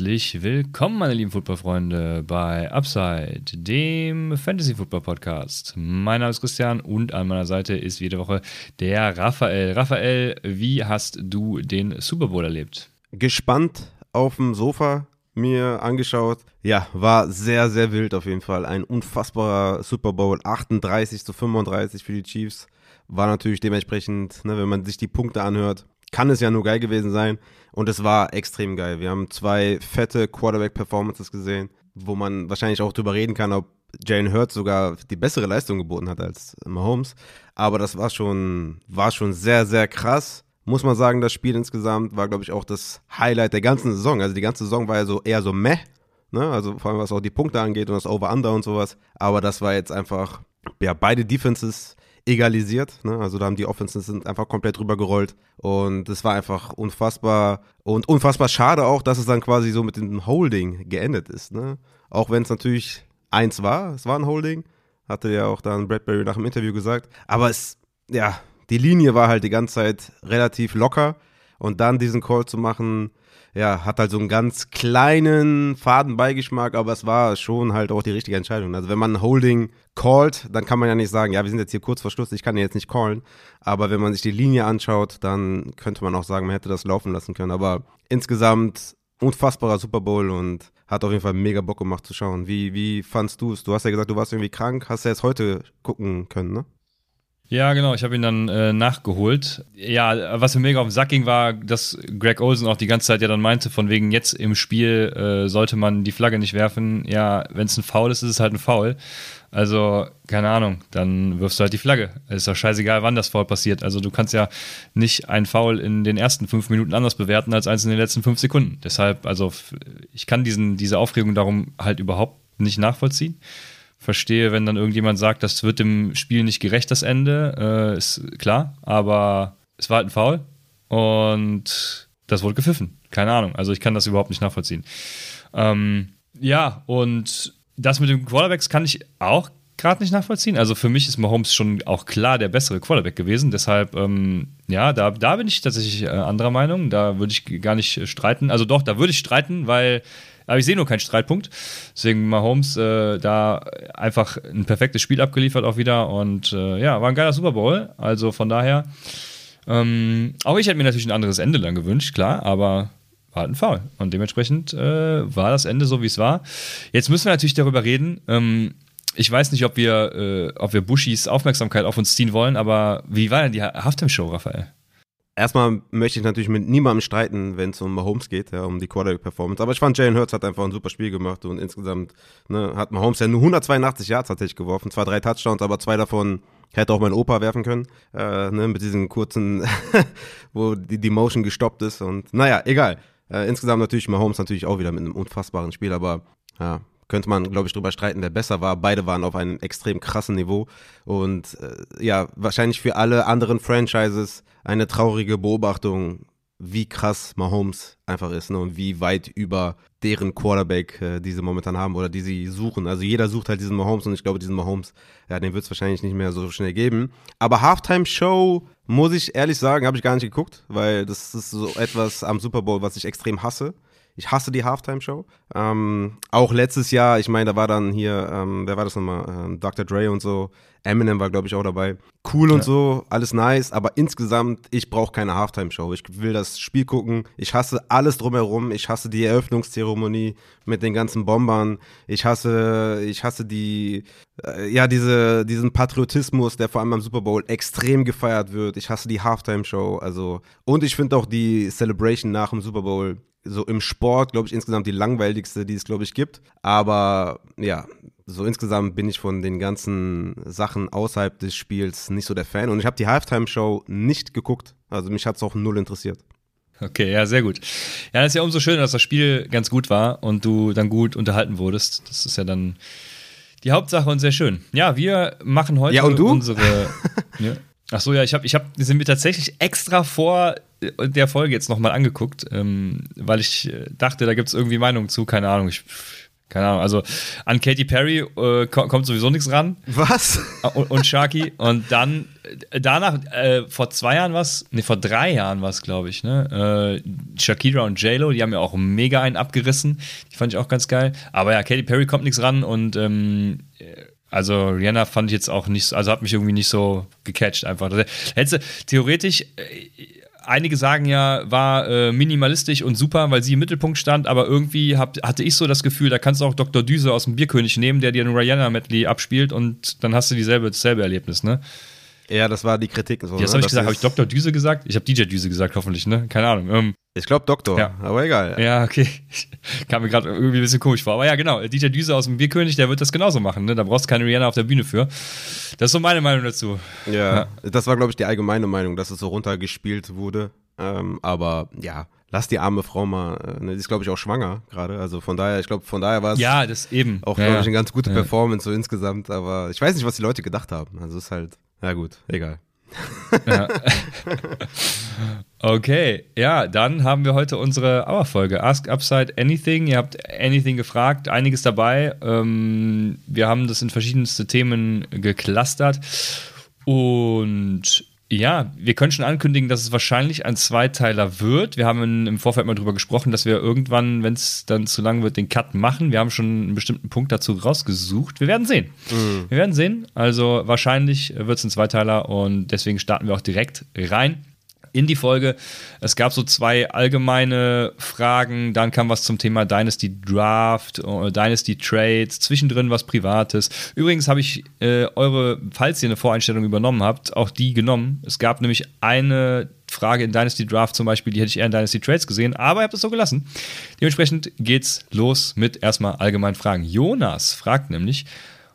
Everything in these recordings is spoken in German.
Herzlich willkommen, meine lieben Footballfreunde, bei Upside, dem Fantasy Football Podcast. Mein Name ist Christian und an meiner Seite ist jede Woche der Raphael. Raphael, wie hast du den Super Bowl erlebt? Gespannt auf dem Sofa mir angeschaut. Ja, war sehr, sehr wild auf jeden Fall. Ein unfassbarer Super Bowl, 38 zu 35 für die Chiefs. War natürlich dementsprechend, ne, wenn man sich die Punkte anhört, kann es ja nur geil gewesen sein. Und es war extrem geil. Wir haben zwei fette Quarterback-Performances gesehen, wo man wahrscheinlich auch drüber reden kann, ob Jalen Hurts sogar die bessere Leistung geboten hat als Mahomes. Aber das war schon, war schon sehr, sehr krass. Muss man sagen, das Spiel insgesamt war, glaube ich, auch das Highlight der ganzen Saison. Also die ganze Saison war ja so eher so meh. Ne? Also vor allem was auch die Punkte angeht und das Over-Under und sowas. Aber das war jetzt einfach, ja, beide Defenses egalisiert. Ne? Also da haben die Offenses sind einfach komplett rübergerollt und es war einfach unfassbar und unfassbar schade auch, dass es dann quasi so mit dem Holding geendet ist. Ne? Auch wenn es natürlich eins war, es war ein Holding, hatte ja auch dann Bradbury nach dem Interview gesagt. Aber es, ja, die Linie war halt die ganze Zeit relativ locker und dann diesen Call zu machen, ja, hat halt so einen ganz kleinen Fadenbeigeschmack, aber es war schon halt auch die richtige Entscheidung. Also wenn man Holding callt, dann kann man ja nicht sagen, ja, wir sind jetzt hier kurz vor Schluss, ich kann jetzt nicht callen. Aber wenn man sich die Linie anschaut, dann könnte man auch sagen, man hätte das laufen lassen können. Aber insgesamt unfassbarer Super Bowl und hat auf jeden Fall mega Bock gemacht zu schauen. Wie, wie fandst du es? Du hast ja gesagt, du warst irgendwie krank, hast ja jetzt heute gucken können, ne? Ja, genau. Ich habe ihn dann äh, nachgeholt. Ja, was mir mega auf den Sack ging, war, dass Greg Olsen auch die ganze Zeit ja dann meinte, von wegen jetzt im Spiel äh, sollte man die Flagge nicht werfen. Ja, wenn es ein Foul ist, ist es halt ein Foul. Also, keine Ahnung, dann wirfst du halt die Flagge. Ist doch scheißegal, wann das Foul passiert. Also, du kannst ja nicht ein Foul in den ersten fünf Minuten anders bewerten als eins in den letzten fünf Sekunden. Deshalb, also, ich kann diesen, diese Aufregung darum halt überhaupt nicht nachvollziehen verstehe, wenn dann irgendjemand sagt, das wird dem Spiel nicht gerecht, das Ende, äh, ist klar, aber es war halt ein Foul und das wurde gepfiffen. Keine Ahnung, also ich kann das überhaupt nicht nachvollziehen. Ähm, ja, und das mit den Quarterbacks kann ich auch gerade nicht nachvollziehen. Also für mich ist Mahomes schon auch klar der bessere Quarterback gewesen. Deshalb, ähm, ja, da, da bin ich tatsächlich äh, anderer Meinung. Da würde ich gar nicht streiten. Also doch, da würde ich streiten, weil aber ich sehe nur keinen Streitpunkt. Deswegen Mahomes äh, da einfach ein perfektes Spiel abgeliefert auch wieder. Und äh, ja, war ein geiler Super Bowl. Also von daher, ähm, auch ich hätte mir natürlich ein anderes Ende dann gewünscht, klar, aber war halt ein Foul. Und dementsprechend äh, war das Ende so, wie es war. Jetzt müssen wir natürlich darüber reden. Ähm, ich weiß nicht, ob wir, äh, ob wir Bushis Aufmerksamkeit auf uns ziehen wollen, aber wie war denn die Halftime-Show, Raphael? Erstmal möchte ich natürlich mit niemandem streiten, wenn es um Mahomes geht, ja, um die Quarterback-Performance. Aber ich fand, Jalen Hurts hat einfach ein super Spiel gemacht und insgesamt ne, hat Mahomes ja nur 182 Yards tatsächlich geworfen. Zwar drei Touchdowns, aber zwei davon hätte auch mein Opa werfen können. Äh, ne, mit diesen kurzen, wo die, die Motion gestoppt ist. Und naja, egal. Äh, insgesamt natürlich Mahomes natürlich auch wieder mit einem unfassbaren Spiel, aber ja, könnte man, glaube ich, drüber streiten, wer besser war. Beide waren auf einem extrem krassen Niveau. Und äh, ja, wahrscheinlich für alle anderen Franchises eine traurige Beobachtung, wie krass Mahomes einfach ist ne, und wie weit über deren Quarterback äh, die sie momentan haben oder die sie suchen. Also jeder sucht halt diesen Mahomes und ich glaube, diesen Mahomes, ja, den wird es wahrscheinlich nicht mehr so schnell geben. Aber Halftime Show, muss ich ehrlich sagen, habe ich gar nicht geguckt, weil das ist so etwas am Super Bowl, was ich extrem hasse. Ich hasse die Halftime-Show. Ähm, auch letztes Jahr, ich meine, da war dann hier, ähm, wer war das nochmal? Ähm, Dr. Dre und so. Eminem war, glaube ich, auch dabei. Cool und ja. so, alles nice, aber insgesamt, ich brauche keine Halftime-Show. Ich will das Spiel gucken. Ich hasse alles drumherum. Ich hasse die Eröffnungszeremonie mit den ganzen Bombern. Ich hasse, ich hasse die, äh, ja, diese, diesen Patriotismus, der vor allem am Super Bowl extrem gefeiert wird. Ich hasse die Halftime-Show. Also, und ich finde auch die Celebration nach dem Super Bowl so im Sport, glaube ich, insgesamt die langweiligste, die es, glaube ich, gibt. Aber ja, so insgesamt bin ich von den ganzen Sachen außerhalb des Spiels nicht so der Fan. Und ich habe die Halftime-Show nicht geguckt. Also mich hat es auch null interessiert. Okay, ja, sehr gut. Ja, das ist ja umso schöner, dass das Spiel ganz gut war und du dann gut unterhalten wurdest. Das ist ja dann die Hauptsache und sehr schön. Ja, wir machen heute ja, und du? unsere. ja. Ach so, ja, ich habe, ich habe, sind mir tatsächlich extra vor der Folge jetzt nochmal angeguckt, ähm, weil ich äh, dachte, da gibt es irgendwie Meinungen zu, keine Ahnung. Ich keine Ahnung. Also an Katy Perry äh, kommt sowieso nichts ran. Was? Und, und Sharky. und dann äh, danach, äh, vor zwei Jahren was, nee, vor drei Jahren was, glaube ich, ne? Äh, Shakira und J-Lo, die haben ja auch mega einen abgerissen. Die fand ich auch ganz geil. Aber ja, Katy Perry kommt nichts ran und ähm, also Rihanna fand ich jetzt auch nicht, also hat mich irgendwie nicht so gecatcht einfach. Hätte theoretisch, äh, einige sagen ja, war äh, minimalistisch und super, weil sie im Mittelpunkt stand, aber irgendwie hab, hatte ich so das Gefühl, da kannst du auch Dr. Düse aus dem Bierkönig nehmen, der dir ein Rihanna-Medley abspielt und dann hast du dieselbe, dasselbe Erlebnis, ne? Ja, das war die Kritik. So, ja, das ne? habe ich gesagt. Habe ich Dr. Düse gesagt? Ich habe DJ Düse gesagt, hoffentlich, ne? Keine Ahnung. Ähm, ich glaube Doktor, ja. aber egal. Ja, okay. Kam mir gerade irgendwie ein bisschen komisch vor. Aber ja, genau. DJ Düse aus dem Bierkönig, der wird das genauso machen. Ne? Da brauchst du keine Rihanna auf der Bühne für. Das ist so meine Meinung dazu. Ja, ja. das war, glaube ich, die allgemeine Meinung, dass es so runtergespielt wurde. Ähm, aber ja, lass die arme Frau mal, äh, ne, die ist glaube ich auch schwanger gerade, also von daher, ich glaube von daher war es ja, das eben. auch glaube ich eine ganz gute Performance so insgesamt, aber ich weiß nicht, was die Leute gedacht haben, also ist halt, ja gut, egal. Okay, ja, dann haben wir heute unsere Auerfolge. Ask Upside Anything. Ihr habt Anything gefragt, einiges dabei. Ähm, wir haben das in verschiedenste Themen geclustert. Und ja, wir können schon ankündigen, dass es wahrscheinlich ein Zweiteiler wird. Wir haben im Vorfeld mal drüber gesprochen, dass wir irgendwann, wenn es dann zu lang wird, den Cut machen. Wir haben schon einen bestimmten Punkt dazu rausgesucht. Wir werden sehen. Mhm. Wir werden sehen. Also wahrscheinlich wird es ein Zweiteiler und deswegen starten wir auch direkt rein in die Folge. Es gab so zwei allgemeine Fragen, dann kam was zum Thema Dynasty Draft, äh, Dynasty Trades, zwischendrin was Privates. Übrigens habe ich äh, eure, falls ihr eine Voreinstellung übernommen habt, auch die genommen. Es gab nämlich eine Frage in Dynasty Draft zum Beispiel, die hätte ich eher in Dynasty Trades gesehen, aber ihr habt es so gelassen. Dementsprechend geht's los mit erstmal allgemeinen Fragen. Jonas fragt nämlich,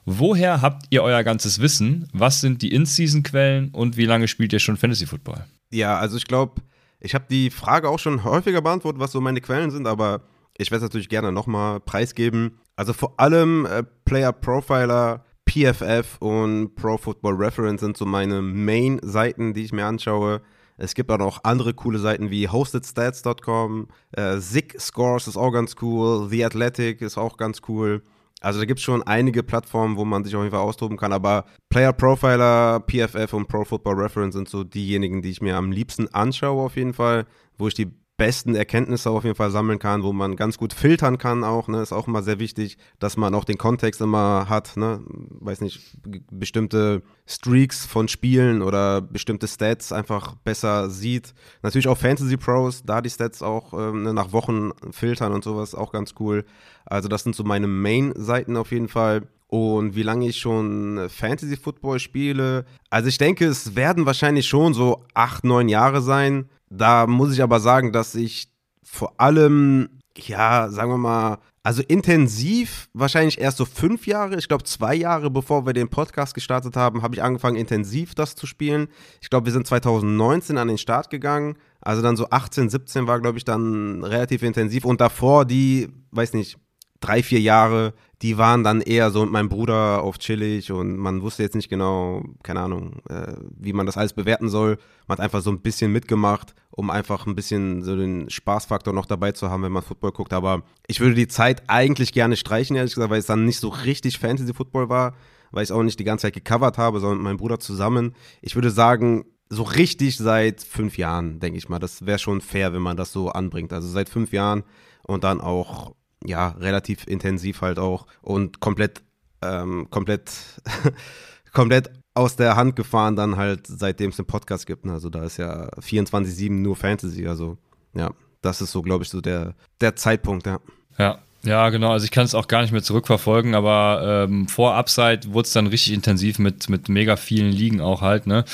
Woher habt ihr euer ganzes Wissen? Was sind die In-Season-Quellen und wie lange spielt ihr schon Fantasy Football? Ja, also ich glaube, ich habe die Frage auch schon häufiger beantwortet, was so meine Quellen sind, aber ich werde es natürlich gerne nochmal preisgeben. Also vor allem äh, Player Profiler, PFF und Pro Football Reference sind so meine Main-Seiten, die ich mir anschaue. Es gibt auch noch andere coole Seiten wie hostedstats.com, äh, Zig Scores ist auch ganz cool, The Athletic ist auch ganz cool. Also da gibt es schon einige Plattformen, wo man sich auf jeden Fall austoben kann, aber Player Profiler, PFF und Pro Football Reference sind so diejenigen, die ich mir am liebsten anschaue auf jeden Fall, wo ich die besten Erkenntnisse auf jeden Fall sammeln kann, wo man ganz gut filtern kann auch, ne, ist auch immer sehr wichtig, dass man auch den Kontext immer hat, ne, weiß nicht, bestimmte Streaks von Spielen oder bestimmte Stats einfach besser sieht. Natürlich auch Fantasy Pros, da die Stats auch ähm, ne, nach Wochen filtern und sowas, auch ganz cool. Also das sind so meine Main-Seiten auf jeden Fall. Und wie lange ich schon Fantasy Football spiele. Also ich denke, es werden wahrscheinlich schon so acht, neun Jahre sein. Da muss ich aber sagen, dass ich vor allem, ja, sagen wir mal, also intensiv wahrscheinlich erst so fünf Jahre. Ich glaube, zwei Jahre bevor wir den Podcast gestartet haben, habe ich angefangen, intensiv das zu spielen. Ich glaube, wir sind 2019 an den Start gegangen. Also dann so 18, 17 war, glaube ich, dann relativ intensiv. Und davor die, weiß nicht, drei, vier Jahre, die waren dann eher so mit meinem Bruder auf chillig und man wusste jetzt nicht genau, keine Ahnung, äh, wie man das alles bewerten soll. Man hat einfach so ein bisschen mitgemacht, um einfach ein bisschen so den Spaßfaktor noch dabei zu haben, wenn man Football guckt. Aber ich würde die Zeit eigentlich gerne streichen, ehrlich gesagt, weil es dann nicht so richtig Fantasy-Football war, weil ich es auch nicht die ganze Zeit gecovert habe, sondern mit meinem Bruder zusammen. Ich würde sagen, so richtig seit fünf Jahren, denke ich mal. Das wäre schon fair, wenn man das so anbringt. Also seit fünf Jahren und dann auch ja, relativ intensiv halt auch und komplett, ähm, komplett, komplett aus der Hand gefahren dann halt, seitdem es einen Podcast gibt. Also da ist ja 24-7 nur Fantasy. Also ja, das ist so, glaube ich, so der, der Zeitpunkt, ja. Ja, ja, genau. Also ich kann es auch gar nicht mehr zurückverfolgen, aber ähm, vor Upside wurde es dann richtig intensiv mit, mit mega vielen Ligen auch halt, ne?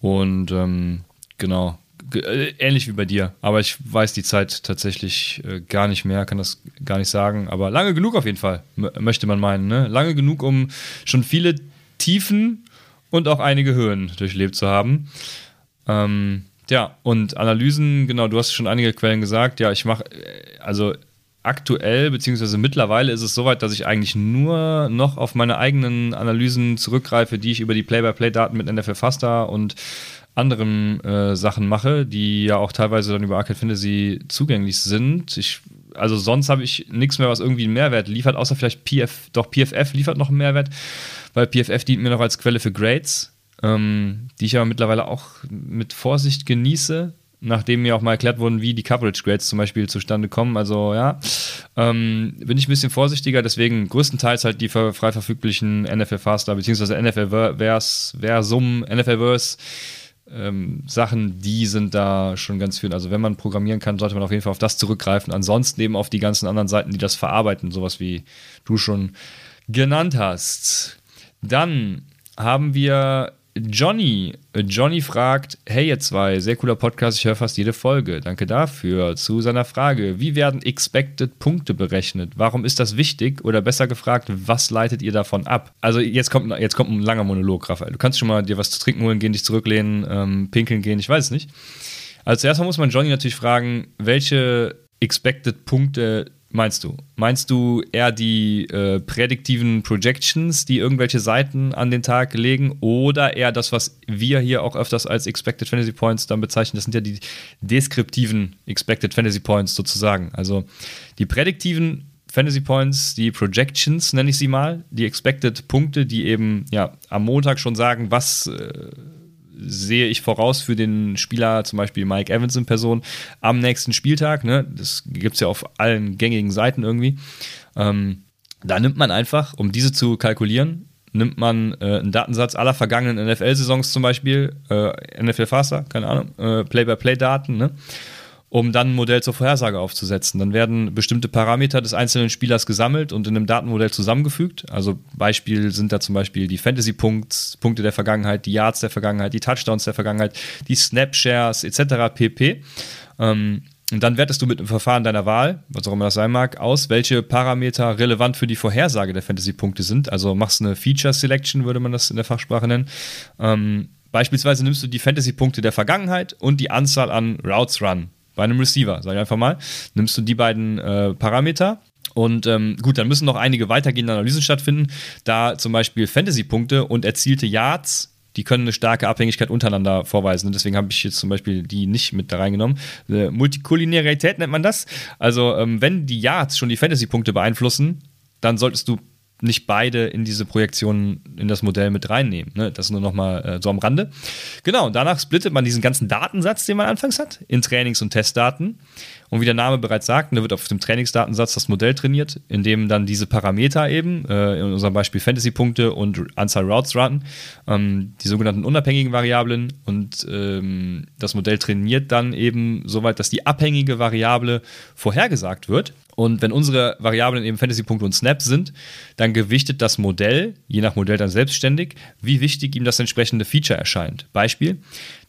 Und ähm, genau, ähnlich wie bei dir, aber ich weiß die Zeit tatsächlich äh, gar nicht mehr, kann das gar nicht sagen, aber lange genug auf jeden Fall, möchte man meinen. Ne? Lange genug, um schon viele Tiefen und auch einige Höhen durchlebt zu haben. Ähm, ja, und Analysen, genau, du hast schon einige Quellen gesagt. Ja, ich mache, äh, also aktuell, beziehungsweise mittlerweile ist es soweit, dass ich eigentlich nur noch auf meine eigenen Analysen zurückgreife, die ich über die Play-by-Play-Daten mit NFL Faster und anderen äh, Sachen mache, die ja auch teilweise dann über Arcade Fantasy zugänglich sind. Ich also sonst habe ich nichts mehr, was irgendwie einen Mehrwert liefert, außer vielleicht PF, doch PFF liefert noch einen Mehrwert, weil PFF dient mir noch als Quelle für Grades, ähm, die ich aber mittlerweile auch mit Vorsicht genieße, nachdem mir auch mal erklärt wurden, wie die Coverage Grades zum Beispiel zustande kommen. Also ja, ähm, bin ich ein bisschen vorsichtiger, deswegen größtenteils halt die frei verfüglichen NFL Faster bzw. NFL Versum, NFL Verse ähm, Sachen, die sind da schon ganz viel. Also wenn man programmieren kann, sollte man auf jeden Fall auf das zurückgreifen. Ansonsten eben auf die ganzen anderen Seiten, die das verarbeiten, sowas wie du schon genannt hast. Dann haben wir Johnny. Johnny fragt: Hey, ihr zwei, sehr cooler Podcast, ich höre fast jede Folge. Danke dafür. Zu seiner Frage: Wie werden Expected Punkte berechnet? Warum ist das wichtig? Oder besser gefragt, was leitet ihr davon ab? Also, jetzt kommt, jetzt kommt ein langer Monolog, Raphael. Du kannst schon mal dir was zu trinken holen, gehen, dich zurücklehnen, ähm, pinkeln gehen, ich weiß es nicht. Als erstes muss man Johnny natürlich fragen, welche Expected Punkte meinst du? Meinst du eher die äh, prädiktiven Projections, die irgendwelche Seiten an den Tag legen, oder eher das, was wir hier auch öfters als Expected Fantasy Points dann bezeichnen? Das sind ja die deskriptiven Expected Fantasy Points sozusagen. Also die prädiktiven Fantasy Points, die Projections nenne ich sie mal, die Expected Punkte, die eben ja am Montag schon sagen, was äh, sehe ich voraus für den Spieler, zum Beispiel Mike Evans in Person, am nächsten Spieltag. Ne? Das gibt es ja auf allen gängigen Seiten irgendwie. Ähm, da nimmt man einfach, um diese zu kalkulieren, nimmt man äh, einen Datensatz aller vergangenen NFL-Saisons zum Beispiel, äh, NFL Faster, keine Ahnung, äh, Play-by-Play-Daten, ne? Um dann ein Modell zur Vorhersage aufzusetzen. Dann werden bestimmte Parameter des einzelnen Spielers gesammelt und in einem Datenmodell zusammengefügt. Also Beispiel sind da zum Beispiel die Fantasy-Punkte der Vergangenheit, die Yards der Vergangenheit, die Touchdowns der Vergangenheit, die Snapshares etc. pp. Ähm, und dann wertest du mit einem Verfahren deiner Wahl, was auch immer das sein mag, aus, welche Parameter relevant für die Vorhersage der Fantasy-Punkte sind. Also machst eine Feature Selection, würde man das in der Fachsprache nennen. Ähm, beispielsweise nimmst du die Fantasy-Punkte der Vergangenheit und die Anzahl an Routes Run bei einem Receiver, sag ich einfach mal, nimmst du die beiden äh, Parameter und ähm, gut, dann müssen noch einige weitergehende Analysen stattfinden, da zum Beispiel Fantasy-Punkte und erzielte Yards die können eine starke Abhängigkeit untereinander vorweisen. Deswegen habe ich jetzt zum Beispiel die nicht mit da reingenommen. Äh, Multikulinärität nennt man das. Also, ähm, wenn die Yards schon die Fantasy-Punkte beeinflussen, dann solltest du nicht beide in diese Projektion in das Modell mit reinnehmen. Ne? Das nur nochmal äh, so am Rande. Genau, und danach splittet man diesen ganzen Datensatz, den man anfangs hat, in Trainings- und Testdaten. Und wie der Name bereits sagt, da wird auf dem Trainingsdatensatz das Modell trainiert, in dem dann diese Parameter eben, äh, in unserem Beispiel Fantasy-Punkte und Anzahl Routes Run, ähm, die sogenannten unabhängigen Variablen und ähm, das Modell trainiert dann eben soweit, dass die abhängige Variable vorhergesagt wird. Und wenn unsere Variablen eben Fantasy-Punkte und Snaps sind, dann gewichtet das Modell, je nach Modell dann selbstständig, wie wichtig ihm das entsprechende Feature erscheint. Beispiel: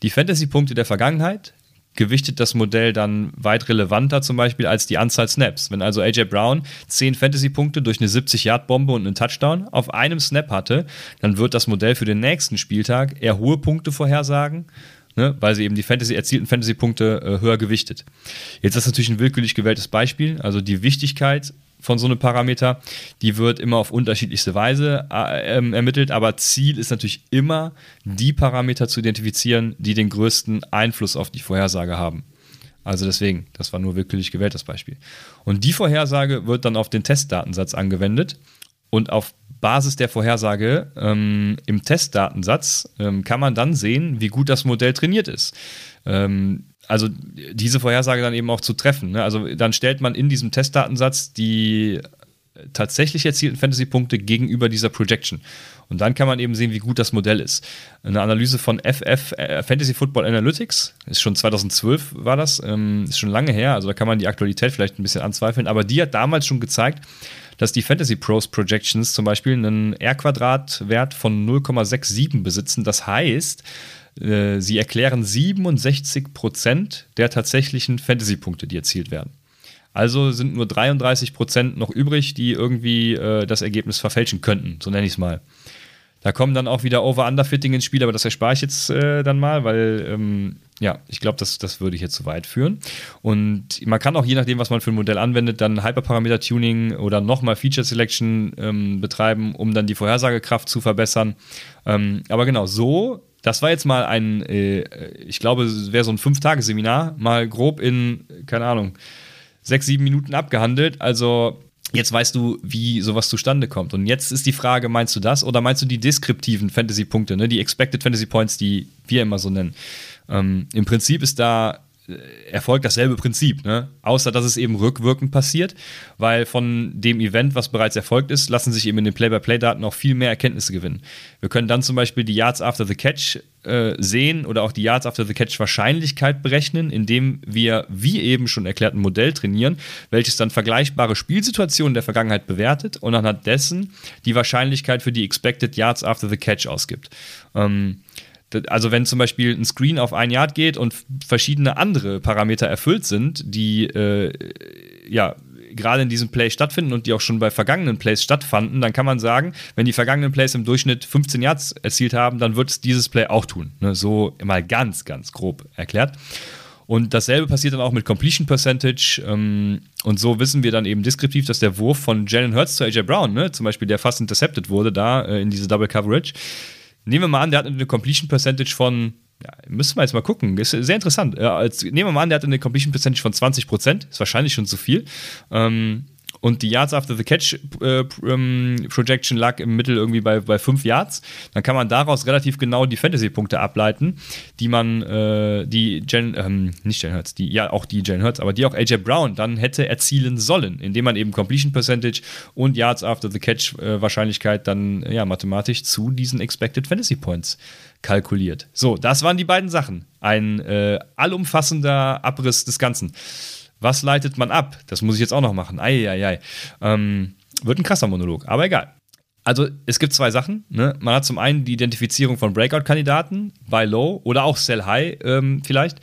Die Fantasy-Punkte der Vergangenheit gewichtet das Modell dann weit relevanter zum Beispiel als die Anzahl Snaps. Wenn also AJ Brown 10 Fantasy-Punkte durch eine 70-Yard-Bombe und einen Touchdown auf einem Snap hatte, dann wird das Modell für den nächsten Spieltag eher hohe Punkte vorhersagen, ne, weil sie eben die Fantasy, erzielten Fantasy-Punkte äh, höher gewichtet. Jetzt ist das natürlich ein willkürlich gewähltes Beispiel, also die Wichtigkeit von so einem Parameter, die wird immer auf unterschiedlichste Weise äh, ähm, ermittelt, aber Ziel ist natürlich immer, die Parameter zu identifizieren, die den größten Einfluss auf die Vorhersage haben. Also deswegen, das war nur willkürlich gewählt, das Beispiel. Und die Vorhersage wird dann auf den Testdatensatz angewendet und auf Basis der Vorhersage ähm, im Testdatensatz ähm, kann man dann sehen, wie gut das Modell trainiert ist. Ähm, also diese Vorhersage dann eben auch zu treffen. Ne? Also dann stellt man in diesem Testdatensatz die tatsächlich erzielten Fantasy-Punkte gegenüber dieser Projection. Und dann kann man eben sehen, wie gut das Modell ist. Eine Analyse von FF äh, Fantasy Football Analytics, ist schon 2012 war das, ähm, ist schon lange her, also da kann man die Aktualität vielleicht ein bisschen anzweifeln, aber die hat damals schon gezeigt, dass die Fantasy Pros Projections zum Beispiel einen R-Quadrat-Wert von 0,67 besitzen. Das heißt, äh, sie erklären 67 Prozent der tatsächlichen Fantasy-Punkte, die erzielt werden. Also sind nur 33 Prozent noch übrig, die irgendwie äh, das Ergebnis verfälschen könnten, so nenne ich es mal. Da kommen dann auch wieder Over-Under-Fitting ins Spiel, aber das erspare ich jetzt äh, dann mal, weil ähm, ja, ich glaube, das, das würde jetzt zu weit führen. Und man kann auch je nachdem, was man für ein Modell anwendet, dann Hyperparameter-Tuning oder nochmal Feature-Selection ähm, betreiben, um dann die Vorhersagekraft zu verbessern. Ähm, aber genau, so das war jetzt mal ein, äh, ich glaube, es wäre so ein Fünf-Tage-Seminar, mal grob in, keine Ahnung, sechs, sieben Minuten abgehandelt. Also jetzt weißt du, wie sowas zustande kommt. Und jetzt ist die Frage, meinst du das oder meinst du die deskriptiven Fantasy-Punkte, ne? die Expected Fantasy Points, die wir immer so nennen? Ähm, Im Prinzip ist da erfolgt dasselbe Prinzip, ne? außer dass es eben rückwirkend passiert, weil von dem Event, was bereits erfolgt ist, lassen sich eben in den Play-by-Play-Daten auch viel mehr Erkenntnisse gewinnen. Wir können dann zum Beispiel die Yards after the Catch äh, sehen oder auch die Yards after the Catch Wahrscheinlichkeit berechnen, indem wir, wie eben schon erklärt, ein Modell trainieren, welches dann vergleichbare Spielsituationen der Vergangenheit bewertet und anhand dessen die Wahrscheinlichkeit für die Expected Yards after the Catch ausgibt. Ähm, also wenn zum Beispiel ein Screen auf ein Yard geht und verschiedene andere Parameter erfüllt sind, die äh, ja gerade in diesem Play stattfinden und die auch schon bei vergangenen Plays stattfanden, dann kann man sagen, wenn die vergangenen Plays im Durchschnitt 15 Yards erzielt haben, dann wird es dieses Play auch tun. Ne? So mal ganz, ganz grob erklärt. Und dasselbe passiert dann auch mit Completion Percentage. Ähm, und so wissen wir dann eben deskriptiv, dass der Wurf von Jalen Hurts zu AJ Brown, ne, zum Beispiel, der fast intercepted wurde da äh, in diese Double Coverage, Nehmen wir mal an, der hat eine Completion Percentage von, ja, müssen wir jetzt mal gucken, ist sehr interessant. Ja, als, nehmen wir mal an, der hat eine Completion Percentage von 20%, ist wahrscheinlich schon zu viel. Ähm, und die Yards after the Catch äh, ähm, Projection lag im Mittel irgendwie bei, bei 5 Yards, dann kann man daraus relativ genau die Fantasy-Punkte ableiten, die man, äh, die Jen, ähm, nicht Jen Hurts, die, ja auch die Jen Hurts, aber die auch AJ Brown dann hätte erzielen sollen, indem man eben Completion Percentage und Yards after the Catch äh, Wahrscheinlichkeit dann ja mathematisch zu diesen Expected Fantasy Points kalkuliert. So, das waren die beiden Sachen. Ein äh, allumfassender Abriss des Ganzen. Was leitet man ab? Das muss ich jetzt auch noch machen. Eieiei. Ähm, wird ein krasser Monolog, aber egal. Also es gibt zwei Sachen. Ne? Man hat zum einen die Identifizierung von Breakout-Kandidaten, Buy Low oder auch Sell High ähm, vielleicht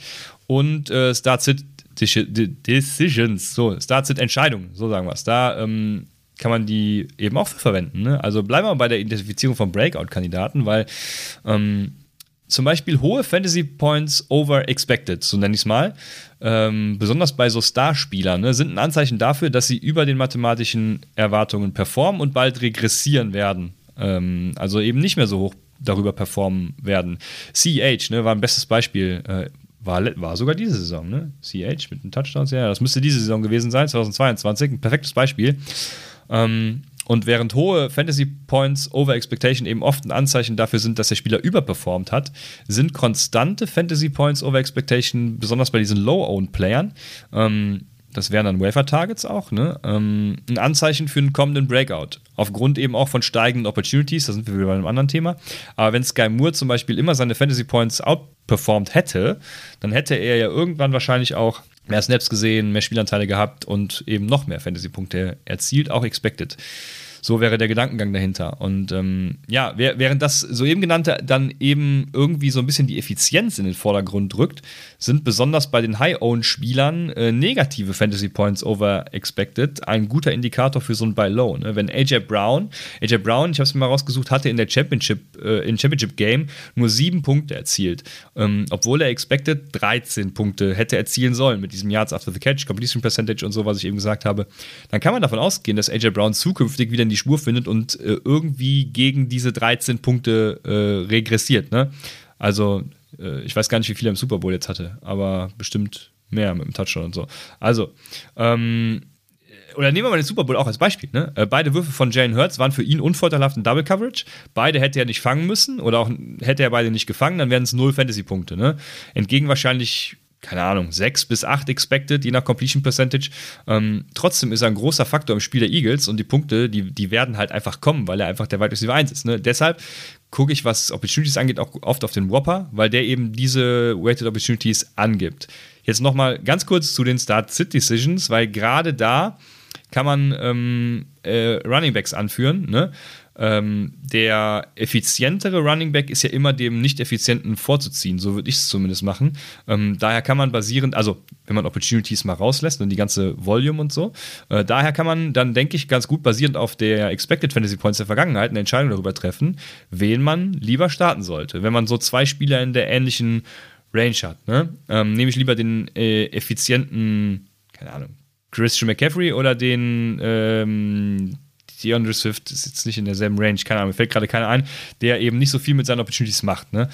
und äh, Start-Sit Decisions, so Start-Sit-Entscheidungen, so sagen wir es. Da ähm, kann man die eben auch für verwenden. Ne? Also bleiben wir bei der Identifizierung von Breakout-Kandidaten, weil ähm, zum Beispiel hohe Fantasy Points over expected, so nenne ich es mal, ähm, besonders bei so Starspielern, ne, sind ein Anzeichen dafür, dass sie über den mathematischen Erwartungen performen und bald regressieren werden. Ähm, also eben nicht mehr so hoch darüber performen werden. CH ne, war ein bestes Beispiel. Äh, war, war sogar diese Saison, ne? CH mit den Touchdowns, ja, das müsste diese Saison gewesen sein, 2022, ein perfektes Beispiel. Ähm, und während hohe Fantasy Points over Expectation eben oft ein Anzeichen dafür sind, dass der Spieler überperformt hat, sind konstante Fantasy Points over Expectation, besonders bei diesen Low-Owned Playern, ähm, das wären dann Wafer-Targets auch, ne? Ähm, ein Anzeichen für einen kommenden Breakout. Aufgrund eben auch von steigenden Opportunities, da sind wir wieder bei einem anderen Thema. Aber wenn Sky Moore zum Beispiel immer seine Fantasy Points outperformed hätte, dann hätte er ja irgendwann wahrscheinlich auch mehr Snaps gesehen, mehr Spielanteile gehabt und eben noch mehr Fantasy-Punkte erzielt, auch expected. So wäre der Gedankengang dahinter. Und ähm, ja, während das soeben genannte dann eben irgendwie so ein bisschen die Effizienz in den Vordergrund drückt, sind besonders bei den High-Owned-Spielern äh, negative Fantasy Points over expected ein guter Indikator für so ein Buy Low. Ne? Wenn AJ Brown, AJ Brown, ich habe es mir mal rausgesucht, hatte in der Championship, äh, in Championship Game nur sieben Punkte erzielt, ähm, obwohl er expected 13 Punkte hätte erzielen sollen mit diesem Yards after the Catch, Completion Percentage und so, was ich eben gesagt habe, dann kann man davon ausgehen, dass AJ Brown zukünftig wieder die Spur findet und äh, irgendwie gegen diese 13 Punkte äh, regressiert. Ne? Also, äh, ich weiß gar nicht, wie viel er im Super Bowl jetzt hatte, aber bestimmt mehr mit dem Touchdown und so. Also, ähm, oder nehmen wir mal den Super Bowl auch als Beispiel. Ne? Äh, beide Würfe von Jalen Hurts waren für ihn unvorteilhaft in Double Coverage. Beide hätte er nicht fangen müssen oder auch hätte er beide nicht gefangen, dann wären es null Fantasy-Punkte. Ne? Entgegen wahrscheinlich keine Ahnung, 6 bis 8 expected, je nach Completion Percentage. Ähm, trotzdem ist er ein großer Faktor im Spiel der Eagles und die Punkte, die, die werden halt einfach kommen, weil er einfach der Wide Receiver 1 ist. Ne? Deshalb gucke ich, was Opportunities angeht, auch oft auf den Whopper, weil der eben diese Weighted Opportunities angibt. Jetzt nochmal ganz kurz zu den Start-Sit-Decisions, weil gerade da kann man ähm, äh, Running Backs anführen. Ne? Ähm, der effizientere Running Back ist ja immer dem nicht effizienten vorzuziehen. So würde ich es zumindest machen. Ähm, daher kann man basierend, also wenn man Opportunities mal rauslässt und die ganze Volume und so, äh, daher kann man dann, denke ich, ganz gut basierend auf der Expected Fantasy Points der Vergangenheit eine Entscheidung darüber treffen, wen man lieber starten sollte. Wenn man so zwei Spieler in der ähnlichen Range hat, ne? ähm, nehme ich lieber den äh, effizienten, keine Ahnung, Christian McCaffrey oder den ähm, DeAndre Swift ist jetzt nicht in derselben Range, keine Ahnung, mir fällt gerade keiner ein, der eben nicht so viel mit seinen Opportunities macht. Ne?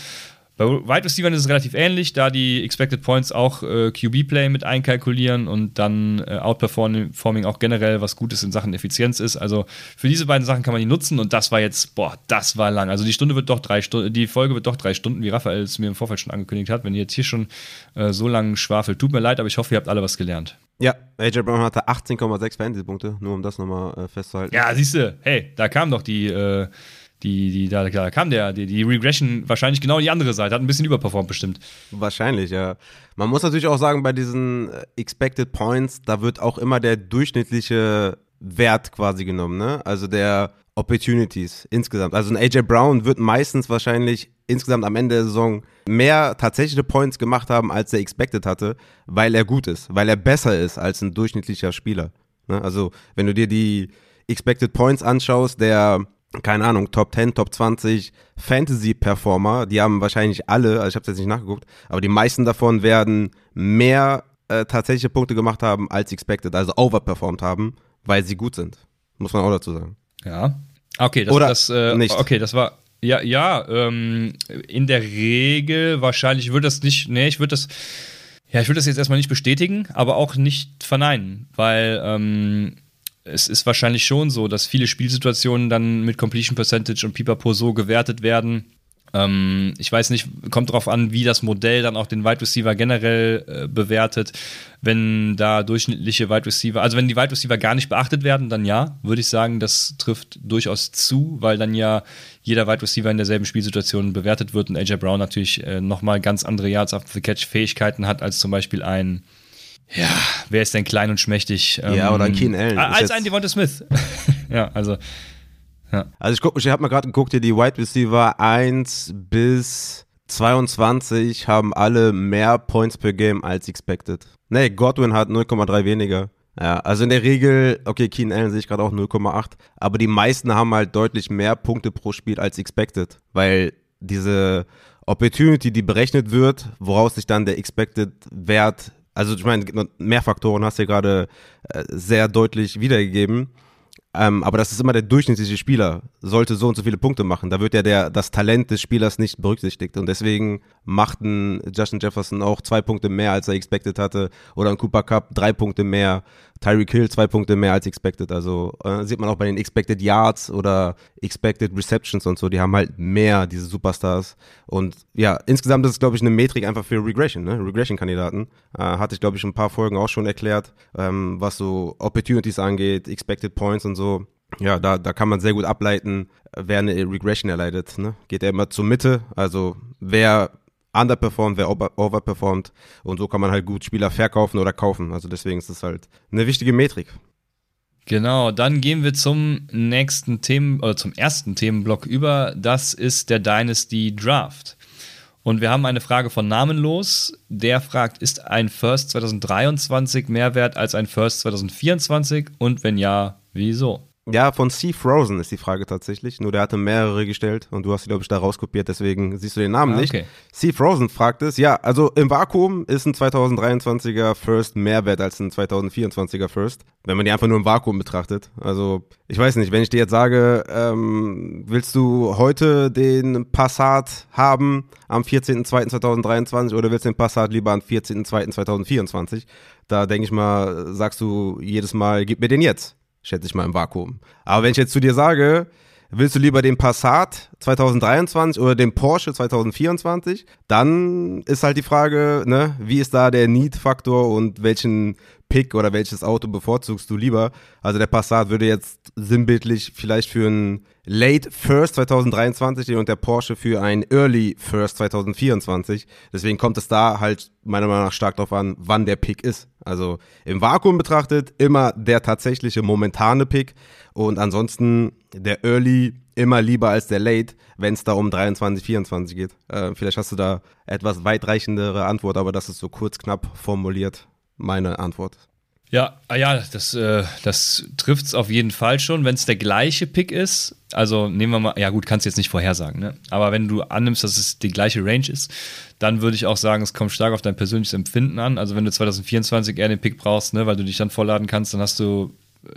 Bei Wide Receivers ist es relativ ähnlich, da die Expected Points auch äh, QB-Play mit einkalkulieren und dann äh, Outperforming auch generell was Gutes in Sachen Effizienz ist. Also für diese beiden Sachen kann man die nutzen und das war jetzt, boah, das war lang. Also die Stunde wird doch drei Stunden, die Folge wird doch drei Stunden, wie Raphael es mir im Vorfeld schon angekündigt hat. Wenn ihr jetzt hier schon äh, so lange schwafelt, tut mir leid, aber ich hoffe, ihr habt alle was gelernt. Ja, AJ Brown hatte 18,6 Fantasy-Punkte, nur um das nochmal äh, festzuhalten. Ja, siehst du, hey, da kam doch die äh, die, die, da, da kam der, die, die Regression wahrscheinlich genau die andere Seite, hat ein bisschen überperformt bestimmt. Wahrscheinlich, ja. Man muss natürlich auch sagen, bei diesen äh, Expected Points, da wird auch immer der durchschnittliche Wert quasi genommen, ne? Also der Opportunities insgesamt. Also ein AJ Brown wird meistens wahrscheinlich insgesamt am Ende der Saison mehr tatsächliche Points gemacht haben, als er expected hatte, weil er gut ist, weil er besser ist als ein durchschnittlicher Spieler. Ne? Also wenn du dir die Expected Points anschaust, der keine Ahnung, Top 10, Top 20 Fantasy-Performer, die haben wahrscheinlich alle, also ich habe jetzt nicht nachgeguckt, aber die meisten davon werden mehr äh, tatsächliche Punkte gemacht haben als expected, also overperformed haben, weil sie gut sind. Muss man auch dazu sagen. Ja. Okay, das, Oder das, äh, nicht. okay, das war. Ja, ja, ähm, in der Regel wahrscheinlich würde das nicht, nee, ich würde das, ja, ich würde das jetzt erstmal nicht bestätigen, aber auch nicht verneinen, weil ähm, es ist wahrscheinlich schon so, dass viele Spielsituationen dann mit Completion Percentage und Pipapo so gewertet werden. Ähm, ich weiß nicht, kommt darauf an, wie das Modell dann auch den Wide Receiver generell äh, bewertet. Wenn da durchschnittliche Wide Receiver, also wenn die Wide Receiver gar nicht beachtet werden, dann ja, würde ich sagen, das trifft durchaus zu, weil dann ja jeder Wide Receiver in derselben Spielsituation bewertet wird und AJ Brown natürlich äh, nochmal ganz andere Yards after the Catch Fähigkeiten hat als zum Beispiel ein ja, wer ist denn klein und schmächtig? Ja, oder ein Keen Allen. Als Ist ein Devonta Smith. ja, also. Also ich guck, ich habe mal gerade geguckt, hier die Wide Receiver 1 bis 22 haben alle mehr Points per Game als expected. Nee, Godwin hat 0,3 weniger. Ja, also in der Regel, okay, Keen Allen sehe ich gerade auch 0,8, aber die meisten haben halt deutlich mehr Punkte pro Spiel als expected, weil diese Opportunity, die berechnet wird, woraus sich dann der expected Wert, also ich meine, mehr Faktoren hast du ja gerade äh, sehr deutlich wiedergegeben. Ähm, aber das ist immer der durchschnittliche Spieler, sollte so und so viele Punkte machen. Da wird ja der, das Talent des Spielers nicht berücksichtigt. Und deswegen machten Justin Jefferson auch zwei Punkte mehr, als er expected hatte. Oder ein Cooper Cup drei Punkte mehr. Tyreek Hill zwei Punkte mehr als expected. Also äh, sieht man auch bei den Expected Yards oder Expected Receptions und so. Die haben halt mehr, diese Superstars. Und ja, insgesamt ist es, glaube ich, eine Metrik einfach für Regression, ne? Regression-Kandidaten. Äh, hatte ich, glaube ich, ein paar Folgen auch schon erklärt, ähm, was so Opportunities angeht, Expected Points und so. Ja, da, da kann man sehr gut ableiten, wer eine Regression erleidet. Ne? Geht er immer zur Mitte, also wer underperformt, wer over- overperformt und so kann man halt gut Spieler verkaufen oder kaufen. Also deswegen ist es halt eine wichtige Metrik. Genau, dann gehen wir zum nächsten Themen, oder zum ersten Themenblock über. Das ist der Dynasty Draft. Und wir haben eine Frage von Namenlos. Der fragt, ist ein First 2023 mehr wert als ein First 2024? Und wenn ja, wieso? Ja, von C. Frozen ist die Frage tatsächlich. Nur der hatte mehrere gestellt und du hast sie, glaube ich, da rauskopiert, deswegen siehst du den Namen Ah, nicht. okay. C. Frozen fragt es. Ja, also im Vakuum ist ein 2023er First mehr wert als ein 2024er First, wenn man die einfach nur im Vakuum betrachtet. Also, ich weiß nicht, wenn ich dir jetzt sage, ähm, willst du heute den Passat haben am 14.02.2023 oder willst du den Passat lieber am 14.02.2024? Da denke ich mal, sagst du jedes Mal, gib mir den jetzt schätze ich mal im Vakuum. Aber wenn ich jetzt zu dir sage, willst du lieber den Passat 2023 oder den Porsche 2024, dann ist halt die Frage, ne, wie ist da der Need-Faktor und welchen Pick oder welches Auto bevorzugst du lieber? Also der Passat würde jetzt sinnbildlich vielleicht für einen Late First 2023 stehen und der Porsche für einen Early First 2024. Deswegen kommt es da halt meiner Meinung nach stark darauf an, wann der Pick ist. Also im Vakuum betrachtet immer der tatsächliche momentane Pick und ansonsten der Early immer lieber als der Late, wenn es da um 23, 24 geht. Äh, vielleicht hast du da etwas weitreichendere Antwort, aber das ist so kurz knapp formuliert meine Antwort. Ja, ah ja, das, äh, das trifft es auf jeden Fall schon, wenn es der gleiche Pick ist. Also nehmen wir mal, ja gut, kannst du jetzt nicht vorhersagen, ne? Aber wenn du annimmst, dass es die gleiche Range ist, dann würde ich auch sagen, es kommt stark auf dein persönliches Empfinden an. Also wenn du 2024 eher den Pick brauchst, ne, weil du dich dann vollladen kannst, dann hast du, äh,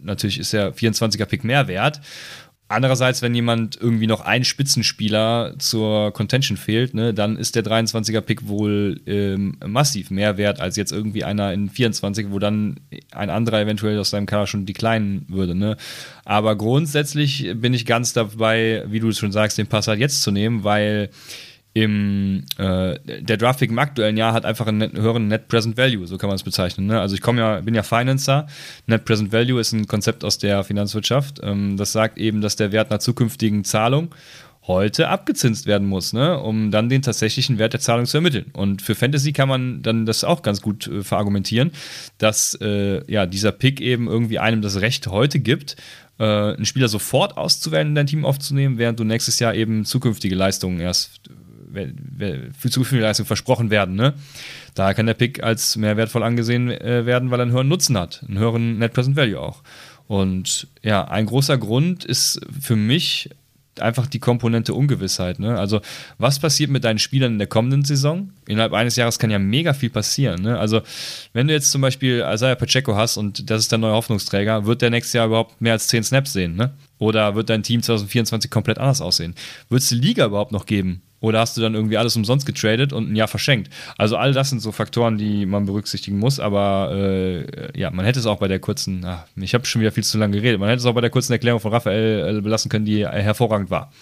natürlich ist der 24er Pick mehr wert. Andererseits, wenn jemand irgendwie noch ein Spitzenspieler zur Contention fehlt, ne, dann ist der 23er-Pick wohl ähm, massiv mehr wert als jetzt irgendwie einer in 24, wo dann ein anderer eventuell aus seinem Kader schon declinen würde. Ne? Aber grundsätzlich bin ich ganz dabei, wie du es schon sagst, den Pass halt jetzt zu nehmen, weil im äh, der Draftpick im aktuellen Jahr hat einfach einen net, höheren Net Present Value, so kann man es bezeichnen. Ne? Also ich komme ja, bin ja Financer. Net Present Value ist ein Konzept aus der Finanzwirtschaft. Ähm, das sagt eben, dass der Wert einer zukünftigen Zahlung heute abgezinst werden muss, ne? um dann den tatsächlichen Wert der Zahlung zu ermitteln. Und für Fantasy kann man dann das auch ganz gut äh, verargumentieren, dass äh, ja, dieser Pick eben irgendwie einem das Recht heute gibt, äh, einen Spieler sofort auszuwählen, in dein Team aufzunehmen, während du nächstes Jahr eben zukünftige Leistungen erst für zu viel Leistung versprochen werden. Ne? Daher kann der Pick als mehr wertvoll angesehen äh, werden, weil er einen höheren Nutzen hat, einen höheren Net Present Value auch. Und ja, ein großer Grund ist für mich einfach die Komponente Ungewissheit. Ne? Also, was passiert mit deinen Spielern in der kommenden Saison? Innerhalb eines Jahres kann ja mega viel passieren. Ne? Also, wenn du jetzt zum Beispiel Isaiah Pacheco hast und das ist der neue Hoffnungsträger, wird der nächstes Jahr überhaupt mehr als 10 Snaps sehen? Ne? Oder wird dein Team 2024 komplett anders aussehen? Wird es die Liga überhaupt noch geben? Oder hast du dann irgendwie alles umsonst getradet und ein Jahr verschenkt? Also all das sind so Faktoren, die man berücksichtigen muss, aber äh, ja, man hätte es auch bei der kurzen, ach, ich habe schon wieder viel zu lange geredet, man hätte es auch bei der kurzen Erklärung von Raphael äh, belassen können, die hervorragend war.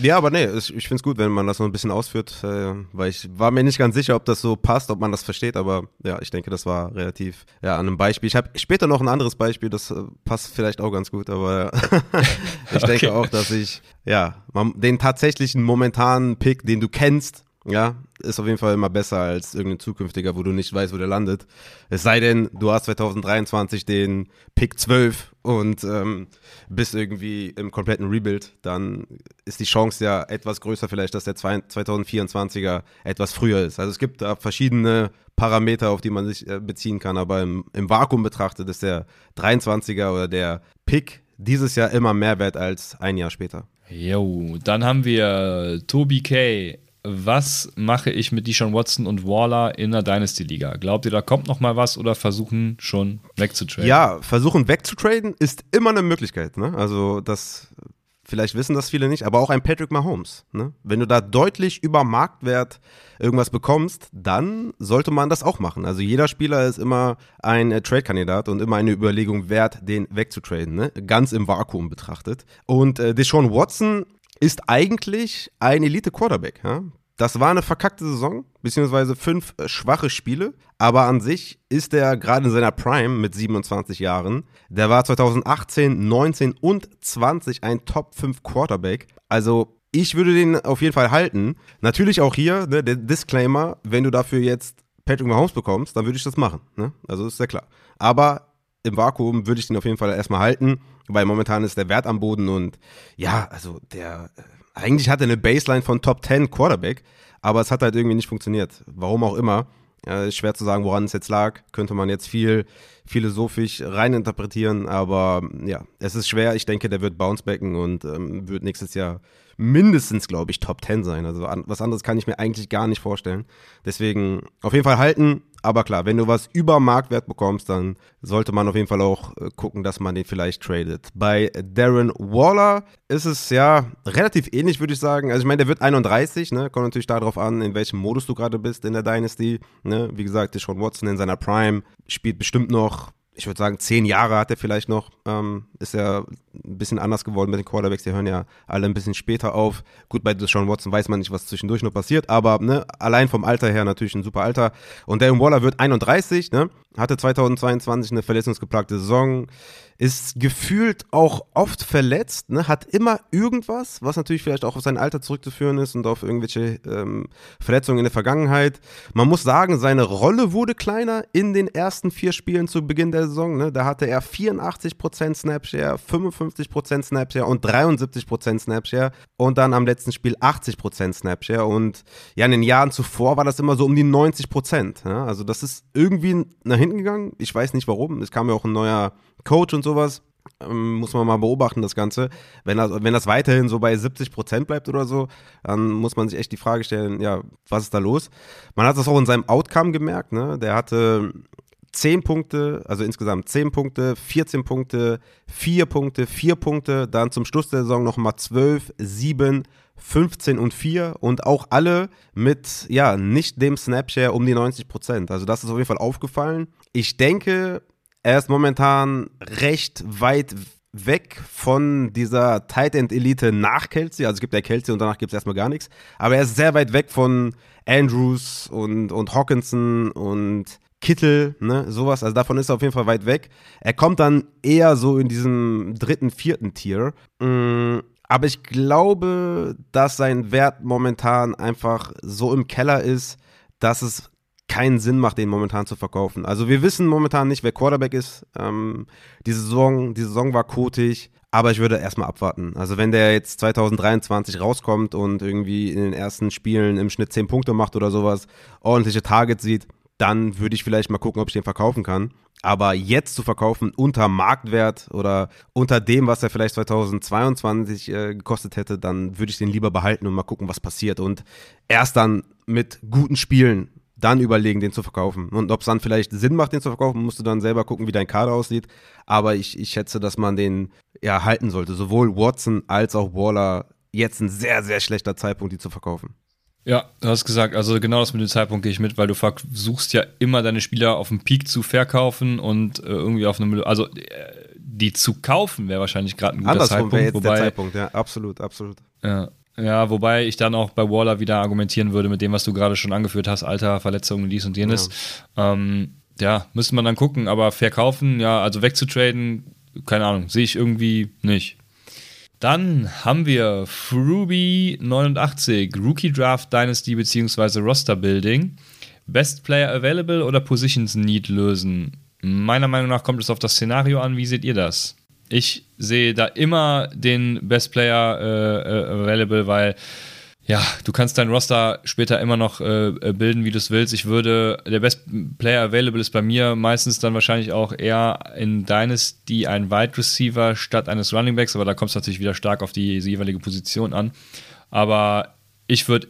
Ja, aber nee, ich finde es gut, wenn man das noch ein bisschen ausführt, äh, weil ich war mir nicht ganz sicher, ob das so passt, ob man das versteht, aber ja, ich denke, das war relativ, ja, an einem Beispiel. Ich habe später noch ein anderes Beispiel, das äh, passt vielleicht auch ganz gut, aber ich okay. denke auch, dass ich, ja, den tatsächlichen momentanen Pick, den du kennst, ja, ist auf jeden Fall immer besser als irgendein zukünftiger, wo du nicht weißt, wo der landet. Es sei denn, du hast 2023 den Pick 12 und ähm, bist irgendwie im kompletten Rebuild, dann ist die Chance ja etwas größer vielleicht, dass der 2024er etwas früher ist. Also es gibt da verschiedene Parameter, auf die man sich äh, beziehen kann, aber im, im Vakuum betrachtet ist der 23er oder der Pick dieses Jahr immer mehr wert als ein Jahr später. Jo, dann haben wir Tobi K was mache ich mit Deshaun Watson und Waller in der Dynasty-Liga? Glaubt ihr, da kommt noch mal was oder versuchen schon wegzutraden? Ja, versuchen wegzutraden ist immer eine Möglichkeit. Ne? Also das, vielleicht wissen das viele nicht, aber auch ein Patrick Mahomes. Ne? Wenn du da deutlich über Marktwert irgendwas bekommst, dann sollte man das auch machen. Also jeder Spieler ist immer ein äh, Trade-Kandidat und immer eine Überlegung wert, den wegzutraden. Ne? Ganz im Vakuum betrachtet. Und äh, Deshaun Watson ist eigentlich ein Elite-Quarterback. Ja? Das war eine verkackte Saison, beziehungsweise fünf äh, schwache Spiele. Aber an sich ist er gerade in seiner Prime mit 27 Jahren. Der war 2018, 19 und 20 ein Top 5 Quarterback. Also ich würde den auf jeden Fall halten. Natürlich auch hier ne, der Disclaimer, wenn du dafür jetzt Patrick Mahomes bekommst, dann würde ich das machen. Ne? Also ist ja klar. Aber im Vakuum würde ich den auf jeden Fall erstmal halten, weil momentan ist der Wert am Boden und ja, also der, äh, eigentlich hat er eine Baseline von Top 10 Quarterback, aber es hat halt irgendwie nicht funktioniert. Warum auch immer. Ja, ist schwer zu sagen, woran es jetzt lag. Könnte man jetzt viel philosophisch reininterpretieren, aber ja, es ist schwer. Ich denke, der wird bouncebacken und ähm, wird nächstes Jahr mindestens, glaube ich, Top 10 sein. Also an, was anderes kann ich mir eigentlich gar nicht vorstellen. Deswegen auf jeden Fall halten. Aber klar, wenn du was über Marktwert bekommst, dann sollte man auf jeden Fall auch äh, gucken, dass man den vielleicht tradet. Bei Darren Waller ist es ja relativ ähnlich, würde ich sagen. Also ich meine, der wird 31, ne? Kommt natürlich darauf an, in welchem Modus du gerade bist in der Dynasty. Ne? Wie gesagt, schon Watson in seiner Prime, spielt bestimmt noch ich würde sagen, zehn Jahre hat er vielleicht noch. Ähm, ist ja ein bisschen anders geworden mit den Quarterbacks. Die hören ja alle ein bisschen später auf. Gut, bei Deshaun Watson weiß man nicht, was zwischendurch noch passiert, aber ne, allein vom Alter her natürlich ein super Alter. Und Darren Waller wird 31, ne? hatte 2022 eine verletzungsgeplagte Saison, ist gefühlt auch oft verletzt, ne? hat immer irgendwas, was natürlich vielleicht auch auf sein Alter zurückzuführen ist und auf irgendwelche ähm, Verletzungen in der Vergangenheit. Man muss sagen, seine Rolle wurde kleiner in den ersten vier Spielen zu Beginn der Saison. Ne? Da hatte er 84% Snapshare, 55% Snapshare und 73% Snapshare und dann am letzten Spiel 80% Snapshare und ja, in den Jahren zuvor war das immer so um die 90%. Ja? Also das ist irgendwie nach hinten gegangen. Ich weiß nicht warum. Es kam ja auch ein neuer Coach und sowas. Ähm, muss man mal beobachten, das Ganze. Wenn das, wenn das weiterhin so bei 70 Prozent bleibt oder so, dann muss man sich echt die Frage stellen, ja, was ist da los? Man hat das auch in seinem Outcome gemerkt, ne? Der hatte 10 Punkte, also insgesamt 10 Punkte, 14 Punkte, 4 Punkte, 4 Punkte, dann zum Schluss der Saison nochmal 12, 7, 15 und 4 und auch alle mit, ja, nicht dem Snapshare um die 90 Prozent. Also das ist auf jeden Fall aufgefallen. Ich denke, er ist momentan recht weit weg von dieser Tight End Elite nach Kelsey. Also es gibt ja Kelsey und danach gibt es erstmal gar nichts. Aber er ist sehr weit weg von Andrews und, und Hawkinson und Kittel, ne, sowas. Also davon ist er auf jeden Fall weit weg. Er kommt dann eher so in diesem dritten, vierten Tier. Mm, aber ich glaube, dass sein Wert momentan einfach so im Keller ist, dass es keinen Sinn macht, den momentan zu verkaufen. Also wir wissen momentan nicht, wer Quarterback ist. Ähm, die, Saison, die Saison war kotig, aber ich würde erstmal abwarten. Also wenn der jetzt 2023 rauskommt und irgendwie in den ersten Spielen im Schnitt 10 Punkte macht oder sowas, ordentliche Targets sieht, dann würde ich vielleicht mal gucken, ob ich den verkaufen kann. Aber jetzt zu verkaufen unter Marktwert oder unter dem, was er vielleicht 2022 äh, gekostet hätte, dann würde ich den lieber behalten und mal gucken, was passiert. Und erst dann mit guten Spielen dann überlegen, den zu verkaufen. Und ob es dann vielleicht Sinn macht, den zu verkaufen, musst du dann selber gucken, wie dein Kader aussieht. Aber ich, ich schätze, dass man den ja halten sollte. Sowohl Watson als auch Waller jetzt ein sehr, sehr schlechter Zeitpunkt, die zu verkaufen. Ja, du hast gesagt, also genau das mit dem Zeitpunkt gehe ich mit, weil du versuchst ja immer deine Spieler auf dem Peak zu verkaufen und äh, irgendwie auf einem, also äh, die zu kaufen wäre wahrscheinlich gerade ein guter Andersrum Zeitpunkt. jetzt wobei, der Zeitpunkt, ja, absolut, absolut. Ja, ja, wobei ich dann auch bei Waller wieder argumentieren würde mit dem, was du gerade schon angeführt hast, Alter, Verletzungen, dies und jenes. Ja, ähm, ja müsste man dann gucken, aber verkaufen, ja, also wegzutraden, keine Ahnung, sehe ich irgendwie nicht. Dann haben wir Fruby89, Rookie Draft Dynasty bzw. Roster Building. Best Player Available oder Positions Need lösen? Meiner Meinung nach kommt es auf das Szenario an. Wie seht ihr das? Ich sehe da immer den Best Player äh, äh Available, weil ja, du kannst dein Roster später immer noch äh, äh bilden, wie du es willst. Ich würde, der Best Player Available ist bei mir meistens dann wahrscheinlich auch eher in Dynasty ein Wide Receiver statt eines Running Backs, aber da kommt es natürlich wieder stark auf die jeweilige Position an. Aber ich würde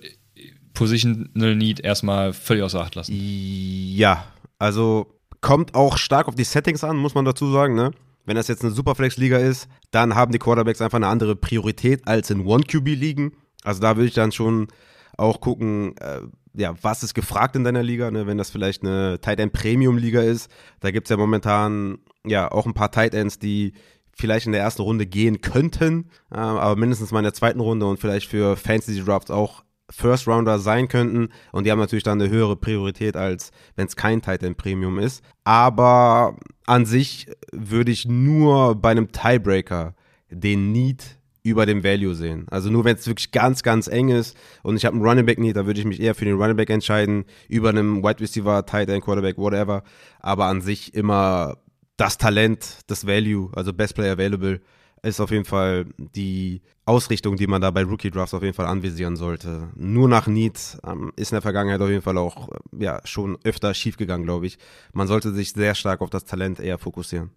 Positional Need erstmal völlig außer Acht lassen. Ja, also kommt auch stark auf die Settings an, muss man dazu sagen, ne? Wenn das jetzt eine Superflex-Liga ist, dann haben die Quarterbacks einfach eine andere Priorität als in One-QB-Ligen. Also da würde ich dann schon auch gucken, äh, ja, was ist gefragt in deiner Liga, ne? wenn das vielleicht eine Tight End Premium Liga ist. Da gibt es ja momentan ja auch ein paar Tight Ends, die vielleicht in der ersten Runde gehen könnten, äh, aber mindestens mal in der zweiten Runde und vielleicht für Fantasy Drafts auch First Rounder sein könnten und die haben natürlich dann eine höhere Priorität als wenn es kein Tight End Premium ist. Aber an sich würde ich nur bei einem Tiebreaker den Need über dem Value sehen. Also nur wenn es wirklich ganz, ganz eng ist und ich habe einen Running Back Need, da würde ich mich eher für den Running Back entscheiden, über einem Wide Receiver, Tight End, Quarterback, whatever. Aber an sich immer das Talent, das Value, also Best Player Available, ist auf jeden Fall die Ausrichtung, die man da bei Rookie Drafts auf jeden Fall anvisieren sollte. Nur nach Need ähm, ist in der Vergangenheit auf jeden Fall auch ja, schon öfter schiefgegangen, glaube ich. Man sollte sich sehr stark auf das Talent eher fokussieren.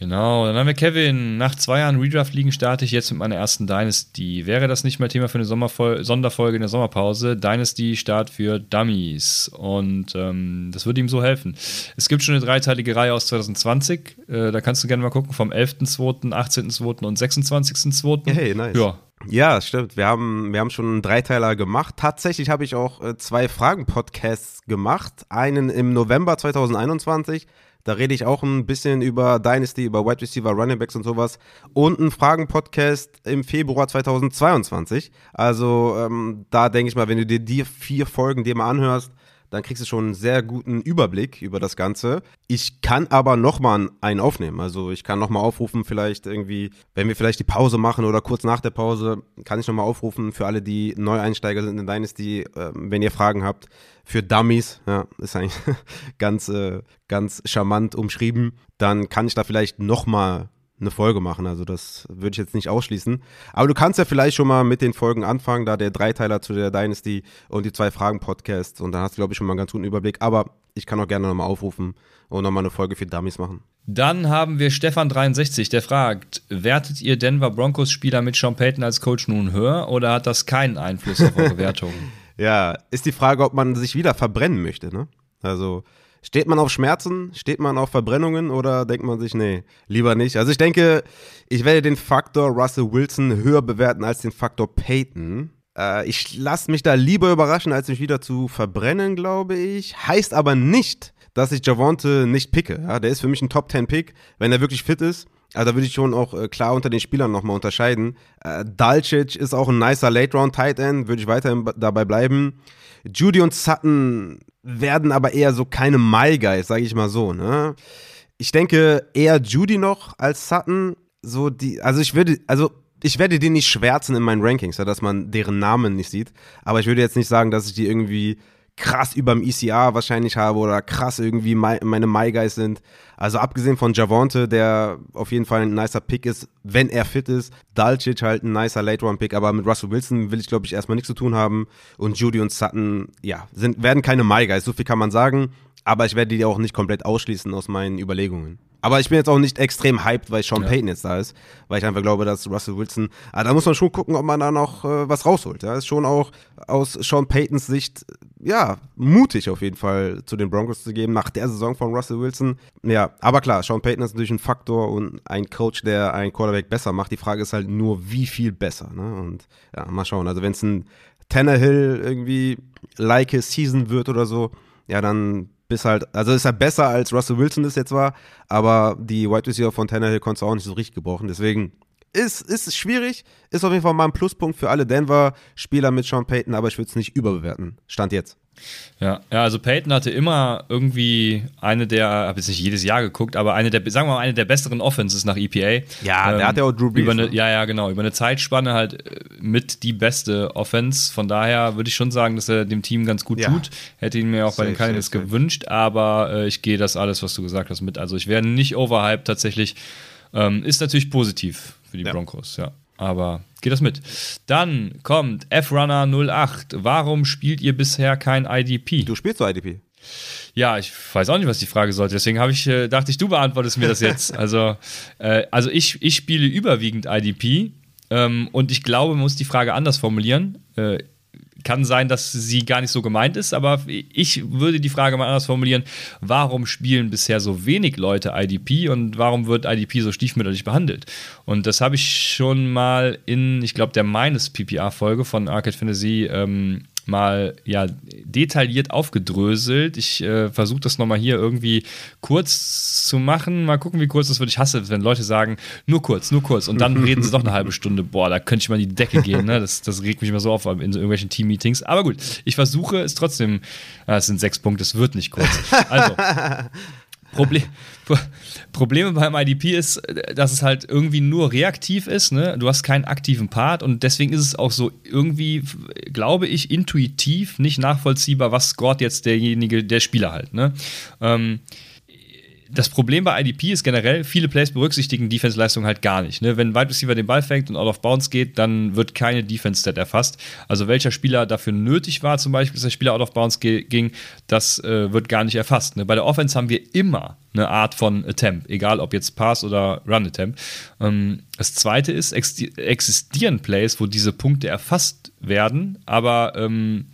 Genau, dann haben wir Kevin. Nach zwei Jahren Redraft-Ligen starte ich jetzt mit meiner ersten Dynasty. Wäre das nicht mehr Thema für eine Sommerfol Sonderfolge in der Sommerpause? Dynasty-Start für Dummies. Und ähm, das würde ihm so helfen. Es gibt schon eine dreiteilige Reihe aus 2020. Äh, da kannst du gerne mal gucken, vom 11.2., 18.2. und 26.2. Hey, nice. Ja, ja, stimmt. Wir haben, wir haben schon einen Dreiteiler gemacht. Tatsächlich habe ich auch äh, zwei Fragen-Podcasts gemacht. Einen im November 2021 da rede ich auch ein bisschen über Dynasty, über Wide Receiver, Running Backs und sowas. Und ein Fragen-Podcast im Februar 2022. Also ähm, da denke ich mal, wenn du dir die vier Folgen dir mal anhörst, dann kriegst du schon einen sehr guten Überblick über das Ganze. Ich kann aber nochmal einen aufnehmen. Also ich kann nochmal aufrufen, vielleicht irgendwie, wenn wir vielleicht die Pause machen oder kurz nach der Pause, kann ich nochmal aufrufen für alle, die Neueinsteiger sind in Dynasty, äh, wenn ihr Fragen habt. Für Dummies, ja, ist eigentlich ganz, äh, ganz charmant umschrieben. Dann kann ich da vielleicht nochmal eine Folge machen. Also das würde ich jetzt nicht ausschließen. Aber du kannst ja vielleicht schon mal mit den Folgen anfangen, da der Dreiteiler zu der Dynasty und die zwei Fragen Podcasts. Und dann hast du, glaube ich, schon mal einen ganz guten Überblick. Aber ich kann auch gerne nochmal aufrufen und nochmal eine Folge für Dummies machen. Dann haben wir Stefan63, der fragt, wertet ihr Denver Broncos Spieler mit Sean Payton als Coach nun höher oder hat das keinen Einfluss auf eure Wertung? ja, ist die Frage, ob man sich wieder verbrennen möchte, ne? Also Steht man auf Schmerzen? Steht man auf Verbrennungen oder denkt man sich, nee, lieber nicht? Also ich denke, ich werde den Faktor Russell Wilson höher bewerten als den Faktor Peyton. Äh, ich lasse mich da lieber überraschen, als mich wieder zu verbrennen, glaube ich. Heißt aber nicht, dass ich Javonte nicht picke. Ja? Der ist für mich ein Top 10 Pick, wenn er wirklich fit ist. Also da würde ich schon auch äh, klar unter den Spielern nochmal unterscheiden. Äh, Dalcic ist auch ein nicer Late-Round-Tight End, würde ich weiterhin dabei bleiben. Judy und Sutton werden aber eher so keine My Guys, sage ich mal so. Ne? Ich denke eher Judy noch als Sutton. So die, also ich würde, also ich werde die nicht schwärzen in meinen Rankings, ja, dass man deren Namen nicht sieht. Aber ich würde jetzt nicht sagen, dass ich die irgendwie krass überm ECR wahrscheinlich habe oder krass irgendwie meine My Guys sind. Also abgesehen von Javonte, der auf jeden Fall ein nicer Pick ist, wenn er fit ist. Dalcic halt ein nicer Late-Round-Pick, aber mit Russell Wilson will ich, glaube ich, erstmal nichts zu tun haben. Und Judy und Sutton, ja, sind, werden keine My Guys, so viel kann man sagen. Aber ich werde die auch nicht komplett ausschließen aus meinen Überlegungen. Aber ich bin jetzt auch nicht extrem hyped, weil Sean ja. Payton jetzt da ist, weil ich einfach glaube, dass Russell Wilson, ah, da muss man schon gucken, ob man da noch äh, was rausholt. Ja, ist schon auch aus Sean Paytons Sicht, ja, mutig auf jeden Fall zu den Broncos zu geben nach der Saison von Russell Wilson. Ja, aber klar, Sean Payton ist natürlich ein Faktor und ein Coach, der einen Quarterback besser macht. Die Frage ist halt nur, wie viel besser. Ne? Und ja, mal schauen. Also wenn es ein Tannehill irgendwie like a Season wird oder so, ja, dann bis halt, also ist er besser als Russell Wilson das jetzt war, aber die Wide Receiver von Tannehill konnte auch nicht so richtig gebrochen. Deswegen ist, ist schwierig, ist auf jeden Fall mal ein Pluspunkt für alle Denver-Spieler mit Sean Payton, aber ich würde es nicht überbewerten. Stand jetzt. Ja, ja, also Peyton hatte immer irgendwie eine der, habe jetzt nicht jedes Jahr geguckt, aber eine der, sagen wir mal, eine der besseren Offenses nach EPA. Ja, ähm, der hat ja auch Drew Brees. Eine, ne? ja, ja, genau. Über eine Zeitspanne halt äh, mit die beste Offense. Von daher würde ich schon sagen, dass er dem Team ganz gut ja. tut. Hätte ihn mir auch safe, bei den Cardinals gewünscht, aber äh, ich gehe das alles, was du gesagt hast, mit. Also ich wäre nicht overhyped tatsächlich. Ähm, ist natürlich positiv für die ja. Broncos, ja. Aber geht das mit. Dann kommt F-Runner 08. Warum spielt ihr bisher kein IDP? Du spielst so IDP. Ja, ich weiß auch nicht, was die Frage sollte. Deswegen habe ich, äh, dachte ich, du beantwortest mir das jetzt. Also, äh, also ich, ich spiele überwiegend IDP ähm, und ich glaube, man muss die Frage anders formulieren. Äh, kann sein, dass sie gar nicht so gemeint ist, aber ich würde die Frage mal anders formulieren: Warum spielen bisher so wenig Leute IDP und warum wird IDP so stiefmütterlich behandelt? Und das habe ich schon mal in, ich glaube, der meines PPA-Folge von Arcade Fantasy ähm, mal ja, detailliert aufgedröselt. Ich äh, versuche das nochmal hier irgendwie kurz zu machen. Mal gucken, wie kurz das wird. Ich hasse, wenn Leute sagen, nur kurz, nur kurz. Und dann reden sie doch eine halbe Stunde. Boah, da könnte ich mal in die Decke gehen. Ne? Das, das regt mich immer so auf in so irgendwelchen Team-Meetings. Aber gut, ich versuche es trotzdem. Ah, es sind sechs Punkte, es wird nicht kurz. Also, Problem, Probleme beim IDP ist, dass es halt irgendwie nur reaktiv ist. Ne? Du hast keinen aktiven Part und deswegen ist es auch so irgendwie, glaube ich, intuitiv nicht nachvollziehbar, was scoret jetzt derjenige, der Spieler halt. Ne? Ähm, das Problem bei IDP ist generell, viele Plays berücksichtigen Defense-Leistung halt gar nicht. Ne? Wenn ein Wide Receiver den Ball fängt und out of bounds geht, dann wird keine Defense-Stat erfasst. Also welcher Spieler dafür nötig war, zum Beispiel, dass der Spieler out of bounds ging, das äh, wird gar nicht erfasst. Ne? Bei der Offense haben wir immer eine Art von Attempt, egal ob jetzt Pass oder Run Attempt. Ähm, das zweite ist, existieren Plays, wo diese Punkte erfasst werden, aber ähm,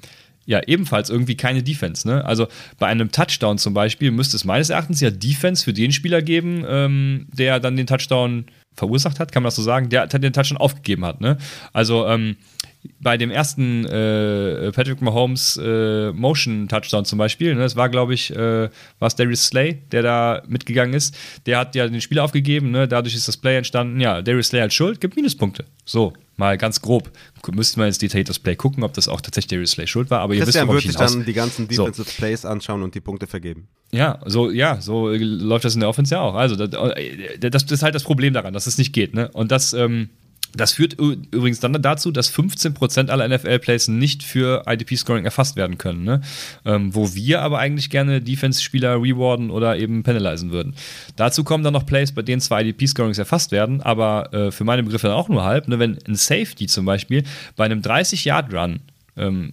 ja ebenfalls irgendwie keine Defense. Ne? Also bei einem Touchdown zum Beispiel müsste es meines Erachtens ja Defense für den Spieler geben, ähm, der dann den Touchdown verursacht hat, kann man das so sagen, der den Touchdown aufgegeben hat. Ne? Also ähm, bei dem ersten äh, Patrick Mahomes äh, Motion Touchdown zum Beispiel, ne, das war, glaube ich, äh, war es Darius Slay, der da mitgegangen ist. Der hat ja den Spieler aufgegeben, ne, dadurch ist das Play entstanden. Ja, Darius Slay hat Schuld, gibt Minuspunkte. So, mal ganz grob. Müssten wir jetzt detailliert das Play gucken, ob das auch tatsächlich Darius Slay Schuld war. Aber ihr Christian wisst, würde sich dann die ganzen Defensive so. Plays anschauen und die Punkte vergeben. Ja, so, ja, so läuft das in der Offense ja auch. Also, das, äh, das, das ist halt das Problem daran, dass es nicht geht. Ne? Und das, ähm, das führt übrigens dann dazu, dass 15% aller NFL-Plays nicht für IDP-Scoring erfasst werden können. Ne? Ähm, wo wir aber eigentlich gerne Defense-Spieler rewarden oder eben penalisen würden. Dazu kommen dann noch Plays, bei denen zwar IDP-Scorings erfasst werden, aber äh, für meine Begriffe dann auch nur halb. Ne? Wenn ein Safety zum Beispiel bei einem 30-Yard-Run ähm,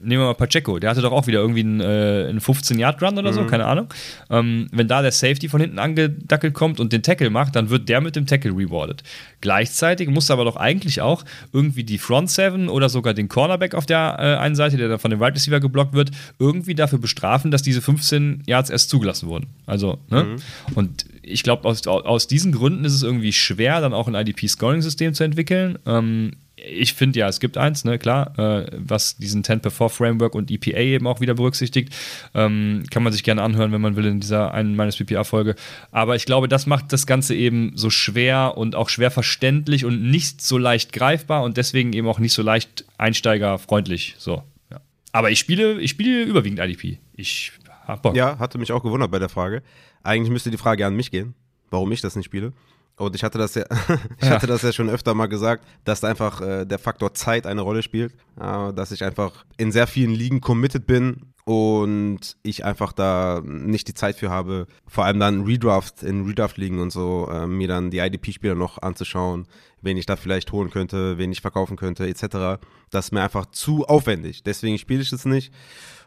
nehmen wir mal Pacheco, der hatte doch auch wieder irgendwie einen, äh, einen 15-Yard-Run oder so, mhm. keine Ahnung. Ähm, wenn da der Safety von hinten angedackelt kommt und den Tackle macht, dann wird der mit dem Tackle rewarded. Gleichzeitig muss aber doch eigentlich auch irgendwie die Front Seven oder sogar den Cornerback auf der äh, einen Seite, der dann von dem Wide right Receiver geblockt wird, irgendwie dafür bestrafen, dass diese 15 Yards erst zugelassen wurden. Also, ne? Mhm. Und ich glaube, aus, aus diesen Gründen ist es irgendwie schwer, dann auch ein IDP-Scoring-System zu entwickeln. Ähm, ich finde ja, es gibt eins, ne, klar, äh, was diesen 10 Before Framework und EPA eben auch wieder berücksichtigt. Ähm, kann man sich gerne anhören, wenn man will, in dieser einen meines PPA-Folge. Aber ich glaube, das macht das Ganze eben so schwer und auch schwer verständlich und nicht so leicht greifbar und deswegen eben auch nicht so leicht einsteigerfreundlich. So, ja. Aber ich spiele, ich spiele überwiegend IDP. Ich hab Bock. Ja, hatte mich auch gewundert bei der Frage. Eigentlich müsste die Frage an mich gehen, warum ich das nicht spiele. Und ich hatte das ja, ich hatte das ja schon öfter mal gesagt, dass einfach äh, der Faktor Zeit eine Rolle spielt, äh, dass ich einfach in sehr vielen Ligen committed bin und ich einfach da nicht die Zeit für habe, vor allem dann Redraft in Redraft ligen und so, äh, mir dann die IDP-Spieler noch anzuschauen, wen ich da vielleicht holen könnte, wen ich verkaufen könnte, etc. Das ist mir einfach zu aufwendig. Deswegen spiele ich es nicht.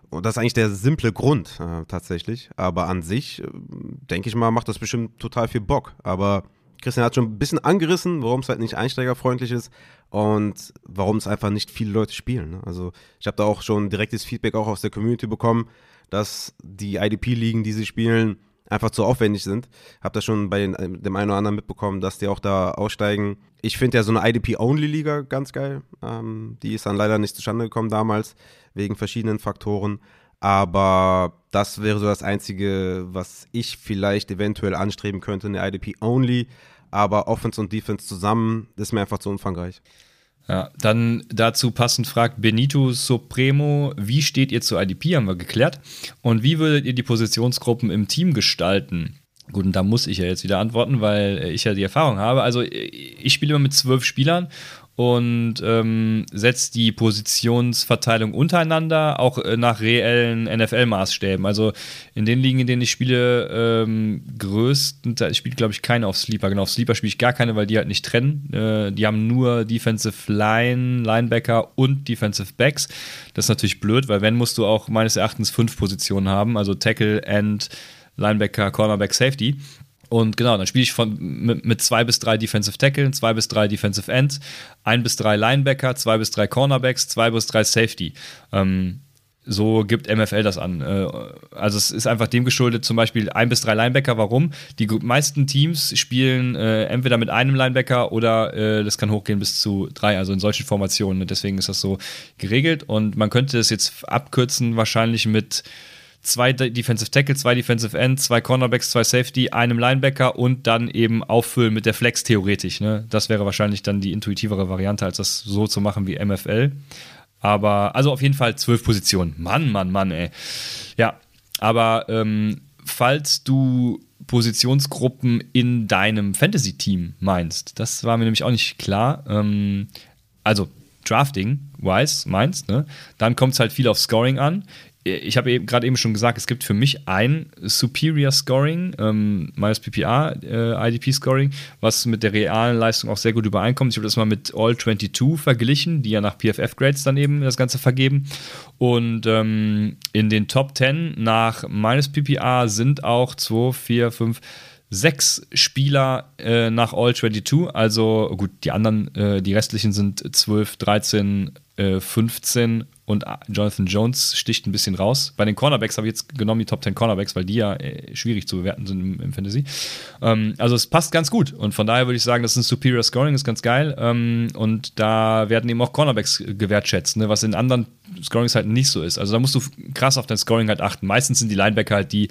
Und das ist eigentlich der simple Grund äh, tatsächlich. Aber an sich, äh, denke ich mal, macht das bestimmt total viel Bock. Aber Christian hat schon ein bisschen angerissen, warum es halt nicht einsteigerfreundlich ist und warum es einfach nicht viele Leute spielen. Ne? Also ich habe da auch schon direktes Feedback auch aus der Community bekommen, dass die IDP-Ligen, die sie spielen, einfach zu aufwendig sind. Habe da schon bei den, dem einen oder anderen mitbekommen, dass die auch da aussteigen. Ich finde ja so eine IDP-Only-Liga ganz geil. Ähm, die ist dann leider nicht zustande gekommen damals, wegen verschiedenen Faktoren. Aber das wäre so das Einzige, was ich vielleicht eventuell anstreben könnte, eine IDP only. Aber Offense und Defense zusammen ist mir einfach zu umfangreich. Ja, dann dazu passend fragt Benito Supremo, wie steht ihr zu IDP, haben wir geklärt. Und wie würdet ihr die Positionsgruppen im Team gestalten? Gut, und da muss ich ja jetzt wieder antworten, weil ich ja die Erfahrung habe. Also ich spiele immer mit zwölf Spielern und ähm, setzt die Positionsverteilung untereinander auch äh, nach reellen NFL-Maßstäben. Also in den Ligen, in denen ich spiele, ähm, größtenteils, ich spiele glaube ich keine auf Sleeper. Genau, auf Sleeper spiele ich gar keine, weil die halt nicht trennen. Äh, die haben nur Defensive Line, Linebacker und Defensive Backs. Das ist natürlich blöd, weil wenn musst du auch meines Erachtens fünf Positionen haben, also Tackle, End, Linebacker, Cornerback, Safety. Und genau, dann spiele ich von, mit, mit, zwei bis drei Defensive Tackle, zwei bis drei Defensive Ends, ein bis drei Linebacker, zwei bis drei Cornerbacks, zwei bis drei Safety. Ähm, so gibt MFL das an. Äh, also es ist einfach dem geschuldet, zum Beispiel ein bis drei Linebacker. Warum? Die meisten Teams spielen äh, entweder mit einem Linebacker oder äh, das kann hochgehen bis zu drei, also in solchen Formationen. Deswegen ist das so geregelt und man könnte es jetzt abkürzen wahrscheinlich mit zwei Defensive Tackle, zwei Defensive End, zwei Cornerbacks, zwei Safety, einem Linebacker und dann eben auffüllen mit der Flex theoretisch. Ne? Das wäre wahrscheinlich dann die intuitivere Variante, als das so zu machen wie MFL. Aber, also auf jeden Fall zwölf Positionen. Mann, Mann, Mann, ey. Ja, aber ähm, falls du Positionsgruppen in deinem Fantasy-Team meinst, das war mir nämlich auch nicht klar. Ähm, also Drafting-wise meinst, ne? Dann kommt es halt viel auf Scoring an ich habe eben, gerade eben schon gesagt, es gibt für mich ein Superior Scoring, ähm, meines PPA, äh, IDP Scoring, was mit der realen Leistung auch sehr gut übereinkommt. Ich habe das mal mit All 22 verglichen, die ja nach PFF Grades dann eben das Ganze vergeben. Und ähm, in den Top 10 nach meines PPA sind auch 2, 4, 5, sechs Spieler äh, nach All 22. Also gut, die anderen, äh, die restlichen sind 12, 13, äh, 15 und Jonathan Jones sticht ein bisschen raus. Bei den Cornerbacks habe ich jetzt genommen die Top 10 Cornerbacks, weil die ja äh, schwierig zu bewerten sind im, im Fantasy. Ähm, also es passt ganz gut und von daher würde ich sagen, das ist ein Superior Scoring, ist ganz geil ähm, und da werden eben auch Cornerbacks gewertschätzt, ne, was in anderen Scorings halt nicht so ist. Also da musst du krass auf dein Scoring halt achten. Meistens sind die Linebacker halt die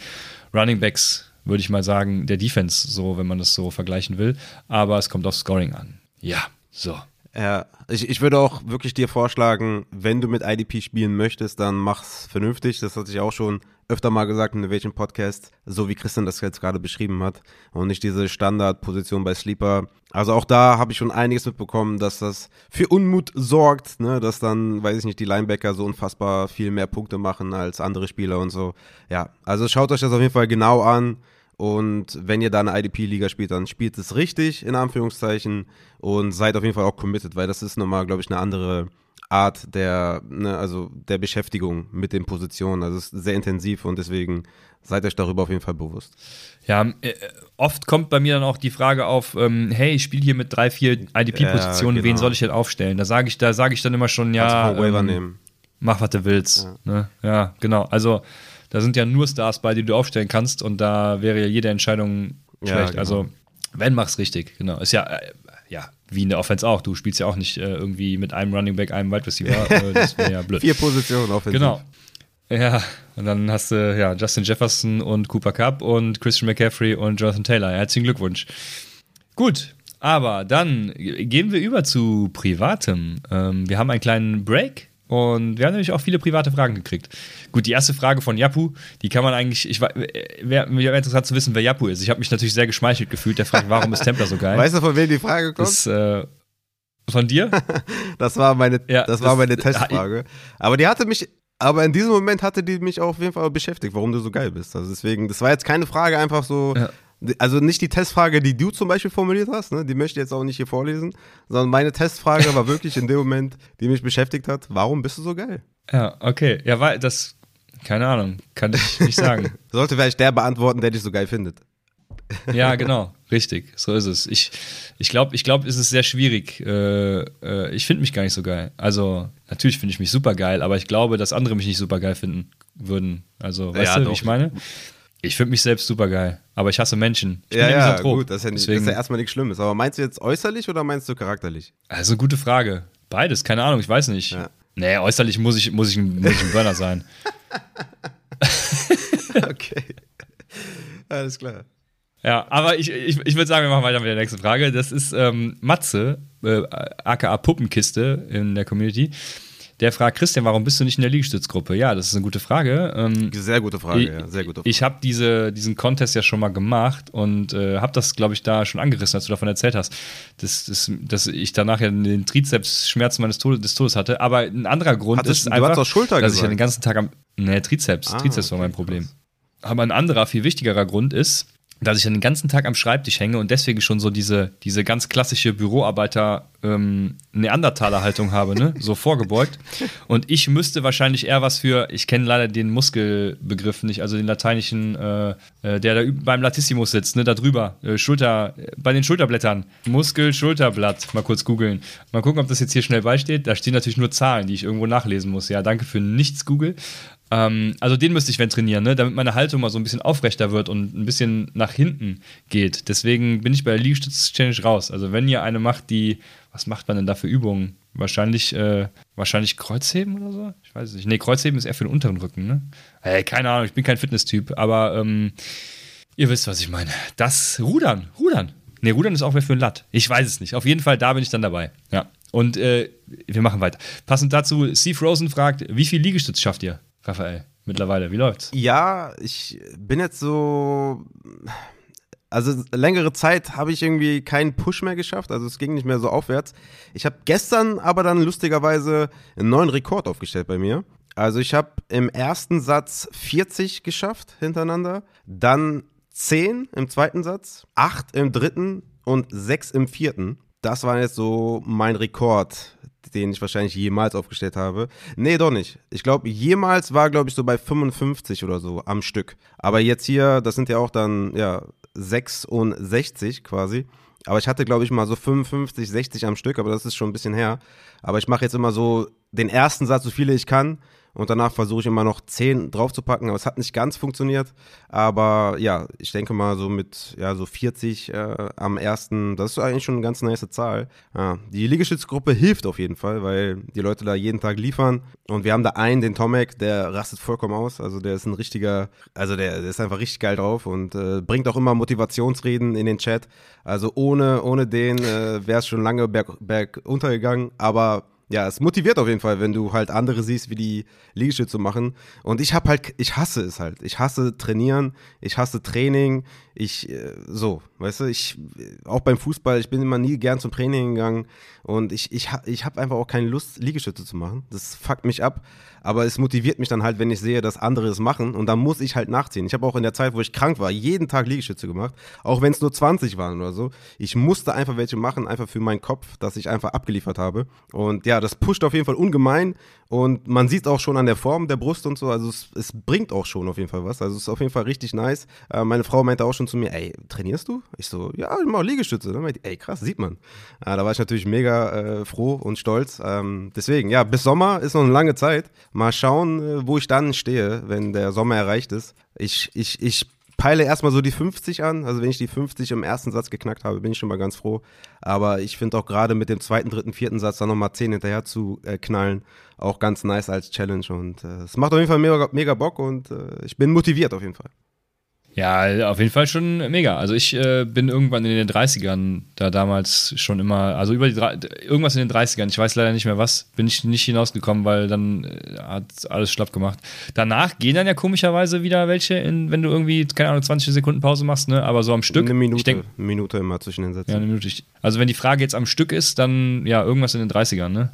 Running Backs, würde ich mal sagen, der Defense, so wenn man das so vergleichen will. Aber es kommt auf Scoring an. Ja, so. Ja, ich, ich würde auch wirklich dir vorschlagen, wenn du mit IDP spielen möchtest, dann mach's vernünftig. Das hatte ich auch schon öfter mal gesagt in welchem Podcast, so wie Christian das jetzt gerade beschrieben hat. Und nicht diese Standardposition bei Sleeper. Also auch da habe ich schon einiges mitbekommen, dass das für Unmut sorgt, ne? dass dann, weiß ich nicht, die Linebacker so unfassbar viel mehr Punkte machen als andere Spieler und so. Ja, also schaut euch das auf jeden Fall genau an. Und wenn ihr da eine IDP-Liga spielt, dann spielt es richtig, in Anführungszeichen, und seid auf jeden Fall auch committed, weil das ist nochmal, glaube ich, eine andere Art der, ne, also der Beschäftigung mit den Positionen. Also es ist sehr intensiv und deswegen seid euch darüber auf jeden Fall bewusst. Ja, äh, oft kommt bei mir dann auch die Frage auf, ähm, hey, ich spiele hier mit drei, vier IDP-Positionen, ja, genau. wen soll ich denn aufstellen? Da sage ich, da sage ich dann immer schon, ja, ähm, mach was du willst. Ja. Ne? ja, genau. Also da sind ja nur Stars bei, die du aufstellen kannst und da wäre ja jede Entscheidung schlecht. Ja, genau. Also wenn, mach's richtig, genau. Ist ja, äh, ja, wie in der Offense auch. Du spielst ja auch nicht äh, irgendwie mit einem Running Back, einem Wide Receiver. Äh, das wäre ja blöd. Vier Positionen offensiv. Genau. Ja, und dann hast du ja Justin Jefferson und Cooper Cup und Christian McCaffrey und Jonathan Taylor. Herzlichen Glückwunsch. Gut, aber dann gehen wir über zu Privatem. Ähm, wir haben einen kleinen Break und wir haben nämlich auch viele private Fragen gekriegt. Gut, die erste Frage von Japu, die kann man eigentlich, ich wäre wäre interessant zu wissen, wer Japu ist. Ich habe mich natürlich sehr geschmeichelt gefühlt. Der fragt, warum ist Templar so geil? Weißt du, von wem die Frage kommt? Das, äh, von dir? das war meine, ja, das, das war meine Testfrage. Aber die hatte mich, aber in diesem Moment hatte die mich auch auf jeden Fall beschäftigt, warum du so geil bist. Also deswegen, das war jetzt keine Frage einfach so, ja also nicht die Testfrage, die du zum Beispiel formuliert hast, ne? die möchte ich jetzt auch nicht hier vorlesen, sondern meine Testfrage war wirklich in dem Moment, die mich beschäftigt hat, warum bist du so geil? Ja, okay. Ja, weil das, keine Ahnung, kann ich nicht sagen. Sollte vielleicht der beantworten, der dich so geil findet. ja, genau, richtig, so ist es. Ich, ich glaube, ich glaub, es ist sehr schwierig. Äh, äh, ich finde mich gar nicht so geil. Also, natürlich finde ich mich super geil, aber ich glaube, dass andere mich nicht super geil finden würden. Also, weißt ja, du, doch. wie ich meine? Ich finde mich selbst super geil, aber ich hasse Menschen. Ich ja, ja, gut, das ist ja, nicht, das ist ja erstmal nichts Schlimmes. Aber meinst du jetzt äußerlich oder meinst du charakterlich? Also, gute Frage. Beides, keine Ahnung, ich weiß nicht. Ja. Nee, äußerlich muss ich, muss ich, muss ich ein Burner sein. okay. Alles klar. Ja, aber ich, ich, ich würde sagen, wir machen weiter mit der nächsten Frage. Das ist ähm, Matze, äh, aka Puppenkiste in der Community. Der fragt, Christian, warum bist du nicht in der Liegestützgruppe? Ja, das ist eine gute Frage. Ähm, sehr gute Frage, ich, ja, sehr gute Frage. Ich habe diese, diesen Contest ja schon mal gemacht und äh, habe das, glaube ich, da schon angerissen, als du davon erzählt hast, dass, dass, dass ich danach ja den Trizepsschmerz meines Todes, des Todes hatte. Aber ein anderer Grund Hattest, ist einfach, dass gesagt. ich ja den ganzen Tag am. Ne, Trizeps. Ah, Trizeps war mein Problem. Aber ein anderer, viel wichtigerer Grund ist, dass ich den ganzen Tag am Schreibtisch hänge und deswegen schon so diese, diese ganz klassische Büroarbeiter ähm, habe, ne? so vorgebeugt. Und ich müsste wahrscheinlich eher was für, ich kenne leider den Muskelbegriff nicht, also den lateinischen, äh, äh, der da beim Latissimus sitzt, ne? da drüber, äh, Schulter, bei den Schulterblättern, Muskel, Schulterblatt, mal kurz googeln. Mal gucken, ob das jetzt hier schnell beisteht. Da stehen natürlich nur Zahlen, die ich irgendwo nachlesen muss. Ja, danke für nichts, Google. Ähm, also den müsste ich wenn trainieren, ne? damit meine Haltung mal so ein bisschen aufrechter wird und ein bisschen nach hinten geht. Deswegen bin ich bei der Liegestütz-Challenge raus. Also wenn ihr eine macht, die, was macht man denn da für Übungen? Wahrscheinlich, äh, wahrscheinlich Kreuzheben oder so? Ich weiß es nicht. Nee, Kreuzheben ist eher für den unteren Rücken, ne? Hey, keine Ahnung, ich bin kein Fitnesstyp, aber ähm, ihr wisst, was ich meine. Das Rudern, Rudern. Nee, Rudern ist auch mehr für ein Latt. Ich weiß es nicht. Auf jeden Fall, da bin ich dann dabei. Ja. Und äh, wir machen weiter. Passend dazu, Steve Rosen fragt, wie viel Liegestütz schafft ihr? Raphael, mittlerweile. Wie läuft's? Ja, ich bin jetzt so. Also längere Zeit habe ich irgendwie keinen Push mehr geschafft, also es ging nicht mehr so aufwärts. Ich habe gestern aber dann lustigerweise einen neuen Rekord aufgestellt bei mir. Also ich habe im ersten Satz 40 geschafft hintereinander, dann 10 im zweiten Satz, 8 im dritten und 6 im vierten. Das war jetzt so mein Rekord den ich wahrscheinlich jemals aufgestellt habe. Nee, doch nicht. Ich glaube, jemals war, glaube ich, so bei 55 oder so am Stück. Aber jetzt hier, das sind ja auch dann, ja, 66 quasi. Aber ich hatte, glaube ich, mal so 55, 60 am Stück, aber das ist schon ein bisschen her. Aber ich mache jetzt immer so den ersten Satz, so viele ich kann und danach versuche ich immer noch 10 draufzupacken, aber es hat nicht ganz funktioniert. Aber ja, ich denke mal so mit ja, so 40 äh, am ersten, das ist eigentlich schon eine ganz nice Zahl. Ja, die Liegestützgruppe hilft auf jeden Fall, weil die Leute da jeden Tag liefern. Und wir haben da einen, den Tomek, der rastet vollkommen aus. Also der ist ein richtiger, also der, der ist einfach richtig geil drauf und äh, bringt auch immer Motivationsreden in den Chat. Also ohne, ohne den äh, wäre es schon lange berg, berg untergegangen. Aber ja, es motiviert auf jeden Fall, wenn du halt andere siehst, wie die Liegestütze machen. Und ich habe halt, ich hasse es halt. Ich hasse trainieren, ich hasse Training, ich, äh, so. Weißt du, ich, auch beim Fußball, ich bin immer nie gern zum Training gegangen und ich, ich, ich habe einfach auch keine Lust, Liegestütze zu machen. Das fuckt mich ab. Aber es motiviert mich dann halt, wenn ich sehe, dass andere es machen und dann muss ich halt nachziehen. Ich habe auch in der Zeit, wo ich krank war, jeden Tag Liegestütze gemacht, auch wenn es nur 20 waren oder so. Ich musste einfach welche machen, einfach für meinen Kopf, dass ich einfach abgeliefert habe. Und ja, das pusht auf jeden Fall ungemein und man sieht auch schon an der Form der Brust und so, also es, es bringt auch schon auf jeden Fall was. Also es ist auf jeden Fall richtig nice. Äh, meine Frau meinte auch schon zu mir, ey, trainierst du? Ich so, ja, ich mache Liegestütze. Dann meinte, ey, krass, sieht man. Äh, da war ich natürlich mega äh, froh und stolz. Ähm, deswegen, ja, bis Sommer ist noch eine lange Zeit. Mal schauen, äh, wo ich dann stehe, wenn der Sommer erreicht ist. Ich, ich, ich peile erstmal so die 50 an. Also wenn ich die 50 im ersten Satz geknackt habe, bin ich schon mal ganz froh. Aber ich finde auch gerade mit dem zweiten, dritten, vierten Satz dann nochmal 10 hinterher zu äh, knallen, auch ganz nice als Challenge. Und äh, es macht auf jeden Fall mega, mega Bock und äh, ich bin motiviert auf jeden Fall. Ja, auf jeden Fall schon mega. Also ich äh, bin irgendwann in den 30ern da damals schon immer, also über die irgendwas in den 30ern, ich weiß leider nicht mehr was, bin ich nicht hinausgekommen, weil dann äh, hat alles schlapp gemacht. Danach gehen dann ja komischerweise wieder welche, in, wenn du irgendwie, keine Ahnung, 20 Sekunden Pause machst, ne? Aber so am Stück. Eine Minute, ich denk, eine Minute immer zwischen den Sätzen. Ja, eine Minute. Also wenn die Frage jetzt am Stück ist, dann ja, irgendwas in den 30ern, ne?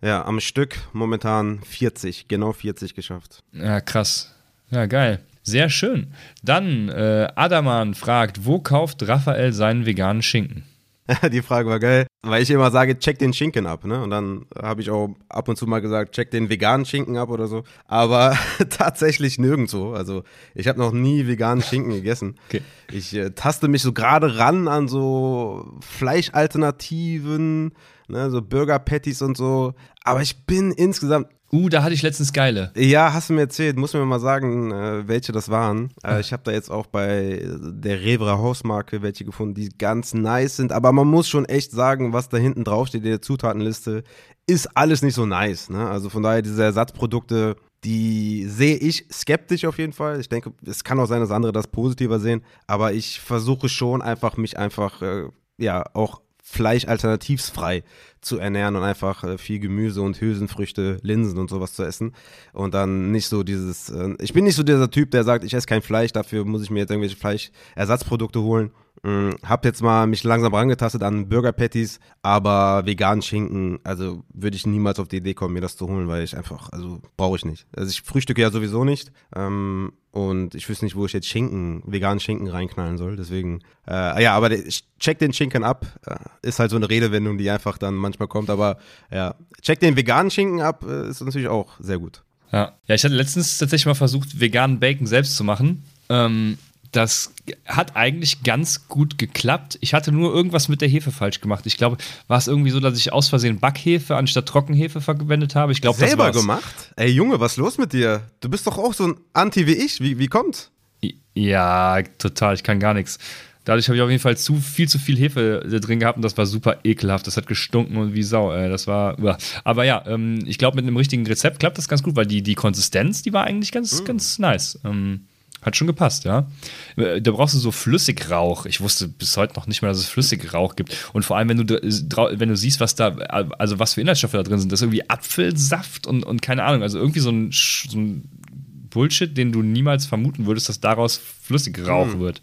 Ja, am Stück momentan 40, genau 40 geschafft. Ja, krass. Ja, geil. Sehr schön. Dann, äh, Adaman fragt, wo kauft Raphael seinen veganen Schinken? Die Frage war geil, weil ich immer sage, check den Schinken ab, ne? Und dann habe ich auch ab und zu mal gesagt, check den veganen Schinken ab oder so. Aber tatsächlich nirgendwo. Also ich habe noch nie veganen Schinken gegessen. Okay. Ich äh, taste mich so gerade ran an so Fleischalternativen, ne? so Burger Patties und so. Aber ich bin insgesamt Uh, da hatte ich letztens geile. Ja, hast du mir erzählt. Muss mir mal sagen, äh, welche das waren. Äh, ich habe da jetzt auch bei der Revra Hausmarke welche gefunden, die ganz nice sind. Aber man muss schon echt sagen, was da hinten draufsteht in der Zutatenliste, ist alles nicht so nice. Ne? Also von daher, diese Ersatzprodukte, die sehe ich skeptisch auf jeden Fall. Ich denke, es kann auch sein, dass andere das positiver sehen. Aber ich versuche schon einfach, mich einfach, äh, ja, auch fleischalternativsfrei zu ernähren und einfach äh, viel Gemüse und Hülsenfrüchte, Linsen und sowas zu essen. Und dann nicht so dieses, äh, ich bin nicht so dieser Typ, der sagt, ich esse kein Fleisch, dafür muss ich mir jetzt irgendwelche Fleischersatzprodukte holen. Mhm, hab jetzt mal mich langsam rangetastet an Burger Patties, aber vegan Schinken, also würde ich niemals auf die Idee kommen, mir das zu holen, weil ich einfach, also brauche ich nicht. Also ich frühstücke ja sowieso nicht ähm, und ich wüsste nicht, wo ich jetzt Schinken, veganen Schinken reinknallen soll. Deswegen, äh, ja, aber check den Schinken ab, äh, ist halt so eine Redewendung, die einfach dann manchmal kommt, aber ja, check den veganen Schinken ab, äh, ist natürlich auch sehr gut. Ja. ja, ich hatte letztens tatsächlich mal versucht, veganen Bacon selbst zu machen. Ähm, das hat eigentlich ganz gut geklappt. Ich hatte nur irgendwas mit der Hefe falsch gemacht. Ich glaube, war es irgendwie so, dass ich aus Versehen Backhefe anstatt Trockenhefe verwendet habe. Ich glaube, selber gemacht. Ey Junge, was ist los mit dir? Du bist doch auch so ein Anti wie ich. Wie, wie kommt's? Ja, total. Ich kann gar nichts. Dadurch habe ich auf jeden Fall zu viel zu viel Hefe drin gehabt und das war super ekelhaft. Das hat gestunken und wie Sau. Das war. Aber ja, ähm, ich glaube, mit einem richtigen Rezept klappt das ganz gut, weil die, die Konsistenz, die war eigentlich ganz, mm. ganz nice. Ähm, hat schon gepasst, ja. Äh, da brauchst du so Flüssigrauch. Ich wusste bis heute noch nicht mal, dass es Flüssigrauch gibt. Und vor allem, wenn du, wenn du siehst, was da, also was für Inhaltsstoffe da drin sind, das ist irgendwie Apfelsaft und, und keine Ahnung, also irgendwie so ein, so ein Bullshit, den du niemals vermuten würdest, dass daraus Flüssigrauch hm. wird.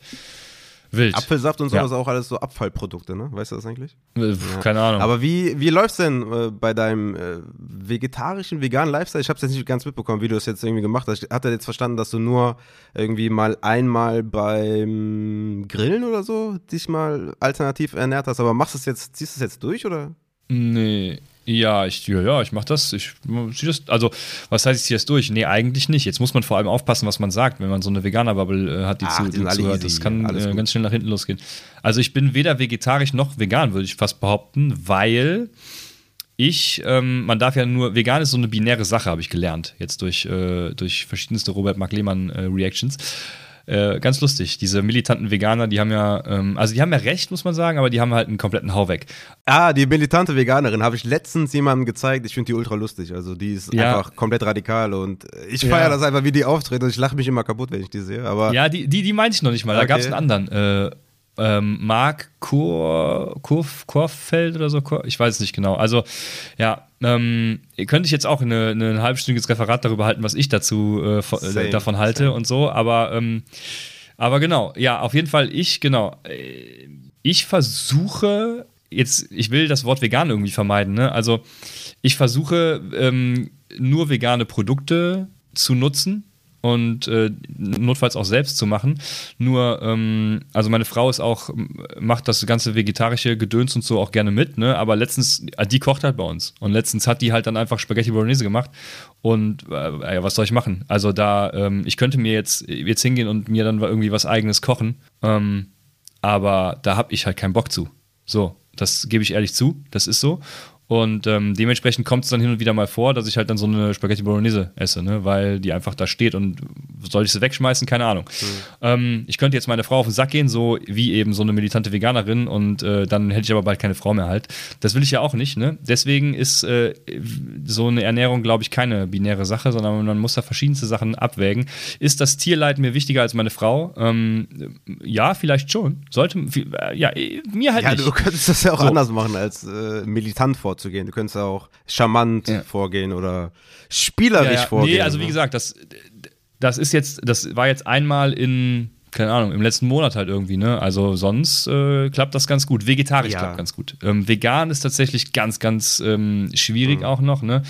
Wild. Apfelsaft und so ja. ist auch alles so Abfallprodukte, ne? Weißt du das eigentlich? Äh, keine ja. Ahnung. Aber wie, wie läuft's denn äh, bei deinem äh, vegetarischen, veganen Lifestyle? Ich hab's jetzt nicht ganz mitbekommen, wie du es jetzt irgendwie gemacht hast. Ich hatte jetzt verstanden, dass du nur irgendwie mal einmal beim Grillen oder so dich mal alternativ ernährt hast. Aber machst du es jetzt, ziehst du es jetzt durch oder? Nee, ja, ich, ja, ich mache das. Ich ziehe das. Also, was heißt, ich ziehe das durch? Nee, eigentlich nicht. Jetzt muss man vor allem aufpassen, was man sagt, wenn man so eine Veganer-Bubble äh, hat, die Ach, zu, die zuhört. Das kann äh, ganz schnell nach hinten losgehen. Also, ich bin weder vegetarisch noch vegan, würde ich fast behaupten, weil ich, ähm, man darf ja nur, vegan ist so eine binäre Sache, habe ich gelernt, jetzt durch, äh, durch verschiedenste Robert Mark Lehmann äh. Äh, ganz lustig. Diese militanten Veganer, die haben ja, ähm, also die haben ja recht, muss man sagen, aber die haben halt einen kompletten Hau weg. Ah, die militante Veganerin habe ich letztens jemandem gezeigt. Ich finde die ultra lustig. Also die ist ja. einfach komplett radikal und ich feiere ja. das einfach, wie die auftreten und ich lache mich immer kaputt, wenn ich die sehe. Aber ja, die, die, die meinte ich noch nicht mal. Da okay. gab es einen anderen. Äh, ähm, Mark Kur, Kurf, Kurfeld oder so, ich weiß es nicht genau. Also, ja, ähm, könnte ich jetzt auch eine, eine, halbstündiges Referat darüber halten, was ich dazu äh, von, äh, davon halte Same. und so, aber ähm, Aber genau, ja, auf jeden Fall ich, genau. äh, Ich versuche, jetzt, ich will das Wort vegan irgendwie vermeiden, ne? Also ich versuche ähm, nur vegane Produkte zu nutzen und äh, notfalls auch selbst zu machen. Nur, ähm, also meine Frau ist auch, macht das ganze vegetarische Gedöns und so auch gerne mit, ne? Aber letztens, äh, die kocht halt bei uns. Und letztens hat die halt dann einfach Spaghetti Bolognese gemacht. Und äh, ja, was soll ich machen? Also da, ähm, ich könnte mir jetzt, jetzt hingehen und mir dann irgendwie was eigenes kochen. Ähm, aber da habe ich halt keinen Bock zu. So, das gebe ich ehrlich zu, das ist so. Und ähm, dementsprechend kommt es dann hin und wieder mal vor, dass ich halt dann so eine Spaghetti Bolognese esse, ne? weil die einfach da steht und soll ich sie wegschmeißen? Keine Ahnung. Mhm. Ähm, ich könnte jetzt meine Frau auf den Sack gehen, so wie eben so eine militante Veganerin und äh, dann hätte ich aber bald keine Frau mehr halt. Das will ich ja auch nicht. Ne? Deswegen ist äh, so eine Ernährung, glaube ich, keine binäre Sache, sondern man muss da verschiedenste Sachen abwägen. Ist das Tierleid mir wichtiger als meine Frau? Ähm, ja, vielleicht schon. Sollte, äh, ja, mir halt ja, nicht. du könntest das ja auch so. anders machen als äh, militant vorzugehen vorzugehen. Du könntest auch charmant ja. vorgehen oder spielerisch ja, ja. vorgehen. Nee, also wie ne? gesagt, das, das ist jetzt, das war jetzt einmal in, keine Ahnung, im letzten Monat halt irgendwie, ne? Also sonst äh, klappt das ganz gut. Vegetarisch klappt ganz gut. Ähm, vegan ist tatsächlich ganz, ganz ähm, schwierig mhm. auch noch, ne?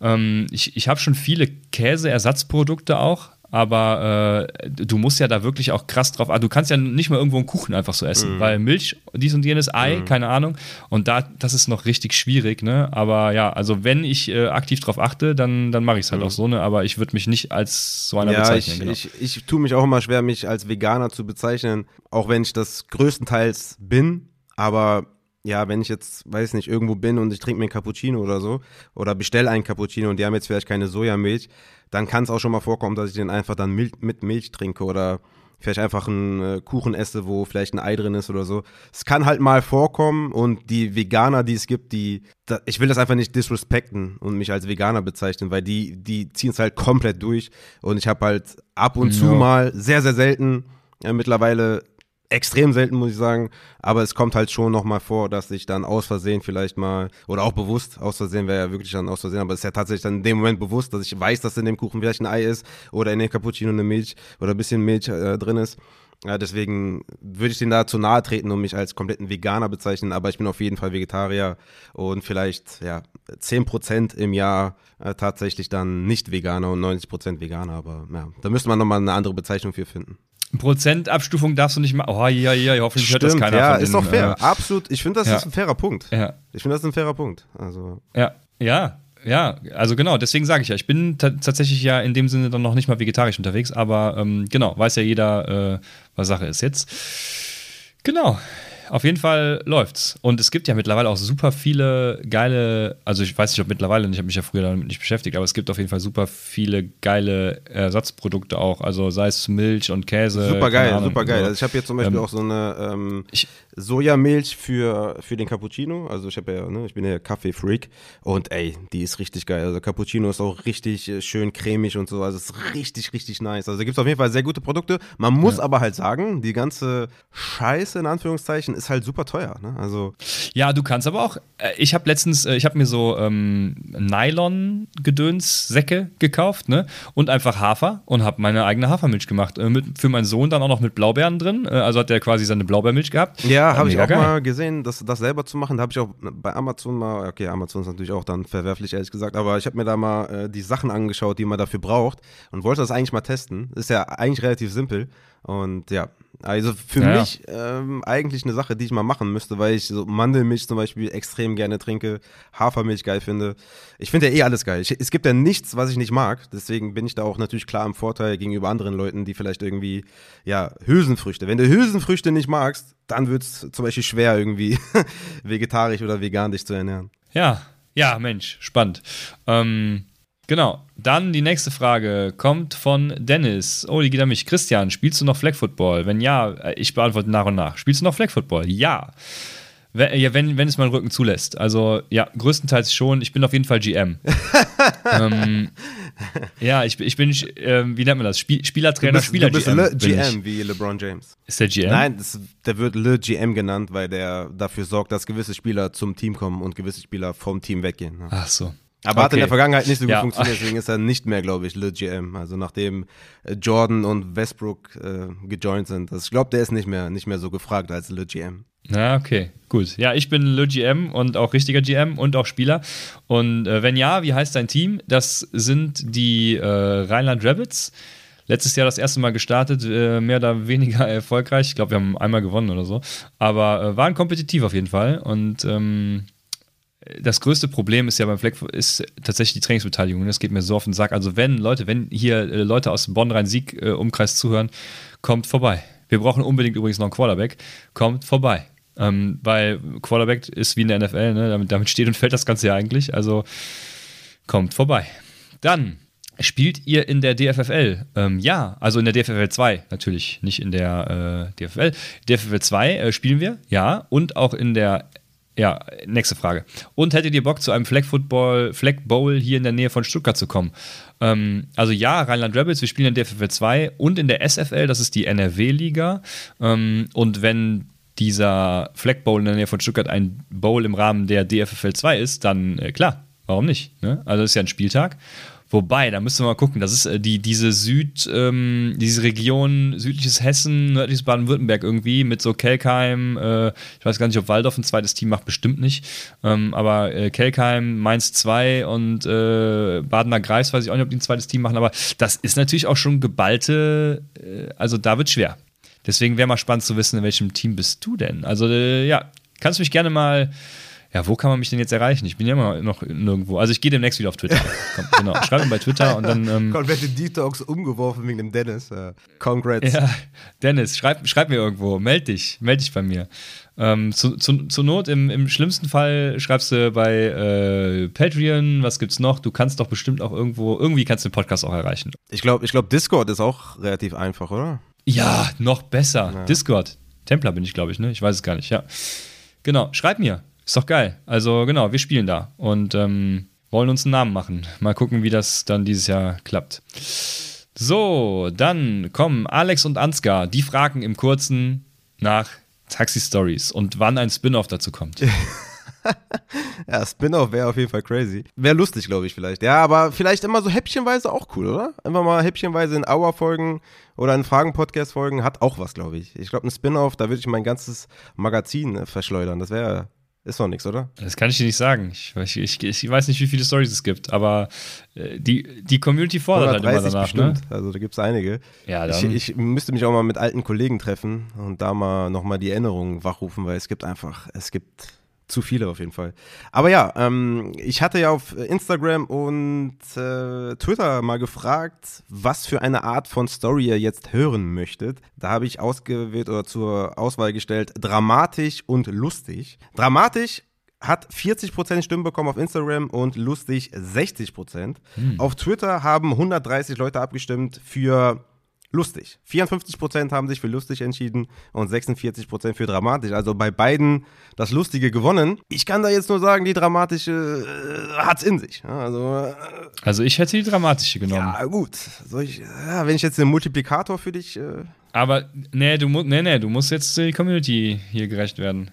Ähm, ich ich habe schon viele Käseersatzprodukte auch, aber äh, du musst ja da wirklich auch krass drauf. Also du kannst ja nicht mal irgendwo einen Kuchen einfach so essen, mhm. weil Milch, dies und jenes, Ei, mhm. keine Ahnung. Und da, das ist noch richtig schwierig, ne? Aber ja, also wenn ich äh, aktiv drauf achte, dann, dann mache ich es halt mhm. auch so, ne? Aber ich würde mich nicht als so einer ja, bezeichnen. Ich, genau. ich, ich tue mich auch immer schwer, mich als Veganer zu bezeichnen, auch wenn ich das größtenteils bin. Aber ja, wenn ich jetzt, weiß nicht, irgendwo bin und ich trinke mir einen Cappuccino oder so oder bestelle einen Cappuccino und die haben jetzt vielleicht keine Sojamilch, dann kann es auch schon mal vorkommen, dass ich den einfach dann Mil mit Milch trinke oder vielleicht einfach einen äh, Kuchen esse, wo vielleicht ein Ei drin ist oder so. Es kann halt mal vorkommen und die Veganer, die es gibt, die, da, ich will das einfach nicht disrespekten und mich als Veganer bezeichnen, weil die, die ziehen es halt komplett durch und ich habe halt ab und ja. zu mal, sehr, sehr selten, ja, mittlerweile extrem selten, muss ich sagen. Aber es kommt halt schon nochmal vor, dass ich dann aus Versehen vielleicht mal, oder auch bewusst, aus Versehen wäre ja wirklich dann aus Versehen, aber es ist ja tatsächlich dann in dem Moment bewusst, dass ich weiß, dass in dem Kuchen vielleicht ein Ei ist oder in dem Cappuccino eine Milch oder ein bisschen Milch äh, drin ist. Ja, deswegen würde ich den da zu nahe treten und mich als kompletten Veganer bezeichnen, aber ich bin auf jeden Fall Vegetarier und vielleicht ja 10% im Jahr äh, tatsächlich dann nicht Veganer und 90% Veganer, aber ja, da müsste man nochmal eine andere Bezeichnung für finden. Prozentabstufung darfst du nicht machen. Oh, ja, ja, hoffentlich Stimmt, hört das keiner. Ja, von ist doch fair. Äh, Absolut. Ich finde, das ja. ist ein fairer Punkt. Ja. Ich finde, das ist ein fairer Punkt. Also. Ja, ja, ja. Also genau, deswegen sage ich ja, ich bin tatsächlich ja in dem Sinne dann noch nicht mal vegetarisch unterwegs, aber ähm, genau, weiß ja jeder, äh, was Sache ist jetzt. Genau auf jeden Fall läuft's. Und es gibt ja mittlerweile auch super viele geile, also ich weiß nicht, ob mittlerweile, ich habe mich ja früher damit nicht beschäftigt, aber es gibt auf jeden Fall super viele geile Ersatzprodukte auch. Also sei es Milch und Käse. Super geil, super geil. Also ich habe jetzt zum Beispiel ähm, auch so eine ähm, ich, Sojamilch für, für den Cappuccino. Also ich habe ja, ne, ich bin ja Kaffee-Freak und ey, die ist richtig geil. Also Cappuccino ist auch richtig äh, schön cremig und so. Also es ist richtig, richtig nice. Also da gibt es auf jeden Fall sehr gute Produkte. Man muss ja. aber halt sagen, die ganze Scheiße in Anführungszeichen ist halt super teuer. Ne? Also ja, du kannst aber auch. Äh, ich habe letztens, äh, ich habe mir so ähm, Nylon-Gedöns-Säcke gekauft, ne? Und einfach Hafer und habe meine eigene Hafermilch gemacht. Äh, mit, für meinen Sohn dann auch noch mit Blaubeeren drin. Also hat der quasi seine Blaubeermilch gehabt. Ja, ja, habe ich auch geil. mal gesehen, das, das selber zu machen. Da habe ich auch bei Amazon mal, okay, Amazon ist natürlich auch dann verwerflich, ehrlich gesagt, aber ich habe mir da mal äh, die Sachen angeschaut, die man dafür braucht und wollte das eigentlich mal testen. Ist ja eigentlich relativ simpel. Und ja, also für ja. mich ähm, eigentlich eine Sache, die ich mal machen müsste, weil ich so Mandelmilch zum Beispiel extrem gerne trinke, Hafermilch geil finde. Ich finde ja eh alles geil. Ich, es gibt ja nichts, was ich nicht mag. Deswegen bin ich da auch natürlich klar im Vorteil gegenüber anderen Leuten, die vielleicht irgendwie, ja, Hülsenfrüchte. Wenn du Hülsenfrüchte nicht magst, dann wird es zum Beispiel schwer, irgendwie vegetarisch oder vegan dich zu ernähren. Ja, ja, Mensch, spannend. Ähm Genau. Dann die nächste Frage kommt von Dennis. Oh, die geht an mich. Christian, spielst du noch Flag Football? Wenn ja, äh, ich beantworte nach und nach. Spielst du noch Flag Football? Ja. Wenn, ja, wenn, wenn es mein Rücken zulässt. Also, ja, größtenteils schon. Ich bin auf jeden Fall GM. ähm, ja, ich, ich bin, äh, wie nennt man das? Spiel, Spielertrainer, Spieler du bist GM. Le GM wie LeBron James. Ist der GM? Nein, das, der wird Le GM genannt, weil der dafür sorgt, dass gewisse Spieler zum Team kommen und gewisse Spieler vom Team weggehen. Ne? Ach so. Aber hat in Okay. der Vergangenheit nicht so gut Ja. funktioniert, deswegen ist er nicht mehr, glaube ich, Le GM. Also nachdem äh, Jordan und Westbrook äh, gejoint sind. Das, ich glaube, der ist nicht mehr, nicht mehr so gefragt als Le GM. Na, okay, gut. Ja, ich bin Le GM und auch richtiger GM und auch Spieler. Und äh, wenn ja, wie heißt dein Team? Das sind die äh, Rheinland Rabbits. Letztes Jahr das erste Mal gestartet, äh, mehr oder weniger erfolgreich. Ich glaube, wir haben einmal gewonnen oder so. Aber äh, waren kompetitiv auf jeden Fall. Und ähm, das größte Problem ist ja beim Fleck ist tatsächlich die Trainingsbeteiligung. Das geht mir so auf den Sack. Also wenn Leute, wenn hier äh, Leute aus dem Bonn-Rhein-Sieg-Umkreis zuhören, kommt vorbei. Wir brauchen unbedingt übrigens noch einen Quarterback. Kommt vorbei. Ähm, weil Quarterback ist wie in der NFL, ne? damit, damit steht und fällt das Ganze ja eigentlich. Also kommt vorbei. Dann spielt ihr in der DFFL? Ähm, ja, also in der DFFL 2 natürlich, nicht in der äh, DFFL. DFFL 2 äh, spielen wir, ja, und auch in der ja, nächste Frage. Und hättet ihr Bock, zu einem Flag Football, Flag Bowl hier in der Nähe von Stuttgart zu kommen? Ähm, also ja, Rheinland Rebels, wir spielen in der DFL 2 und in der SFL, das ist die NRW-Liga. Ähm, und wenn dieser Flag Bowl in der Nähe von Stuttgart ein Bowl im Rahmen der DFFL 2 ist, dann äh, klar, warum nicht? Ne? Also ist ja ein Spieltag. Wobei, da müssen wir mal gucken, das ist äh, die, diese Süd, ähm, diese Region, südliches Hessen, nördliches Baden-Württemberg irgendwie, mit so Kelkheim, äh, ich weiß gar nicht, ob Waldorf ein zweites Team macht, bestimmt nicht. Ähm, aber äh, Kelkheim, Mainz 2 und äh, Badener Kreis, weiß ich auch nicht, ob die ein zweites Team machen, aber das ist natürlich auch schon geballte, äh, also da wird schwer. Deswegen wäre mal spannend zu wissen, in welchem Team bist du denn? Also, äh, ja, kannst du mich gerne mal. Ja, wo kann man mich denn jetzt erreichen? Ich bin ja immer noch nirgendwo. Also ich gehe demnächst wieder auf Twitter. Komm, genau. Schreib mir bei Twitter und dann. Ähm, Komplette Detox umgeworfen wegen dem Dennis. Äh, congrats. ja, Dennis, schreib, schreib mir irgendwo. Meld dich. Meld dich bei mir. Ähm, zu, zu, zur Not, im, im schlimmsten Fall schreibst du bei äh, Patreon, was gibt's noch? Du kannst doch bestimmt auch irgendwo, irgendwie kannst du den Podcast auch erreichen. Ich glaube, ich glaub, Discord ist auch relativ einfach, oder? Ja, noch besser. Discord. Templer bin ich, glaube ich, ne? Ich weiß es gar nicht, ja. Genau, schreib mir. Ist doch geil. Also, genau, wir spielen da und ähm, wollen uns einen Namen machen. Mal gucken, wie das dann dieses Jahr klappt. So, dann kommen Alex und Ansgar. Die fragen im Kurzen nach Taxi Stories und wann ein Spin-off dazu kommt. Ja, Spin-off wäre auf jeden Fall crazy. Wäre lustig, glaube ich, vielleicht. Ja, aber vielleicht immer so häppchenweise auch cool, oder? Einfach mal häppchenweise in Hour-Folgen oder in Fragen-Podcast-Folgen hat auch was, glaube ich. Ich glaube, ein Spin-off, da würde ich mein ganzes Magazin äh, verschleudern. Das wäre, ist doch nichts, oder? Das kann ich dir nicht sagen. Ich, ich, ich, ich weiß nicht, wie viele Stories es gibt, aber äh, die, die Community fordert halt immer 130 danach. Ne? bestimmt. Also da gibt es einige. Ja, Ich, dann. ich müsste mich auch mal mit alten Kollegen treffen und da mal nochmal die Erinnerungen wachrufen, weil es gibt einfach, es gibt zu viele auf jeden Fall. Aber ja, ähm, ich hatte ja auf Instagram und äh, Twitter mal gefragt, was für eine Art von Story ihr jetzt hören möchtet. Da habe ich ausgewählt oder zur Auswahl gestellt, dramatisch und lustig. Dramatisch hat 40% Stimmen bekommen auf Instagram und lustig 60%. Auf Twitter haben 130 Leute abgestimmt für lustig. 54% haben sich für lustig entschieden und 46% für dramatisch. Also bei beiden das Lustige gewonnen. Ich kann da jetzt nur sagen, die dramatische äh, hat's in sich. Also äh, Also ich hätte die dramatische genommen. ja gut, Soll ich, ja, wenn ich jetzt den Multiplikator für dich äh, Aber nee, du musst nee, nee, du musst jetzt die Community hier gerecht werden.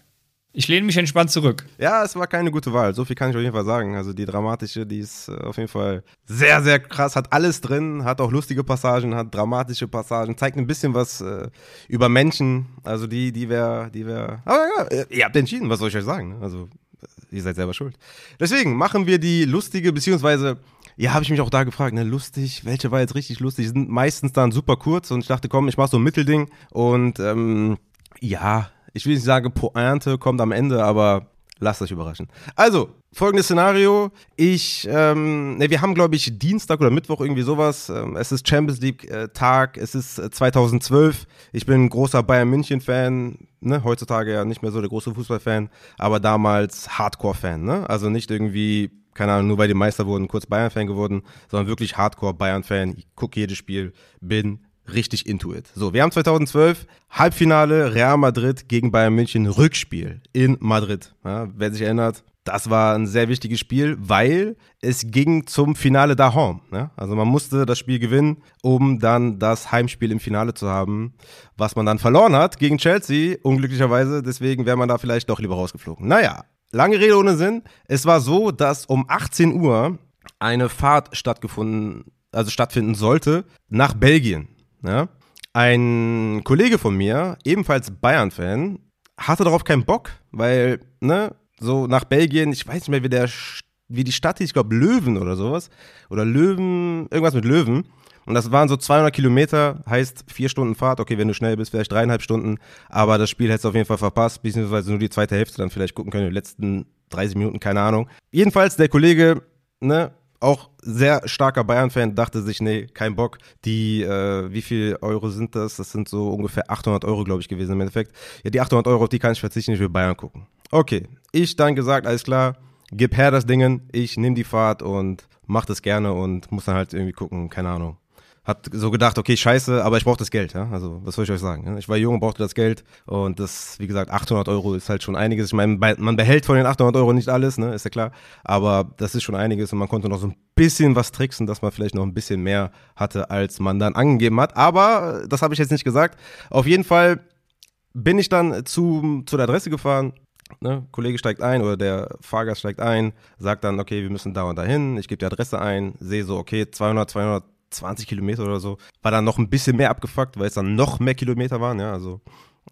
Ich lehne mich entspannt zurück. Ja, es war keine gute Wahl. So viel kann ich auf jeden Fall sagen. Also die dramatische, die ist äh, auf jeden Fall sehr, sehr krass. Hat alles drin, hat auch lustige Passagen, hat dramatische Passagen, zeigt ein bisschen was äh, über Menschen. Also die, die wäre, die wäre. Aber ja, äh, ihr habt entschieden, was soll ich euch sagen? Also äh, ihr seid selber schuld. Deswegen machen wir die lustige, beziehungsweise ja, habe ich mich auch da gefragt, ne, lustig, welche war jetzt richtig lustig? Die sind meistens dann super kurz und ich dachte, komm, ich mach so ein Mittelding und ähm, ja, ich will nicht sagen, Pointe kommt am Ende, aber lasst euch überraschen. Also, folgendes Szenario. Ich, ähm, ne, wir haben, glaube ich, Dienstag oder Mittwoch irgendwie sowas. Ähm, es ist Champions League-Tag, es ist äh, 2012. Ich bin großer Bayern München-Fan, ne, heutzutage ja nicht mehr so der große Fußballfan, aber damals Hardcore-Fan, ne? Also nicht irgendwie keine Ahnung, nur weil die Meister wurden, kurz Bayern-Fan geworden, sondern wirklich Hardcore-Bayern-Fan. Ich gucke jedes Spiel, bin richtig into it. So, wir haben 2012 Halbfinale Real Madrid gegen Bayern München Rückspiel in Madrid. Ja, wer sich erinnert, das war ein sehr wichtiges Spiel, weil es ging zum Finale da home. Ja? Also man musste das Spiel gewinnen, um dann das Heimspiel im Finale zu haben, was man dann verloren hat gegen Chelsea, unglücklicherweise. Deswegen wäre man da vielleicht doch lieber rausgeflogen. Naja, lange Rede ohne Sinn. Es war so, dass um 18 Uhr eine Fahrt stattgefunden, also stattfinden sollte, nach Belgien. Ja? Ein Kollege von mir, ebenfalls Bayern-Fan, hatte darauf keinen Bock, weil, ne, so nach Belgien, ich weiß nicht mehr, wie, der, wie die Stadt hieß, ich glaube Löwen oder sowas. Oder Löwen, irgendwas mit Löwen. Und das waren so 200 Kilometer, heißt vier Stunden Fahrt. Okay, wenn du schnell bist, vielleicht dreieinhalb Stunden. Aber das Spiel hättest du auf jeden Fall verpasst, beziehungsweise nur die zweite Hälfte dann vielleicht gucken können, die letzten 30 Minuten, keine Ahnung. Jedenfalls, der Kollege, ne, auch sehr starker Bayern-Fan, dachte sich, nee, kein Bock. Die, äh, wie viel Euro sind das? Das sind so ungefähr 800 Euro, glaube ich, gewesen im Endeffekt. Ja, die 800 Euro, auf die kann ich verzichten, ich will Bayern gucken. Okay, ich dann gesagt, alles klar, gib her das Dingen, ich nehme die Fahrt und mach das gerne und muss dann halt irgendwie gucken, keine Ahnung hat so gedacht, okay, scheiße, aber ich brauche das Geld, ja. Also, was soll ich euch sagen? Ich war jung, brauchte das Geld und das, wie gesagt, 800 Euro ist halt schon einiges. Ich meine, man behält von den 800 Euro nicht alles, ne, ist ja klar, aber das ist schon einiges und man konnte noch so ein bisschen was tricksen, dass man vielleicht noch ein bisschen mehr hatte, als man dann angegeben hat. Aber das habe ich jetzt nicht gesagt. Auf jeden Fall bin ich dann zu, zu der Adresse gefahren, Ne, Kollege steigt ein oder der Fahrgast steigt ein, sagt dann, okay, wir müssen da und dahin. Ich gebe die Adresse ein, sehe so, okay, 200, 200, 20 Kilometer oder so. War dann noch ein bisschen mehr abgefuckt, weil es dann noch mehr Kilometer waren, ja, also.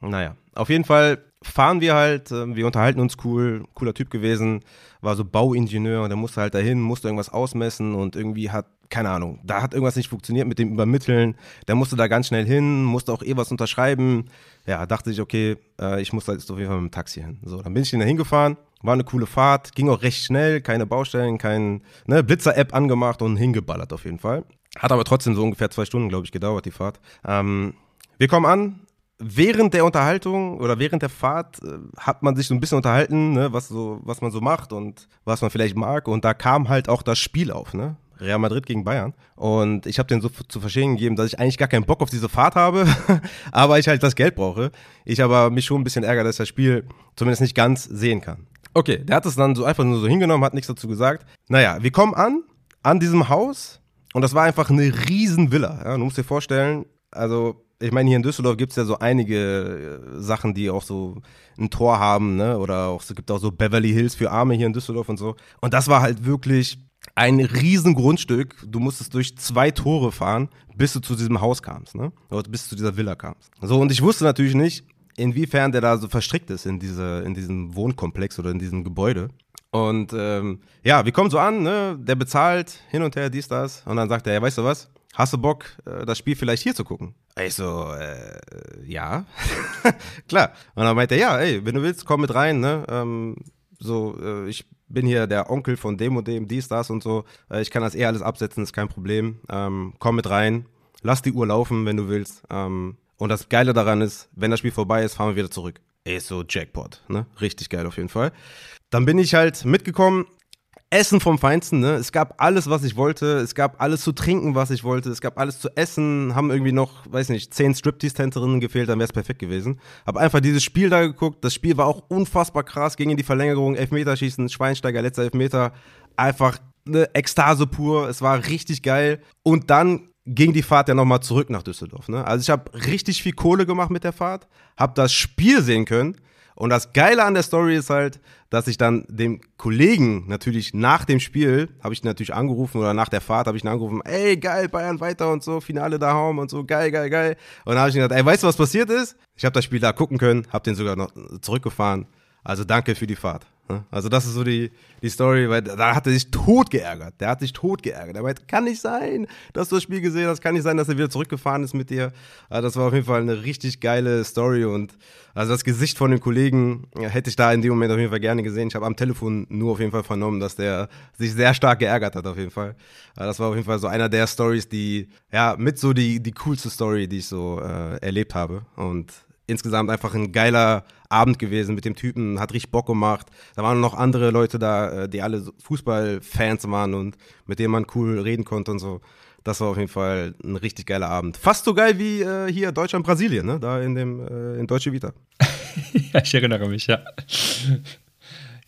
Naja, auf jeden Fall fahren wir halt, äh, wir unterhalten uns cool, cooler Typ gewesen, war so Bauingenieur und der musste halt dahin, musste irgendwas ausmessen und irgendwie hat, keine Ahnung, da hat irgendwas nicht funktioniert mit dem Übermitteln, der musste da ganz schnell hin, musste auch eh was unterschreiben, ja, dachte ich, okay, äh, ich muss da jetzt auf jeden Fall mit dem Taxi hin. So, dann bin ich da hingefahren, war eine coole Fahrt, ging auch recht schnell, keine Baustellen, kein, ne, Blitzer-App angemacht und hingeballert auf jeden Fall. Hat aber trotzdem so ungefähr zwei Stunden, glaube ich, gedauert, die Fahrt. Ähm, wir kommen an. Während der Unterhaltung oder während der Fahrt äh, hat man sich so ein bisschen unterhalten, ne, was, so, was man so macht und was man vielleicht mag. Und da kam halt auch das Spiel auf, ne? Real Madrid gegen Bayern. Und ich habe denen so zu verstehen gegeben, dass ich eigentlich gar keinen Bock auf diese Fahrt habe, aber ich halt das Geld brauche. Ich aber mich schon ein bisschen ärgere, dass ich das Spiel zumindest nicht ganz sehen kann. Okay, der hat es dann so einfach nur so hingenommen, hat nichts dazu gesagt. Naja, wir kommen an, an diesem Haus und das war einfach eine riesen Villa. Ja? Du musst dir vorstellen, also ich meine, hier in Düsseldorf gibt es ja so einige äh, Sachen, die auch so ein Tor haben, ne? Oder auch, es gibt auch so Beverly Hills für Arme hier in Düsseldorf und so. Und das war halt wirklich ein riesen Grundstück. Du musstest durch zwei Tore fahren, bis du zu diesem Haus kamst, ne? Oder bis du zu dieser Villa kamst. So, und ich wusste natürlich nicht, inwiefern der da so verstrickt ist in diese, in diesem Wohnkomplex oder in diesem Gebäude. Und ähm, ja, wir kommen so an, ne? der bezahlt hin und her, dies, das. Und dann sagt er, ja, weißt du was, hast du Bock, äh, das Spiel vielleicht hier zu gucken? Ich so, äh, ja, klar. Und dann meint er, ja, ey, wenn du willst, komm mit rein, ne? Ähm, so, äh, ich bin hier der Onkel von dem und dem, dies, das und so. Äh, ich kann das eh alles absetzen, ist kein Problem. Ähm, komm mit rein, lass die Uhr laufen, wenn du willst. Ähm, und das Geile daran ist, wenn das Spiel vorbei ist, fahren wir wieder zurück. Ey, so Jackpot, ne? Richtig geil auf jeden Fall. Dann bin ich halt mitgekommen. Essen vom Feinsten, ne? Es gab alles, was ich wollte. Es gab alles zu trinken, was ich wollte. Es gab alles zu essen. Haben irgendwie noch, weiß nicht, zehn Striptease-Tänzerinnen gefehlt, dann wäre es perfekt gewesen. Hab einfach dieses Spiel da geguckt. Das Spiel war auch unfassbar krass. Ging in die Verlängerung, Elfmeterschießen, Schweinsteiger, letzter Elfmeter. Einfach eine Ekstase pur. Es war richtig geil. Und dann ging die Fahrt ja nochmal zurück nach Düsseldorf. Ne? Also ich habe richtig viel Kohle gemacht mit der Fahrt, habe das Spiel sehen können und das Geile an der Story ist halt, dass ich dann dem Kollegen natürlich nach dem Spiel, habe ich natürlich angerufen oder nach der Fahrt habe ich ihn angerufen, ey, geil, Bayern weiter und so, Finale daheim und so, geil, geil, geil. Und dann habe ich gesagt, ey, weißt du, was passiert ist? Ich habe das Spiel da gucken können, habe den sogar noch zurückgefahren. Also danke für die Fahrt. Ne? Also das ist so die, die Story, weil da hat er sich tot geärgert. Der hat sich tot geärgert. Er meint, kann nicht sein, dass du das Spiel gesehen hast, kann nicht sein, dass er wieder zurückgefahren ist mit dir. Also das war auf jeden Fall eine richtig geile Story und also das Gesicht von dem Kollegen hätte ich da in dem Moment auf jeden Fall gerne gesehen. Ich habe am Telefon nur auf jeden Fall vernommen, dass der sich sehr stark geärgert hat auf jeden Fall. Also das war auf jeden Fall so einer der Stories, die ja mit so die die coolste Story, die ich so äh, erlebt habe und insgesamt einfach ein geiler Abend gewesen mit dem Typen, hat richtig Bock gemacht. Da waren noch andere Leute da, äh, die alle Fußballfans waren und mit denen man cool reden konnte und so. Das war auf jeden Fall ein richtig geiler Abend. Fast so geil wie äh, hier Deutschland-Brasilien, ne? Da in dem äh, in Deutsche Vita. ja, ich erinnere mich, ja.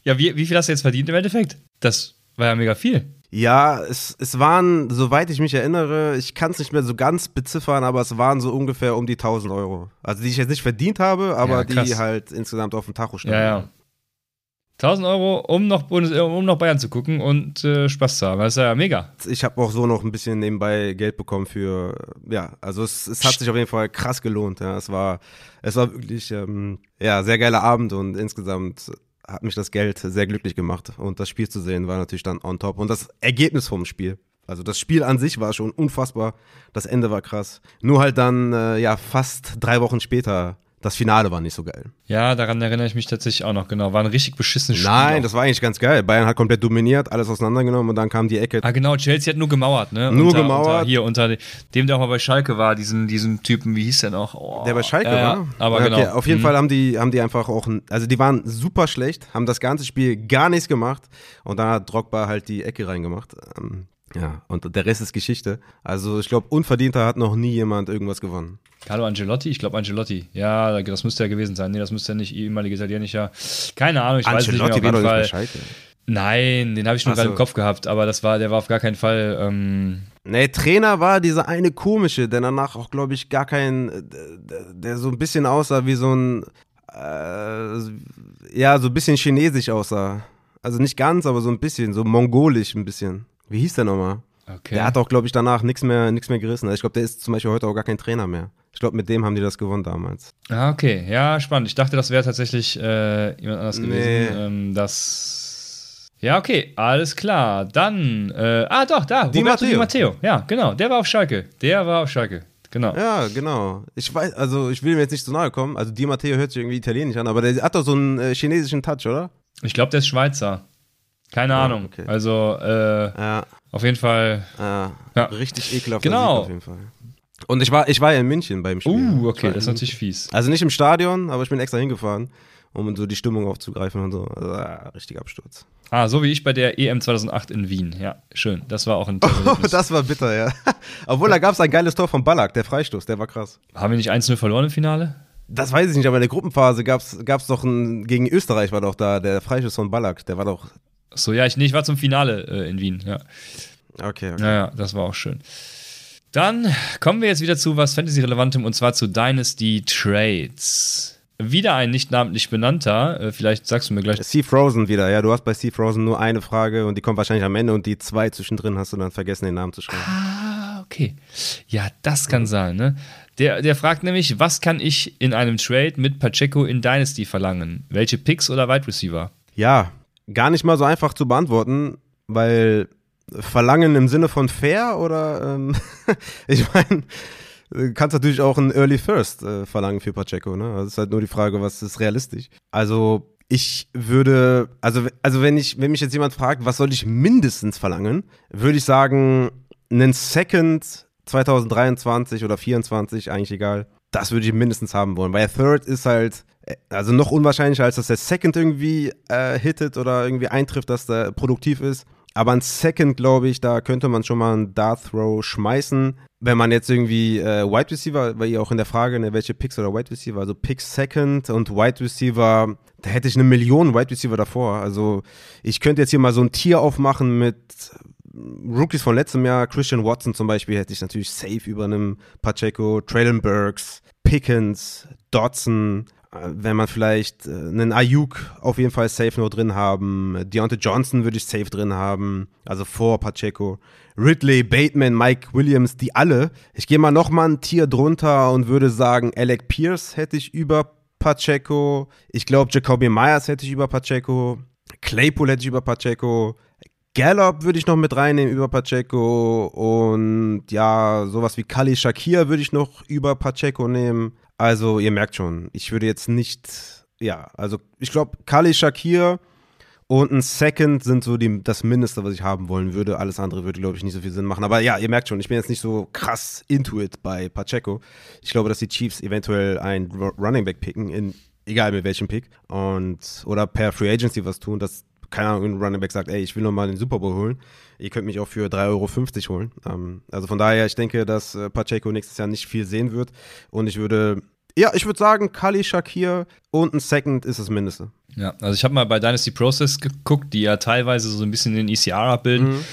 Ja, wie, wie viel hast du jetzt verdient im Endeffekt? Das war ja mega viel. Ja, es, es waren, soweit ich mich erinnere, ich kann es nicht mehr so ganz beziffern, aber es waren so ungefähr um die 1000 Euro. Also die ich jetzt nicht verdient habe, aber ja, die halt insgesamt auf dem Tacho standen. Ja, ja. 1000 Euro, um noch, Bundes um noch Bayern zu gucken und äh, Spaß zu haben. Das ist ja mega. Ich habe auch so noch ein bisschen nebenbei Geld bekommen für, ja, also es, es hat sich auf jeden Fall krass gelohnt. Ja. Es war, es war wirklich, ähm, ja, sehr geiler Abend und insgesamt hat mich das Geld sehr glücklich gemacht. Und das Spiel zu sehen war natürlich dann on top. Und das Ergebnis vom Spiel. Also das Spiel an sich war schon unfassbar. Das Ende war krass. Nur halt dann, äh, ja, fast drei Wochen später das Finale war nicht so geil. Ja, daran erinnere ich mich tatsächlich auch noch, genau. War ein richtig beschissenes Spiel. Nein, auch. das war eigentlich ganz geil. Bayern hat komplett dominiert, alles auseinandergenommen und dann kam die Ecke. Ah, genau, Chelsea hat nur gemauert, ne? Nur unter, gemauert. Unter, hier unter dem, der auch mal bei Schalke war, diesen, diesen Typen, wie hieß der noch? Oh, der bei Schalke ja, war? Aber Ja, genau. okay, Auf jeden Mhm. Fall haben die, haben die einfach auch, also die waren super schlecht, haben das ganze Spiel gar nichts gemacht und dann hat Drogba halt die Ecke reingemacht. Ja, und der Rest ist Geschichte. Also ich glaube, unverdienter hat noch nie jemand irgendwas gewonnen. Carlo Angelotti? Ich glaube Angelotti. Ja, das müsste ja gewesen sein. Nee, das müsste ja nicht ehemaliger italienischer. Keine Ahnung, ich weiß es nicht mehr auf jeden Fall. Schalke. Nein, den habe ich schon Ach gerade so. im Kopf gehabt, aber das war, der war auf gar keinen Fall. Ähm, Nee, Trainer war dieser eine komische, der danach auch, glaube ich, gar kein, äh, der, der so ein bisschen aussah wie so ein, äh, ja, so ein bisschen chinesisch aussah. Also nicht ganz, aber so ein bisschen, so mongolisch ein bisschen. Wie hieß der nochmal? okay. Der hat auch, glaube ich, danach nichts mehr, mehr gerissen. Also ich glaube, der ist zum Beispiel heute auch gar kein Trainer mehr. Ich glaube, mit dem haben die das gewonnen damals. Ah, okay. Ja, spannend. Ich dachte, das wäre tatsächlich äh, jemand anders Nee. gewesen. Ähm, das. Ja, okay, alles klar. Dann, äh, ah doch, da, Di Roberto Di Matteo. Matteo. Ja, genau, der war auf Schalke. Der war auf Schalke. Genau. Ja, genau. Ich weiß, also ich will mir jetzt nicht zu nahe kommen. Also Di Matteo hört sich irgendwie italienisch an, aber der hat doch so einen äh, chinesischen Touch, oder? Ich glaube, der ist Schweizer. Keine Ah, Ahnung. okay. Also, äh, Ja, auf jeden Fall. ja. Ja. Richtig ekelhaft. Genau. auf jeden Fall. Und ich war, ich war ja in München beim Spiel. Uh, okay, das ist natürlich fies. Also nicht im Stadion, aber ich bin extra hingefahren, um so die Stimmung aufzugreifen und so. Also, ah, richtig Absturz. Ah, so wie ich bei der EM 2008 in Wien. Ja, schön. Das war auch ein Oh, das war bitter, ja. Obwohl, da gab es ein geiles Tor von Ballack, der Freistoß, der war krass. Haben wir nicht 1-0 verloren im Finale? Das weiß ich nicht, aber in der Gruppenphase gab es doch ein, gegen Österreich war doch da, der Freistoß von Ballack, der war doch, So, ja, ich, nee, ich war zum Finale äh, in Wien. Ja. okay, okay. ja, ja, das war auch schön. Dann kommen wir jetzt wieder zu was Fantasy-Relevantem und zwar zu Dynasty Trades. Wieder ein nicht namentlich benannter, äh, vielleicht sagst du mir gleich. Sea Frozen wieder, ja, du hast bei Sea Frozen nur eine Frage und die kommt wahrscheinlich am Ende und die zwei zwischendrin hast du dann vergessen, den Namen zu schreiben. Ah, okay. Ja, das kann sein, ne? Der, der fragt nämlich, was kann ich in einem Trade mit Pacheco in Dynasty verlangen? Welche Picks oder Wide Receiver? Ja, gar nicht mal so einfach zu beantworten, weil Verlangen im Sinne von fair oder ähm, ich meine, du kannst natürlich auch ein Early First äh, verlangen für Pacheco, ne? Es ist halt nur die Frage, was ist realistisch. Also ich würde, also, also wenn ich, wenn mich jetzt jemand fragt, was soll ich mindestens verlangen, würde ich sagen, einen Second 2023 oder 24, eigentlich egal. Das würde ich mindestens haben wollen, weil Third ist halt, also noch unwahrscheinlicher, als dass der Second irgendwie äh, hittet oder irgendwie eintrifft, dass der produktiv ist. Aber ein Second, glaube ich, da könnte man schon mal einen Dart Throw schmeißen. Wenn man jetzt irgendwie äh, Wide Receiver, weil ihr auch in der Frage, ne, welche Picks oder Wide Receiver, also Picks Second und Wide Receiver, da hätte ich eine Million Wide Receiver davor. Also ich könnte jetzt hier mal so ein Tier aufmachen mit Rookies von letztem Jahr, Christian Watson zum Beispiel, hätte ich natürlich safe über einem Pacheco, Traylon Burks, Pickens, Dodson, äh, wenn man vielleicht äh, einen Ayuk auf jeden Fall safe noch drin haben, Deontay Johnson würde ich safe drin haben, also vor Pacheco, Ridley, Bateman, Mike Williams, die alle. Ich gehe mal noch mal ein Tier drunter und würde sagen, Alec Pierce hätte ich über Pacheco, ich glaube Jacoby Myers hätte ich über Pacheco, Claypool hätte ich über Pacheco, Gallup würde ich noch mit reinnehmen über Pacheco. Und ja, sowas wie Kali Shakir würde ich noch über Pacheco nehmen. Also ihr merkt schon, ich würde jetzt nicht, ja, also ich glaube Kali Shakir und ein Second sind so die, das Mindeste, was ich haben wollen würde. Alles andere würde, glaube ich, nicht so viel Sinn machen. Aber ja, ihr merkt schon, ich bin jetzt nicht so krass into it bei Pacheco. Ich glaube, dass die Chiefs eventuell ein Ru- Running Back picken, in, egal mit welchem Pick. Und, oder per Free Agency was tun, dass, keine Ahnung, ein Running Back sagt, ey, ich will noch mal den Super Bowl holen. Ihr könnt mich auch für 3,50 Euro holen. Ähm, also von daher, ich denke, dass äh, Pacheco nächstes Jahr nicht viel sehen wird. Und ich würde, ja, ich würde sagen, Kali Shakir und ein Second ist das Mindeste. Ja, also ich habe mal bei Dynasty Process geguckt, die ja teilweise so ein bisschen den ECR abbilden. Mhm.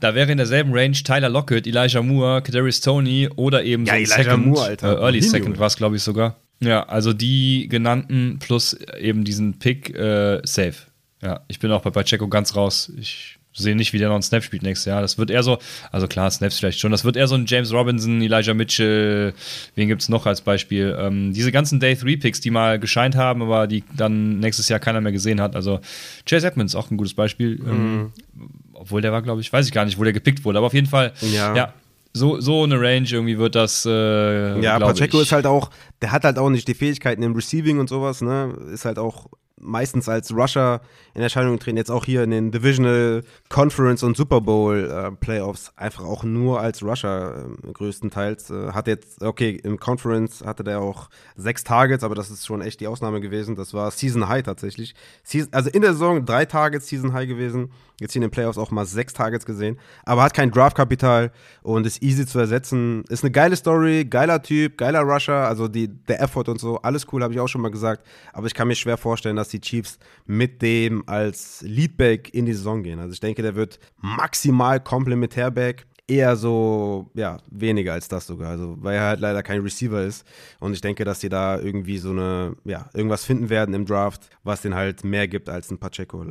Da wäre in derselben Range Tyler Lockett, Elijah Moore, Kadarius Tony oder eben Ja, so ein Elijah Second, Moore, Alter. Äh, Early Wohin, Second war es, glaube ich, sogar. Ja, also die genannten plus eben diesen Pick äh, safe. Ja, ich bin auch bei Pacheco ganz raus. Ich sehe nicht, wie der noch einen Snap spielt nächstes Jahr. Das wird eher so, also klar, Snaps vielleicht schon, das wird eher so ein James Robinson, Elijah Mitchell, wen gibt es noch als Beispiel? Ähm, diese ganzen Day-3-Picks, die mal gescheint haben, aber die dann nächstes Jahr keiner mehr gesehen hat. Also Chase Edmonds, auch ein gutes Beispiel. Ähm, mhm. Ähm, obwohl der war, glaube ich, weiß ich gar nicht, wo der gepickt wurde, aber auf jeden Fall, ja, ja so, so eine Range irgendwie wird das. Äh, ja, Pacheco ich. ist halt auch, der hat halt auch nicht die Fähigkeiten im Receiving und sowas, ne? Ist halt auch meistens als Rusher in Erscheinung treten, jetzt auch hier in den Divisional Conference und Super Bowl äh, Playoffs einfach auch nur als Rusher äh, größtenteils. Äh, hat jetzt, okay, im Conference hatte der auch sechs Targets, aber das ist schon echt die Ausnahme gewesen. Das war Season High tatsächlich. Season, also in der Saison drei Targets Season High gewesen. Jetzt hier in den Playoffs auch mal sechs Targets gesehen. Aber hat kein Draftkapital und ist easy zu ersetzen. Ist eine geile Story, geiler Typ, geiler Rusher. Also die, der Effort und so, alles cool, habe ich auch schon mal gesagt. Aber ich kann mir schwer vorstellen, dass die Chiefs mit dem als Leadback in die Saison gehen. Also ich denke, der wird maximal Komplementärback eher so, ja, weniger als das sogar. Also, weil er halt leider kein Receiver ist. Und ich denke, dass sie da irgendwie so eine, ja, irgendwas finden werden im Draft, was den halt mehr gibt als ein Pacheco.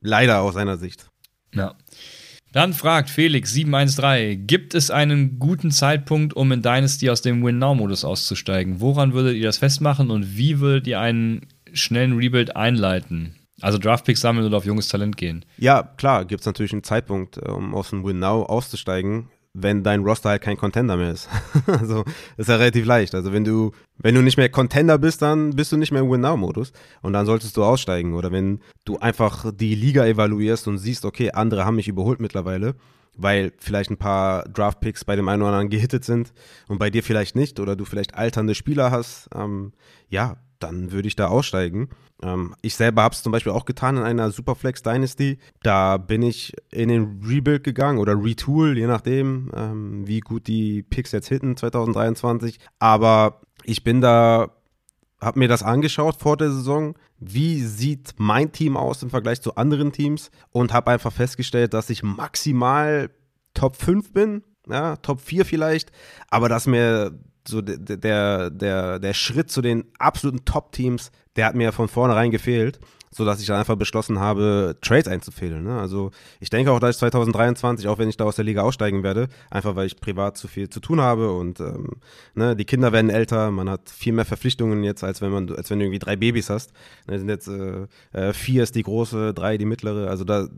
Leider aus seiner Sicht. Ja. Dann fragt Felix 713, gibt es einen guten Zeitpunkt, um in Dynasty aus dem Win-Now-Modus auszusteigen? Woran würdet ihr das festmachen und wie würdet ihr einen schnellen Rebuild einleiten? Also Draftpicks sammeln oder auf junges Talent gehen? Ja, klar, gibt es natürlich einen Zeitpunkt, um aus dem Win-Now auszusteigen wenn dein Roster halt kein Contender mehr ist. also ist ja relativ leicht. Also wenn du, wenn du nicht mehr Contender bist, dann bist du nicht mehr im Win-Now-Modus und dann solltest du aussteigen. Oder wenn du einfach die Liga evaluierst und siehst, okay, andere haben mich überholt mittlerweile, weil vielleicht ein paar Draft-Picks bei dem einen oder anderen gehittet sind und bei dir vielleicht nicht oder du vielleicht alternde Spieler hast, ähm, ja, dann würde ich da aussteigen. Ähm, ich selber habe es zum Beispiel auch getan in einer Superflex Dynasty. Da bin ich in den Rebuild gegangen oder Retool, je nachdem, ähm, wie gut die Picks jetzt hitten 2023. Aber ich bin da, habe mir das angeschaut vor der Saison. Wie sieht mein Team aus im Vergleich zu anderen Teams? Und habe einfach festgestellt, dass ich maximal Top 5 bin. Ja, Top 4 vielleicht, aber dass mir so der, der, der Schritt zu den absoluten Top-Teams, der hat mir von vornherein gefehlt, sodass ich dann einfach beschlossen habe, Trades einzufädeln. Ne? Also ich denke auch, dass ich 2023, auch wenn ich da aus der Liga aussteigen werde, einfach weil ich privat zu viel zu tun habe und ähm, ne, die Kinder werden älter, man hat viel mehr Verpflichtungen jetzt, als wenn man, als wenn du irgendwie drei Babys hast. Ne, sind jetzt äh, äh vier ist die große, drei die mittlere. Also da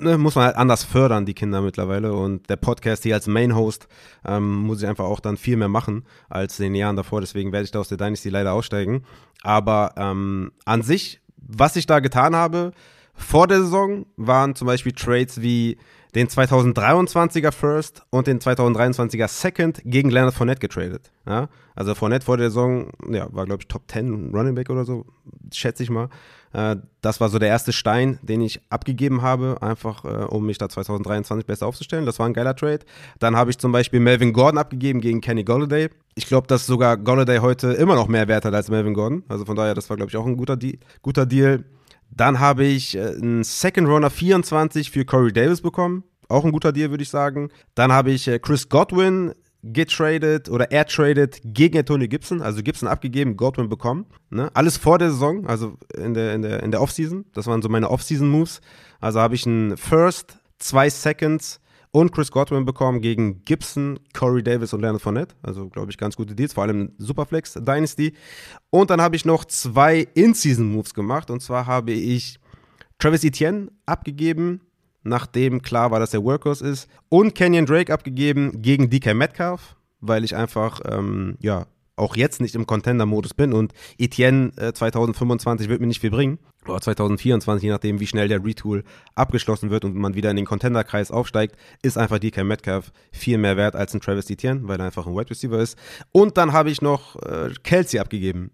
ne, muss man halt anders fördern, die Kinder mittlerweile. Und der Podcast hier als Main-Host ähm, muss ich einfach auch dann viel mehr machen als in den Jahren davor. Deswegen werde ich da aus der Dynasty leider aussteigen. Aber ähm, an sich, was ich da getan habe vor der Saison, waren zum Beispiel Trades wie den 2023er First und den 2023er Second gegen Leonard Fournette getradet. Ja? Also Fournette vor der Saison, ja, war glaube ich Top 10 Running Back oder so, schätze ich mal. Äh, das war so der erste Stein, den ich abgegeben habe, einfach äh, um mich da 2023 besser aufzustellen. Das war ein geiler Trade. Dann habe ich zum Beispiel Melvin Gordon abgegeben gegen Kenny Golladay. Ich glaube, dass sogar Golladay heute immer noch mehr Wert hat als Melvin Gordon. Also von daher, das war, glaube ich, auch ein guter, De guter Deal. Dann habe ich äh, einen Second Runner 24 für Corey Davis bekommen. Auch ein guter Deal, würde ich sagen. Dann habe ich Chris Godwin getradet oder er tradet gegen Antonio Gibson, also Gibson abgegeben, Godwin bekommen. Ne? Alles vor der Saison, also in der, in der, in der Offseason. Das waren so meine Offseason-Moves. Also habe ich einen First, zwei Seconds und Chris Godwin bekommen gegen Gibson, Corey Davis und Leonard Fournette. Also, glaube ich, ganz gute Deals, vor allem Superflex Dynasty. Und dann habe ich noch zwei In-Season-Moves gemacht. Und zwar habe ich Travis Etienne abgegeben nachdem klar war, dass er Workhorse ist. Und Kenyon Drake abgegeben gegen DK Metcalf, weil ich einfach, ähm, ja, auch jetzt nicht im Contender-Modus bin und Etienne äh, 2025 wird mir nicht viel bringen. Oder 2024, je nachdem, wie schnell der Retool abgeschlossen wird und man wieder in den Contender-Kreis aufsteigt, ist einfach DK Metcalf viel mehr wert als ein Travis Etienne, weil er einfach ein Wide Receiver ist. Und dann habe ich noch äh, Kelsey abgegeben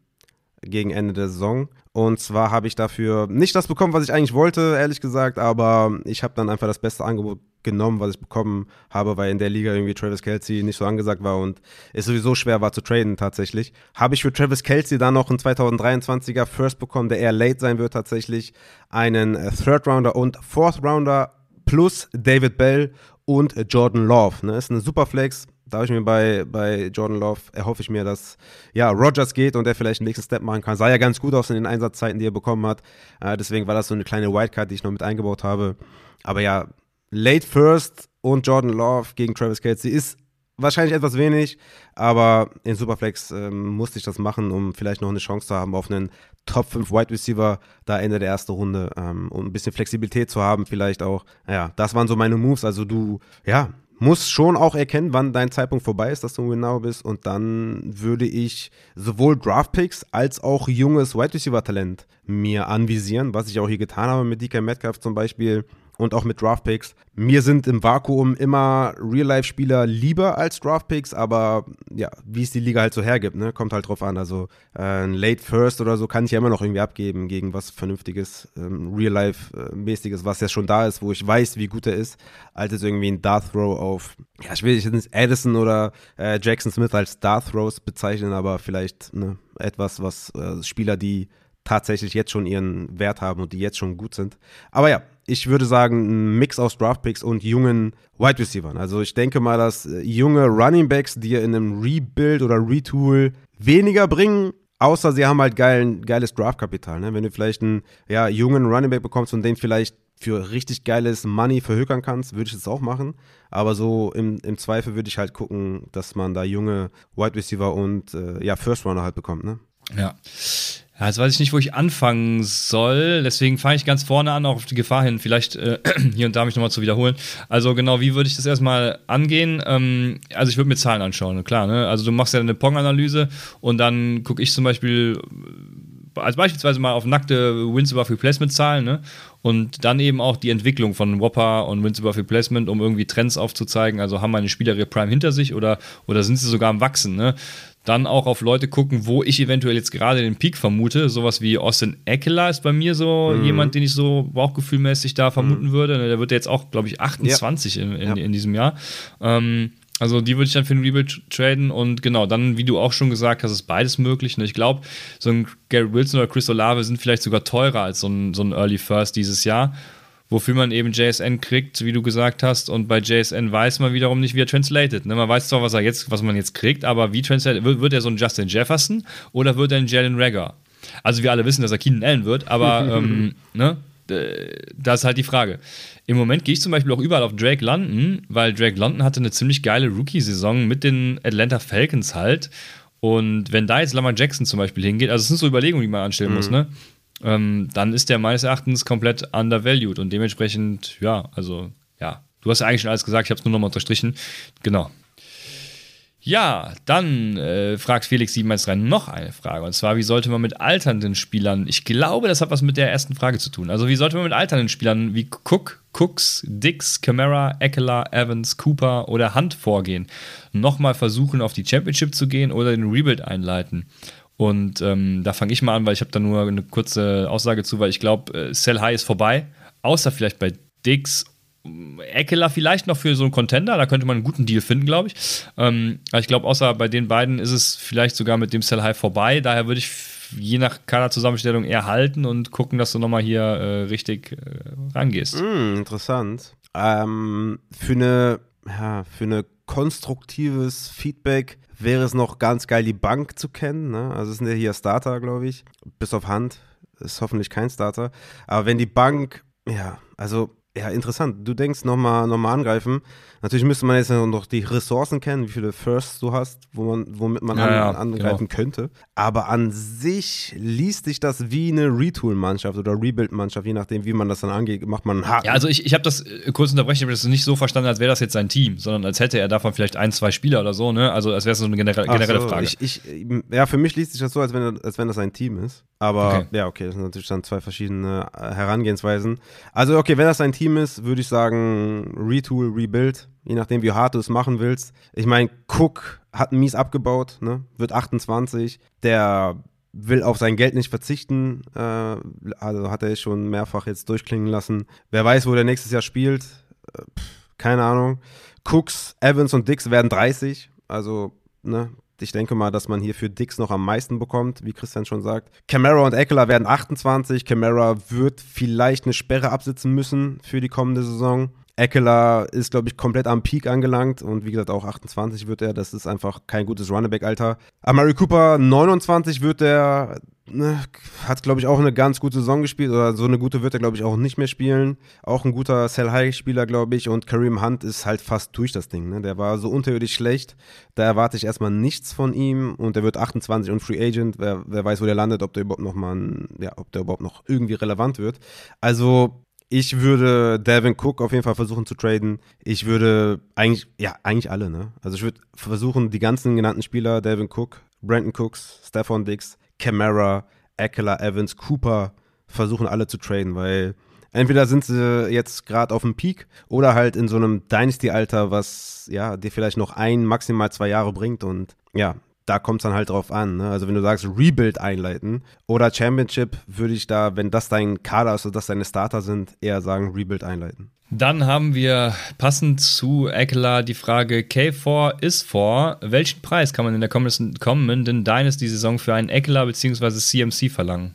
gegen Ende der Saison. Und zwar habe ich dafür nicht das bekommen, was ich eigentlich wollte, ehrlich gesagt, aber ich habe dann einfach das beste Angebot genommen, was ich bekommen habe, weil in der Liga irgendwie Travis Kelsey nicht so angesagt war und es sowieso schwer war zu traden tatsächlich. Habe ich für Travis Kelsey dann noch einen 2023er First bekommen, der eher late sein wird tatsächlich, einen Third Rounder und Fourth Rounder plus David Bell und Jordan Love. Ne? Ist eine super Flex, Da habe ich mir bei, bei Jordan Love, erhoffe ich mir, dass ja, Rogers geht und er vielleicht einen nächsten Step machen kann. Sah ja ganz gut aus in den Einsatzzeiten, die er bekommen hat. Äh, deswegen war das so eine kleine Wildcard, die ich noch mit eingebaut habe. Aber ja, Late First und Jordan Love gegen Travis Kelsey ist wahrscheinlich etwas wenig, aber in Superflex ähm, musste ich das machen, um vielleicht noch eine Chance zu haben auf einen Top 5 Wide Receiver da Ende der ersten Runde, ähm, um ein bisschen Flexibilität zu haben, vielleicht auch. Ja, das waren so meine Moves. Also du, ja, musst schon auch erkennen, wann dein Zeitpunkt vorbei ist, dass du genau bist. Und dann würde ich sowohl Draftpicks als auch junges Wide Receiver Talent mir anvisieren, was ich auch hier getan habe mit DK Metcalf zum Beispiel und auch mit Draftpicks. Mir sind im Vakuum immer Real-Life-Spieler lieber als Draftpicks, aber ja, wie es die Liga halt so hergibt, ne, kommt halt drauf an. Also äh, ein Late First oder so kann ich ja immer noch irgendwie abgeben gegen was Vernünftiges, ähm, Real-Life-mäßiges, was ja schon da ist, wo ich weiß, wie gut er ist, als jetzt irgendwie ein Darth Throw auf, ja, ich will jetzt Addison oder äh, Jackson Smith als Darth Throws bezeichnen, aber vielleicht ne, etwas, was äh, Spieler, die tatsächlich jetzt schon ihren Wert haben und die jetzt schon gut sind. Aber ja, ich würde sagen, ein Mix aus Draftpicks und jungen Wide Receivers. Also ich denke mal, dass äh, junge Running Backs dir in einem Rebuild oder Retool weniger bringen, außer sie haben halt geilen, geiles Draftkapital. Ne? Wenn du vielleicht einen ja, jungen Running Back bekommst und den vielleicht für richtig geiles Money verhökern kannst, würde ich es auch machen. Aber so im, im Zweifel würde ich halt gucken, dass man da junge Wide Receiver und äh, ja, First Runner halt bekommt. Ne? Ja. Ja, jetzt weiß ich nicht, wo ich anfangen soll. Deswegen fange ich ganz vorne an, auch auf die Gefahr hin, vielleicht äh, hier und da mich nochmal zu wiederholen. Also genau, wie würde ich das erstmal angehen? Ähm, also ich würde mir Zahlen anschauen, klar. Ne? Also du machst ja eine Pong-Analyse und dann gucke ich zum Beispiel äh, als beispielsweise mal auf nackte Wins above Replacement Zahlen ne? und dann eben auch die Entwicklung von Whopper und Wins above Replacement, um irgendwie Trends aufzuzeigen. Also haben meine Spieler ihre Prime hinter sich oder, oder sind sie sogar am Wachsen? Ne? Dann auch auf Leute gucken, wo ich eventuell jetzt gerade den Peak vermute. Sowas wie Austin Eckler ist bei mir so mhm. jemand, den ich so bauchgefühlmäßig da vermuten mhm. würde. Der wird jetzt auch, glaube ich, 28 ja. in, in, ja. in, diesem Jahr. Ähm, also die würde ich dann für den Rebuild traden und genau, dann, wie du auch schon gesagt hast, ist beides möglich. Ne? Ich glaube, so ein Gary Wilson oder Chris Olave sind vielleicht sogar teurer als so ein, so ein Early First dieses Jahr wofür man eben JSN kriegt, wie du gesagt hast. Und bei JSN weiß man wiederum nicht, wie er translated. Ne? Man weiß zwar, was er jetzt, was man jetzt kriegt, aber wie translated, wird, wird er so ein Justin Jefferson oder wird er ein Jalen Rager? Also wir alle wissen, dass er Keenan Allen wird, aber ähm, ne? das ist halt die Frage. Im Moment gehe ich zum Beispiel auch überall auf Drake London, weil Drake London hatte eine ziemlich geile Rookie-Saison mit den Atlanta Falcons halt. Und wenn da jetzt Lamar Jackson zum Beispiel hingeht, also es sind so Überlegungen, die man anstellen mhm. muss, ne? Ähm, dann ist der meines Erachtens komplett undervalued und dementsprechend, ja, also, ja, du hast ja eigentlich schon alles gesagt, ich habe es nur nochmal unterstrichen. Genau. Ja, dann äh, fragt Felix 713 noch eine Frage. Und zwar, wie sollte man mit alternden Spielern, ich glaube, das hat was mit der ersten Frage zu tun. Also, wie sollte man mit alternden Spielern wie Cook, Cooks, Dix, Camara, Eckler, Evans, Cooper oder Hunt vorgehen? Nochmal versuchen, auf die Championship zu gehen oder den Rebuild einleiten? Und ähm, da fange ich mal an, weil ich habe da nur eine kurze Aussage zu, weil ich glaube, äh, Sell High ist vorbei. Außer vielleicht bei Dix. Eckler vielleicht noch für so einen Contender, da könnte man einen guten Deal finden, glaube ich. Ähm, aber ich glaube, außer bei den beiden ist es vielleicht sogar mit dem Sell High vorbei. Daher würde ich je nach Kaderzusammenstellung eher halten und gucken, dass du nochmal hier äh, richtig äh, rangehst. Mm, interessant. Ähm, für eine, ja, für eine konstruktives Feedback wäre es noch ganz geil, die Bank zu kennen. Ne? Also es sind ja hier Starter, glaube ich. Bis auf Hand ist hoffentlich kein Starter. Aber wenn die Bank, ja, also ja, interessant. Du denkst nochmal noch mal angreifen. Natürlich müsste man jetzt noch die Ressourcen kennen, wie viele Firsts du hast, wo man, womit man ja, an, ja, angreifen genau. könnte. Aber an sich liest sich das wie eine Retool-Mannschaft oder Rebuild-Mannschaft, je nachdem, wie man das dann angeht, macht man einen Haken. Ja, also ich, ich habe das äh, kurz unterbrechen, ich habe das nicht so verstanden, als wäre das jetzt sein Team, sondern als hätte er davon vielleicht ein, zwei Spieler oder so, ne? Also als wäre es so eine generelle, generelle so, Frage. Ich, ich, ja, für mich liest sich das so, als wenn, als wenn das ein Team ist. Aber okay. ja, okay, das sind natürlich dann zwei verschiedene äh, Herangehensweisen. Also, okay, wenn das ein Team ist, würde ich sagen, Retool, Rebuild je nachdem, wie hart du es machen willst. Ich meine, Cook hat mies abgebaut, ne? wird 28. Der will auf sein Geld nicht verzichten. Äh, also hat er schon mehrfach jetzt durchklingen lassen. Wer weiß, wo der nächstes Jahr spielt. Äh, keine Ahnung. Cooks, Evans und Dix werden 30. Also, ne, ich denke mal, dass man hier für Dix noch am meisten bekommt, wie Christian schon sagt. Camara und Eckler werden 28. Camara wird vielleicht eine Sperre absitzen müssen für die kommende Saison. Eckler ist, glaube ich, komplett am Peak angelangt und wie gesagt, auch 28 wird er. Das ist einfach kein gutes Runnerback-Alter. Amari Cooper, 29 wird er ne, hat, glaube ich, auch eine ganz gute Saison gespielt oder so eine gute wird er, glaube ich, auch nicht mehr spielen. Auch ein guter Sell-High-Spieler, glaube ich. Und Kareem Hunt ist halt fast durch das Ding. Ne? Der war so unterirdisch schlecht. Da erwarte ich erstmal nichts von ihm und der wird 28 und Free Agent. Wer, wer weiß, wo der landet, ob der überhaupt noch mal, ein, ja, ob der überhaupt noch irgendwie relevant wird. Also ich würde Devin Cook auf jeden Fall versuchen zu traden. Ich würde eigentlich, ja, eigentlich alle, ne? Also ich würde versuchen, die ganzen genannten Spieler, Devin Cook, Brandon Cooks, Stefan Dix, Camara, Eckler, Evans, Cooper versuchen alle zu traden, weil entweder sind sie jetzt gerade auf dem Peak oder halt in so einem Dynasty-Alter, was ja dir vielleicht noch ein, maximal zwei Jahre bringt und ja, da kommt es dann halt drauf an. Ne? Also wenn du sagst Rebuild einleiten oder Championship, würde ich da, wenn das dein Kader ist oder das deine Starter sind, eher sagen Rebuild einleiten. Dann haben wir passend zu Eckler die Frage K4 ist vor. Welchen Preis kann man in der kommenden Dynasty-Saison für einen Eckler bzw. CMC verlangen?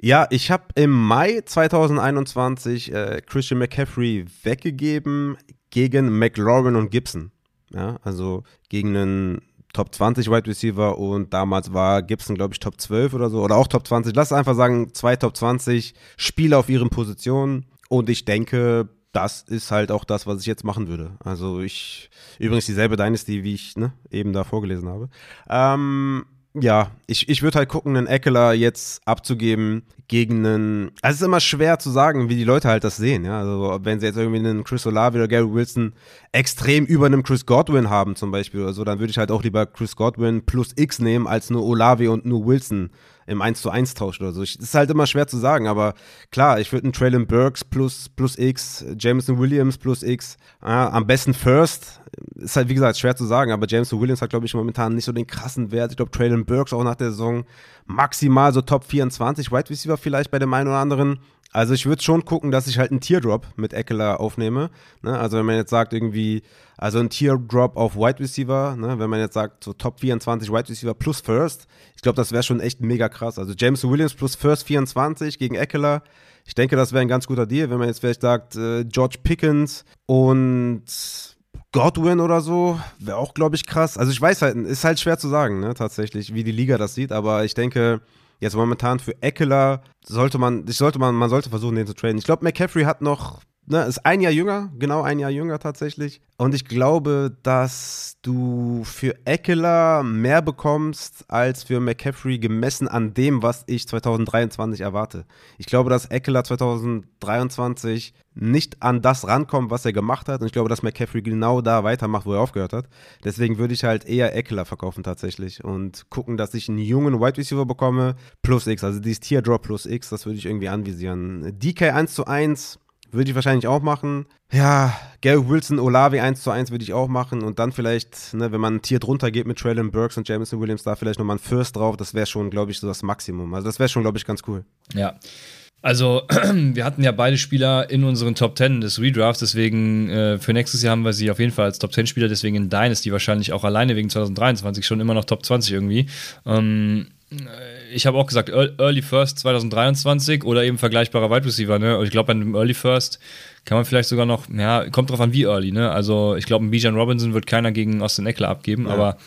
Ja, ich habe im Mai 2021 äh, Christian McCaffrey weggegeben gegen McLaurin und Gibson. Ja, also gegen einen Top 20 Wide Receiver und damals war Gibson, glaube ich, Top 12 oder so oder auch Top 20. Lass einfach sagen, zwei Top 20 Spieler auf ihren Positionen. Und ich denke, das ist halt auch das, was ich jetzt machen würde. Also ich, übrigens dieselbe Dynasty, wie ich ne, eben da vorgelesen habe. Ähm, ja, ich, ich würde halt gucken, einen Eckler jetzt abzugeben gegen einen. Also es ist immer schwer zu sagen, wie die Leute halt das sehen. Ja? Also wenn sie jetzt irgendwie einen Chris Olave oder Gary Wilson extrem über einem Chris Godwin haben zum Beispiel oder so, dann würde ich halt auch lieber Chris Godwin plus X nehmen als nur Olave und nur Wilson im 1 zu 1 Tausch oder so. Das ist halt immer schwer zu sagen, aber klar, ich würde einen Traylon Burks plus, plus X, Jameson Williams plus X, äh, am besten First, ist halt wie gesagt schwer zu sagen, aber Jameson Williams hat glaube ich momentan nicht so den krassen Wert. Ich glaube Traylon Burks auch nach der Saison maximal so Top 24 Wide Receiver vielleicht bei dem einen oder anderen. Also ich würde schon gucken, dass ich halt einen Teardrop mit Eckler aufnehme. Ne? Also wenn man jetzt sagt irgendwie, also ein Teardrop auf Wide Receiver, ne? wenn man jetzt sagt so Top 24 Wide Receiver plus First, ich glaube, das wäre schon echt mega krass. Also James Williams plus First 24 gegen Eckler. Ich denke, das wäre ein ganz guter Deal, wenn man jetzt vielleicht sagt äh, George Pickens und Godwin oder so, wäre auch, glaube ich, krass. Also ich weiß halt, ist halt schwer zu sagen, ne, tatsächlich, wie die Liga das sieht, aber ich denke, Jetzt momentan für Eckler sollte man, sollte man, man sollte versuchen, den zu traden. Ich glaube, McCaffrey hat noch, ne, ist ein Jahr jünger, genau ein Jahr jünger tatsächlich. Und ich glaube, dass du für Eckler mehr bekommst als für McCaffrey gemessen an dem, was ich 2023 erwarte. Ich glaube, dass Eckler 2023 nicht an das rankommt, was er gemacht hat. Und ich glaube, dass McCaffrey genau da weitermacht, wo er aufgehört hat. Deswegen würde ich halt eher Eckler verkaufen tatsächlich und gucken, dass ich einen jungen Wide Receiver bekomme plus X. Also dieses Teardrop plus X, das würde ich irgendwie anvisieren. DK 1 zu 1 würde ich wahrscheinlich auch machen. Ja, Gary Wilson, Olavi 1 zu 1 würde ich auch machen. Und dann vielleicht, ne, wenn man ein Tier drunter geht mit Traylon Burks und Jameson Williams, da vielleicht nochmal ein First drauf. Das wäre schon, glaube ich, so das Maximum. Also das wäre schon, glaube ich, ganz cool. Ja. Also, wir hatten ja beide Spieler in unseren Top 10 des Redrafts, deswegen äh, für nächstes Jahr haben wir sie auf jeden Fall als Top 10 Spieler, deswegen in Dynasty wahrscheinlich auch alleine wegen 2023 schon immer noch Top 20 irgendwie. Ähm, ich habe auch gesagt, Early First 2023 oder eben vergleichbarer Wide Receiver, ne? Und ich glaube, bei einem Early First kann man vielleicht sogar noch, ja, kommt drauf an, wie early, ne? Also ich glaube, ein Bijan Robinson wird keiner gegen Austin Eckler abgeben, ja. aber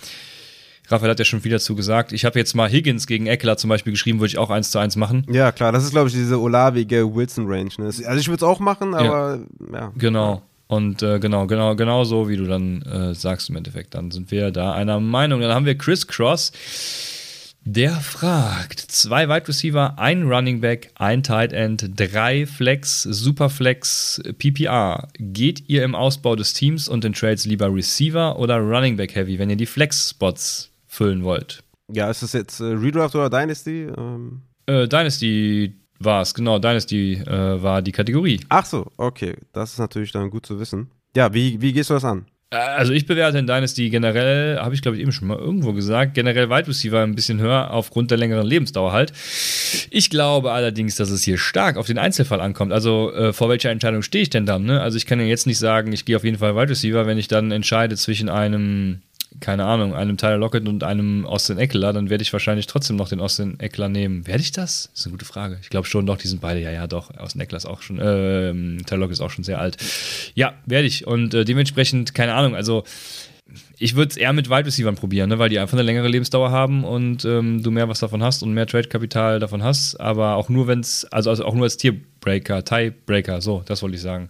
Raphael hat ja schon viel dazu gesagt. Ich habe jetzt mal Higgins gegen Eckler zum Beispiel geschrieben, würde ich auch eins zu eins machen. Ja, klar, das ist, glaube ich, diese olavige Wilson-Range. Ne? Also ich würde es auch machen, aber ja. ja. Genau. Und äh, genau, genau, genau so, wie du dann äh, sagst im Endeffekt. Dann sind wir da einer Meinung. Dann haben wir Chris Cross. Der fragt: Zwei Wide Receiver, ein Running Back, ein Tight End, drei Flex, Superflex, PPR. Geht ihr im Ausbau des Teams und den Trades lieber Receiver oder Running Back Heavy, wenn ihr die Flex-Spots füllen wollt? Ja, ist das jetzt äh, Redraft oder Dynasty? Ähm äh, Dynasty war es, genau. Dynasty äh, war die Kategorie. Ach so, okay. Das ist natürlich dann gut zu wissen. Ja, wie, wie gehst du das an? Äh, also ich bewerte in Dynasty generell, habe ich glaube ich eben schon mal irgendwo gesagt, generell Wide Receiver ein bisschen höher aufgrund der längeren Lebensdauer halt. Ich glaube allerdings, dass es hier stark auf den Einzelfall ankommt. Also äh, vor welcher Entscheidung stehe ich denn dann? Ne? Also ich kann ja jetzt nicht sagen, ich gehe auf jeden Fall Wide Receiver, wenn ich dann entscheide zwischen einem keine Ahnung, einem Tyler Lockett und einem Austin Eckler, dann werde ich wahrscheinlich trotzdem noch den Austin Eckler nehmen. Werde ich das? Das ist eine gute Frage. Ich glaube schon, doch, die sind beide, ja, ja, doch. Austin Eckler ist auch schon, äh, Tyler Lockett ist auch schon sehr alt. Ja, werde ich. Und äh, dementsprechend, keine Ahnung, also ich würde es eher mit Wide Receivers probieren, ne, weil die einfach eine längere Lebensdauer haben und ähm, du mehr was davon hast und mehr Trade-Kapital davon hast, aber auch nur, wenn es, also, also auch nur als Tierbreaker, Tiebreaker, so, das wollte ich sagen.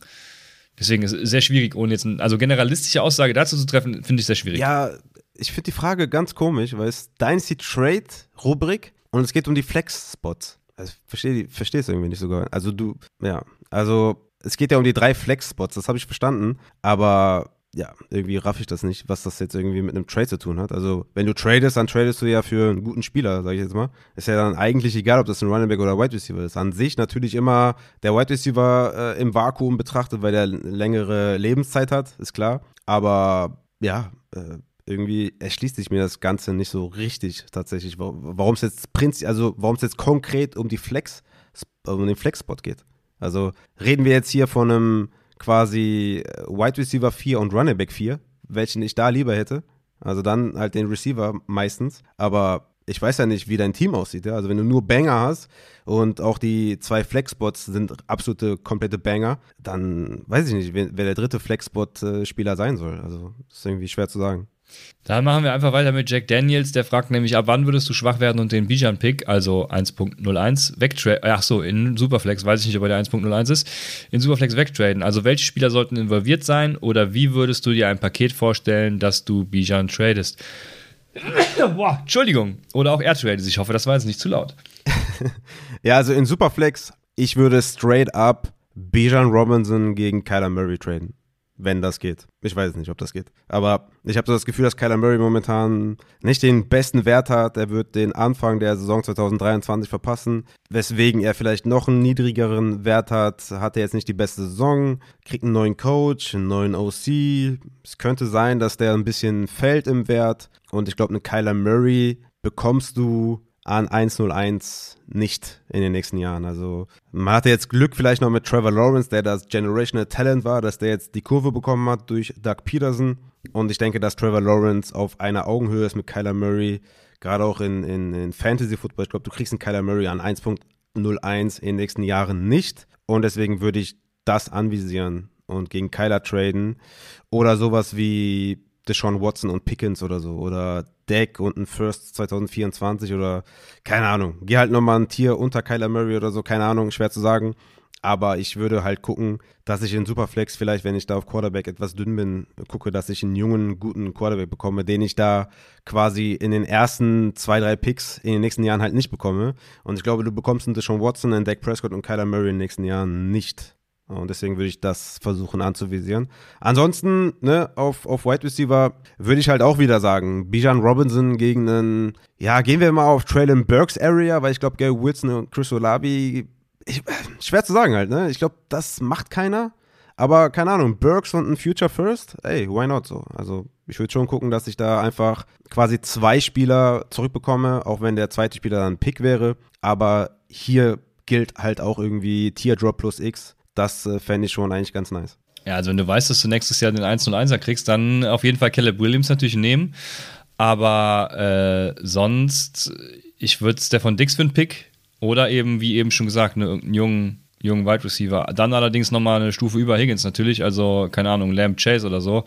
Deswegen ist es sehr schwierig, ohne jetzt, ein, also generalistische Aussage dazu zu treffen, finde ich sehr schwierig. Ja, ich finde die Frage ganz komisch, weil es Dynasty Trade Rubrik und es geht um die Flex-Spots. Also verstehe es irgendwie nicht sogar. Also du, ja, also es geht ja um die drei Flex-Spots, das habe ich verstanden, aber ja, irgendwie raff ich das nicht, was das jetzt irgendwie mit einem Trade zu tun hat. Also, wenn du tradest, dann tradest du ja für einen guten Spieler, sage ich jetzt mal. Ist ja dann eigentlich egal, ob das ein Running Back oder Wide Receiver ist. An sich natürlich immer der Wide Receiver äh, im Vakuum betrachtet, weil der längere Lebenszeit hat, ist klar. Aber ja, äh, irgendwie erschließt sich mir das Ganze nicht so richtig tatsächlich, warum es jetzt prinzip, also warum es jetzt konkret um die Flex, um den Flex-Spot geht. Also reden wir jetzt hier von einem quasi äh, Wide Receiver 4 und Running Back 4, welchen ich da lieber hätte. Also dann halt den Receiver meistens. Aber ich weiß ja nicht, wie dein Team aussieht. Ja? Also wenn du nur Banger hast und auch die zwei Flexspots sind absolute komplette Banger, dann weiß ich nicht, wer, der dritte Flexspot-Spieler sein soll. Also ist irgendwie schwer zu sagen. Dann machen wir einfach weiter mit Jack Daniels. Der fragt nämlich, ab wann würdest du schwach werden und den Bijan-Pick, also 1.01, wegtraden? Ach so, in Superflex, weiß ich nicht, ob er der 1.01 ist, in Superflex wegtraden. Also welche Spieler sollten involviert sein oder wie würdest du dir ein Paket vorstellen, dass du Bijan tradest? Boah, Entschuldigung. Oder auch er tradet. Ich hoffe, das war jetzt nicht zu laut. ja, also in Superflex, ich würde straight up Bijan Robinson gegen Kyler Murray traden wenn das geht. Ich weiß nicht, ob das geht. Aber ich habe so das Gefühl, dass Kyler Murray momentan nicht den besten Wert hat. Er wird den Anfang der Saison 2023 verpassen, weswegen er vielleicht noch einen niedrigeren Wert hat. Hat er jetzt nicht die beste Saison, kriegt einen neuen Coach, einen neuen OC. Es könnte sein, dass der ein bisschen fällt im Wert. Und ich glaube, einen Kyler Murray bekommst du an 101 nicht in den nächsten Jahren. Also man hatte jetzt Glück vielleicht noch mit Trevor Lawrence, der das Generational Talent war, dass der jetzt die Kurve bekommen hat durch Doug Peterson. Und ich denke, dass Trevor Lawrence auf einer Augenhöhe ist mit Kyler Murray, gerade auch in, in, in Fantasy Football. Ich glaube, du kriegst einen Kyler Murray an 1.01 in den nächsten Jahren nicht. Und deswegen würde ich das anvisieren und gegen Kyler traden. Oder sowas wie Deshaun Watson und Pickens oder so. Oder Deck und ein First 2024 oder keine Ahnung. Geh halt nochmal ein Tier unter Kyler Murray oder so, keine Ahnung, schwer zu sagen. Aber ich würde halt gucken, dass ich in Superflex vielleicht, wenn ich da auf Quarterback etwas dünn bin, gucke, dass ich einen jungen, guten Quarterback bekomme, den ich da quasi in den ersten zwei, drei Picks in den nächsten Jahren halt nicht bekomme. Und ich glaube, du bekommst einen Deshaun Watson, einen Dak Prescott und Kyler Murray in den nächsten Jahren nicht. Und deswegen würde ich das versuchen anzuvisieren. Ansonsten, ne, auf, auf Wide Receiver würde ich halt auch wieder sagen, Bijan Robinson gegen einen, ja, gehen wir mal auf Traylon Burks Area, weil ich glaube, Gary Wilson und Chris Olabi, ich, schwer zu sagen halt, ne? Ich glaube, das macht keiner. Aber keine Ahnung, Burks und ein Future First, ey, why not so? Also ich würde schon gucken, dass ich da einfach quasi zwei Spieler zurückbekomme, auch wenn der zweite Spieler dann ein Pick wäre. Aber hier gilt halt auch irgendwie Teardrop plus X das äh, fände ich schon eigentlich ganz nice. Ja, also wenn du weißt, dass du nächstes Jahr den 1 und 1er kriegst, dann auf jeden Fall Caleb Williams natürlich nehmen. Aber äh, sonst, ich würde Stefan Dix für einen Pick oder eben, wie eben schon gesagt, ne, irgendeinen jungen, jungen Wide Receiver. Dann allerdings nochmal eine Stufe über Higgins natürlich, also keine Ahnung, Lamb Chase oder so.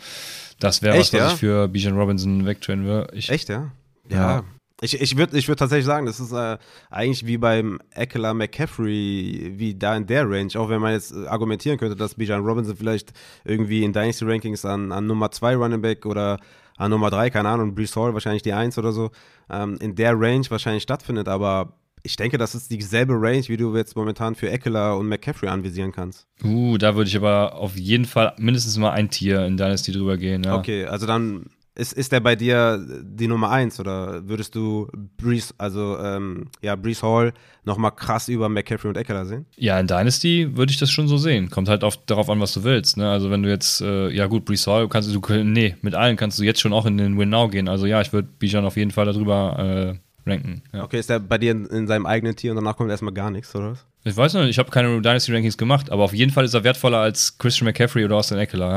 Das wäre was, was ja? ich für Bijan Robinson wegtrainen würde. Echt, ja? Ja. ja. Ich, ich würde ich würd tatsächlich sagen, das ist äh, eigentlich wie beim Eckler McCaffrey, wie da in der Range, auch wenn man jetzt äh, argumentieren könnte, dass Bijan Robinson vielleicht irgendwie in Dynasty Rankings an, an Nummer 2 Running Back oder an Nummer 3, keine Ahnung, Brees Hall wahrscheinlich die 1 oder so, ähm, in der Range wahrscheinlich stattfindet, aber ich denke, das ist dieselbe Range, wie du jetzt momentan für Eckler und McCaffrey anvisieren kannst. Uh, da würde ich aber auf jeden Fall mindestens mal ein Tier in Dynasty drüber gehen. Ja. Okay, also dann ist, ist der bei dir die Nummer eins oder würdest du Breeze, also ähm, ja, Breeze Hall nochmal krass über McCaffrey und Eckler sehen? Ja, in Dynasty würde ich das schon so sehen. Kommt halt oft darauf an, was du willst. Ne? Also wenn du jetzt, äh, ja gut, Breeze Hall kannst du, nee, mit allen kannst du jetzt schon auch in den Win Now gehen. Also ja, ich würde Bijan auf jeden Fall darüber äh, ranken. Ja. Okay, ist der bei dir in, in, seinem eigenen Tier und danach kommt erstmal gar nichts, oder was? Ich weiß noch nicht, ich habe keine Dynasty Rankings gemacht, aber auf jeden Fall ist er wertvoller als Christian McCaffrey oder Austin Eckler,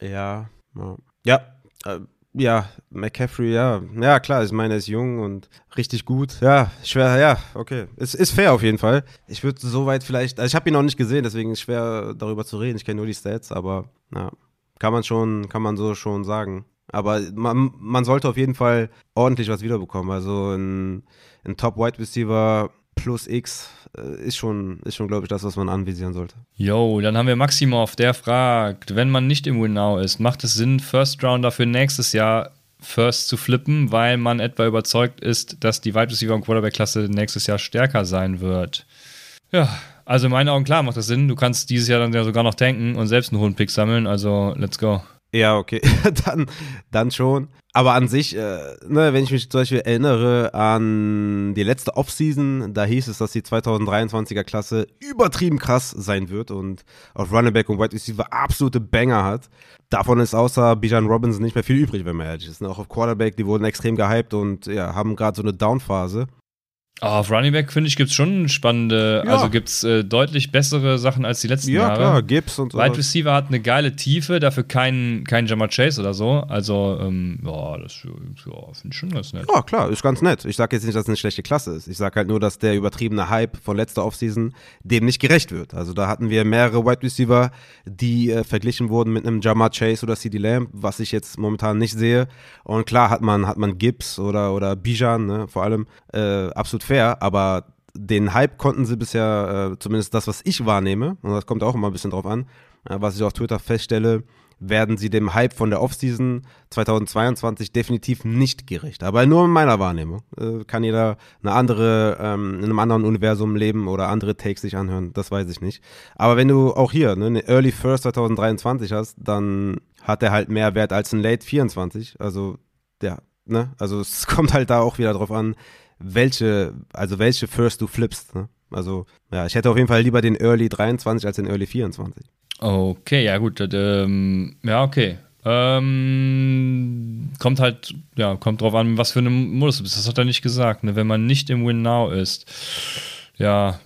ja. Ja, ja. ja äh, ja, McCaffrey, ja. Ja, klar, ich meine, er ist jung und richtig gut. Ja, schwer, ja, okay. Es ist fair auf jeden Fall. Ich würde soweit vielleicht, also ich habe ihn noch nicht gesehen, deswegen ist schwer darüber zu reden. Ich kenne nur die Stats, aber ja, kann man schon, kann man so schon sagen. Aber man, man sollte auf jeden Fall ordentlich was wiederbekommen. Also ein, ein Top-Wide Receiver plus X ist schon, ist schon glaube ich, das, was man anvisieren sollte. Jo, dann haben wir Maximov, der fragt, wenn man nicht im Win-Now ist, macht es Sinn, First Rounder für nächstes Jahr First zu flippen, weil man etwa überzeugt ist, dass die Wide Receiver und Quarterback-Klasse nächstes Jahr stärker sein wird? Ja, also in meinen Augen klar macht das Sinn. Du kannst dieses Jahr dann ja sogar noch tanken und selbst einen hohen Pick sammeln, also let's go. Ja, okay, dann, dann schon. Aber an sich, äh, ne, wenn ich mich zum Beispiel erinnere an die letzte Offseason, da hieß es, dass die 2023er Klasse übertrieben krass sein wird und auf Running Back und Wide Receiver absolute Banger hat. Davon ist außer Bijan Robinson nicht mehr viel übrig, wenn man ehrlich ist. Ne? Auch auf Quarterback, die wurden extrem gehypt und ja, haben gerade so eine Downphase. Oh, auf Running Back, finde ich, gibt es schon spannende, ja. also gibt es äh, deutlich bessere Sachen als die letzten ja, Jahre. Ja, klar, Gibbs und so. Wide Receiver hat eine geile Tiefe, dafür kein, kein Jammer Chase oder so. Also, ähm, ja, das ja, finde ich schon ganz nett. Ja, klar, ist ganz nett. Ich sage jetzt nicht, dass es eine schlechte Klasse ist. Ich sage halt nur, dass der übertriebene Hype von letzter Offseason dem nicht gerecht wird. Also, da hatten wir mehrere Wide Receiver, die äh, verglichen wurden mit einem Jammer Chase oder CD Lamb, was ich jetzt momentan nicht sehe. Und klar hat man, hat man Gibbs oder, oder Bijan, ne, vor allem, äh, absolut fair, aber den Hype konnten sie bisher, äh, zumindest das, was ich wahrnehme, und das kommt auch immer ein bisschen drauf an, äh, was ich auf Twitter feststelle, werden sie dem Hype von der Offseason 2022 definitiv nicht gerecht. Aber nur in meiner Wahrnehmung. Äh, kann jeder eine andere, ähm, in einem anderen Universum leben oder andere Takes sich anhören, das weiß ich nicht. Aber wenn du auch hier ne, eine Early First 2023 hast, dann hat er halt mehr Wert als ein Late 24. Also, ja, ne? Also es kommt halt da auch wieder drauf an, welche, also welche First du flippst. Ne? Also, ja, ich hätte auf jeden Fall lieber den Early 23 als den Early 24. Okay, ja gut, ähm, ja, okay. Ähm, kommt halt, ja, kommt drauf an, was für eine Modus du bist. Das hat er nicht gesagt, ne? Wenn man nicht im Win Now ist. Ja,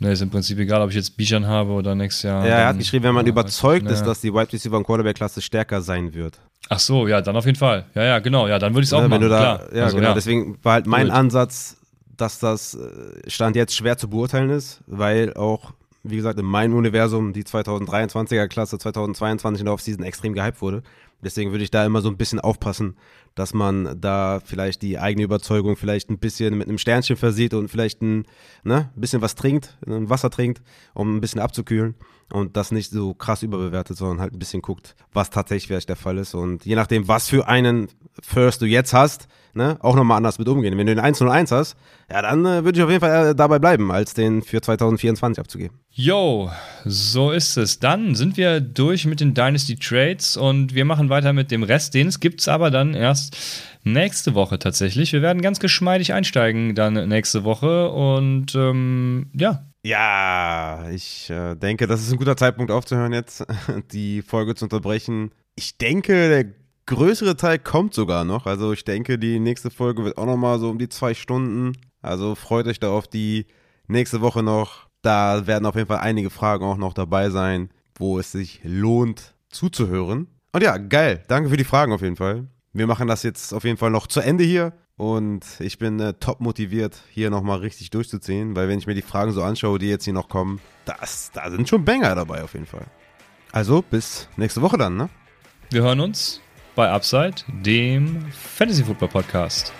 Ne, ist im Prinzip egal, ob ich jetzt Bijan habe oder nächstes Jahr. Ja, er hat geschrieben, wenn man überzeugt ne. ist, dass die Wide Receiver und Quarterback-Klasse stärker sein wird. Ach so, ja, dann auf jeden Fall. Ja, ja, genau. Ja, dann würde ich es auch ne, machen. Da, klar. Ja, also, genau. Ja. Deswegen war halt mein Gut. Ansatz, dass das äh, Stand jetzt schwer zu beurteilen ist, weil auch, wie gesagt, in meinem Universum die 2023er Klasse 2022 in der Offseason extrem gehypt wurde. Deswegen würde ich da immer so ein bisschen aufpassen, dass man da vielleicht die eigene Überzeugung vielleicht ein bisschen mit einem Sternchen versieht und vielleicht ein ne, bisschen was trinkt, ein Wasser trinkt, um ein bisschen abzukühlen und das nicht so krass überbewertet, sondern halt ein bisschen guckt, was tatsächlich vielleicht der Fall ist. Und je nachdem, was für einen First du jetzt hast, ne, auch nochmal anders mit umgehen. Wenn du den 101 hast, ja, dann äh, würde ich auf jeden Fall äh, dabei bleiben, als den für 2024 abzugeben. Yo, so ist es. Dann sind wir durch mit den Dynasty Trades und wir machen weiter mit dem Rest. Den gibt es aber dann erst nächste Woche tatsächlich. Wir werden ganz geschmeidig einsteigen dann nächste Woche und ähm, ja, ja, ich äh, denke, das ist ein guter Zeitpunkt aufzuhören jetzt, die Folge zu unterbrechen. Ich denke, der größere Teil kommt sogar noch. Also ich denke, die nächste Folge wird auch nochmal so um die zwei Stunden. Also freut euch da auf die nächste Woche noch. Da werden auf jeden Fall einige Fragen auch noch dabei sein, wo es sich lohnt zuzuhören. Und ja, geil. Danke für die Fragen auf jeden Fall. Wir machen das jetzt auf jeden Fall noch zu Ende hier. Und ich bin äh, top motiviert, hier nochmal richtig durchzuziehen, weil wenn ich mir die Fragen so anschaue, die jetzt hier noch kommen, das, da sind schon Banger dabei auf jeden Fall. Also bis nächste Woche dann, ne? Wir hören uns bei Upside, dem Fantasy Football Podcast.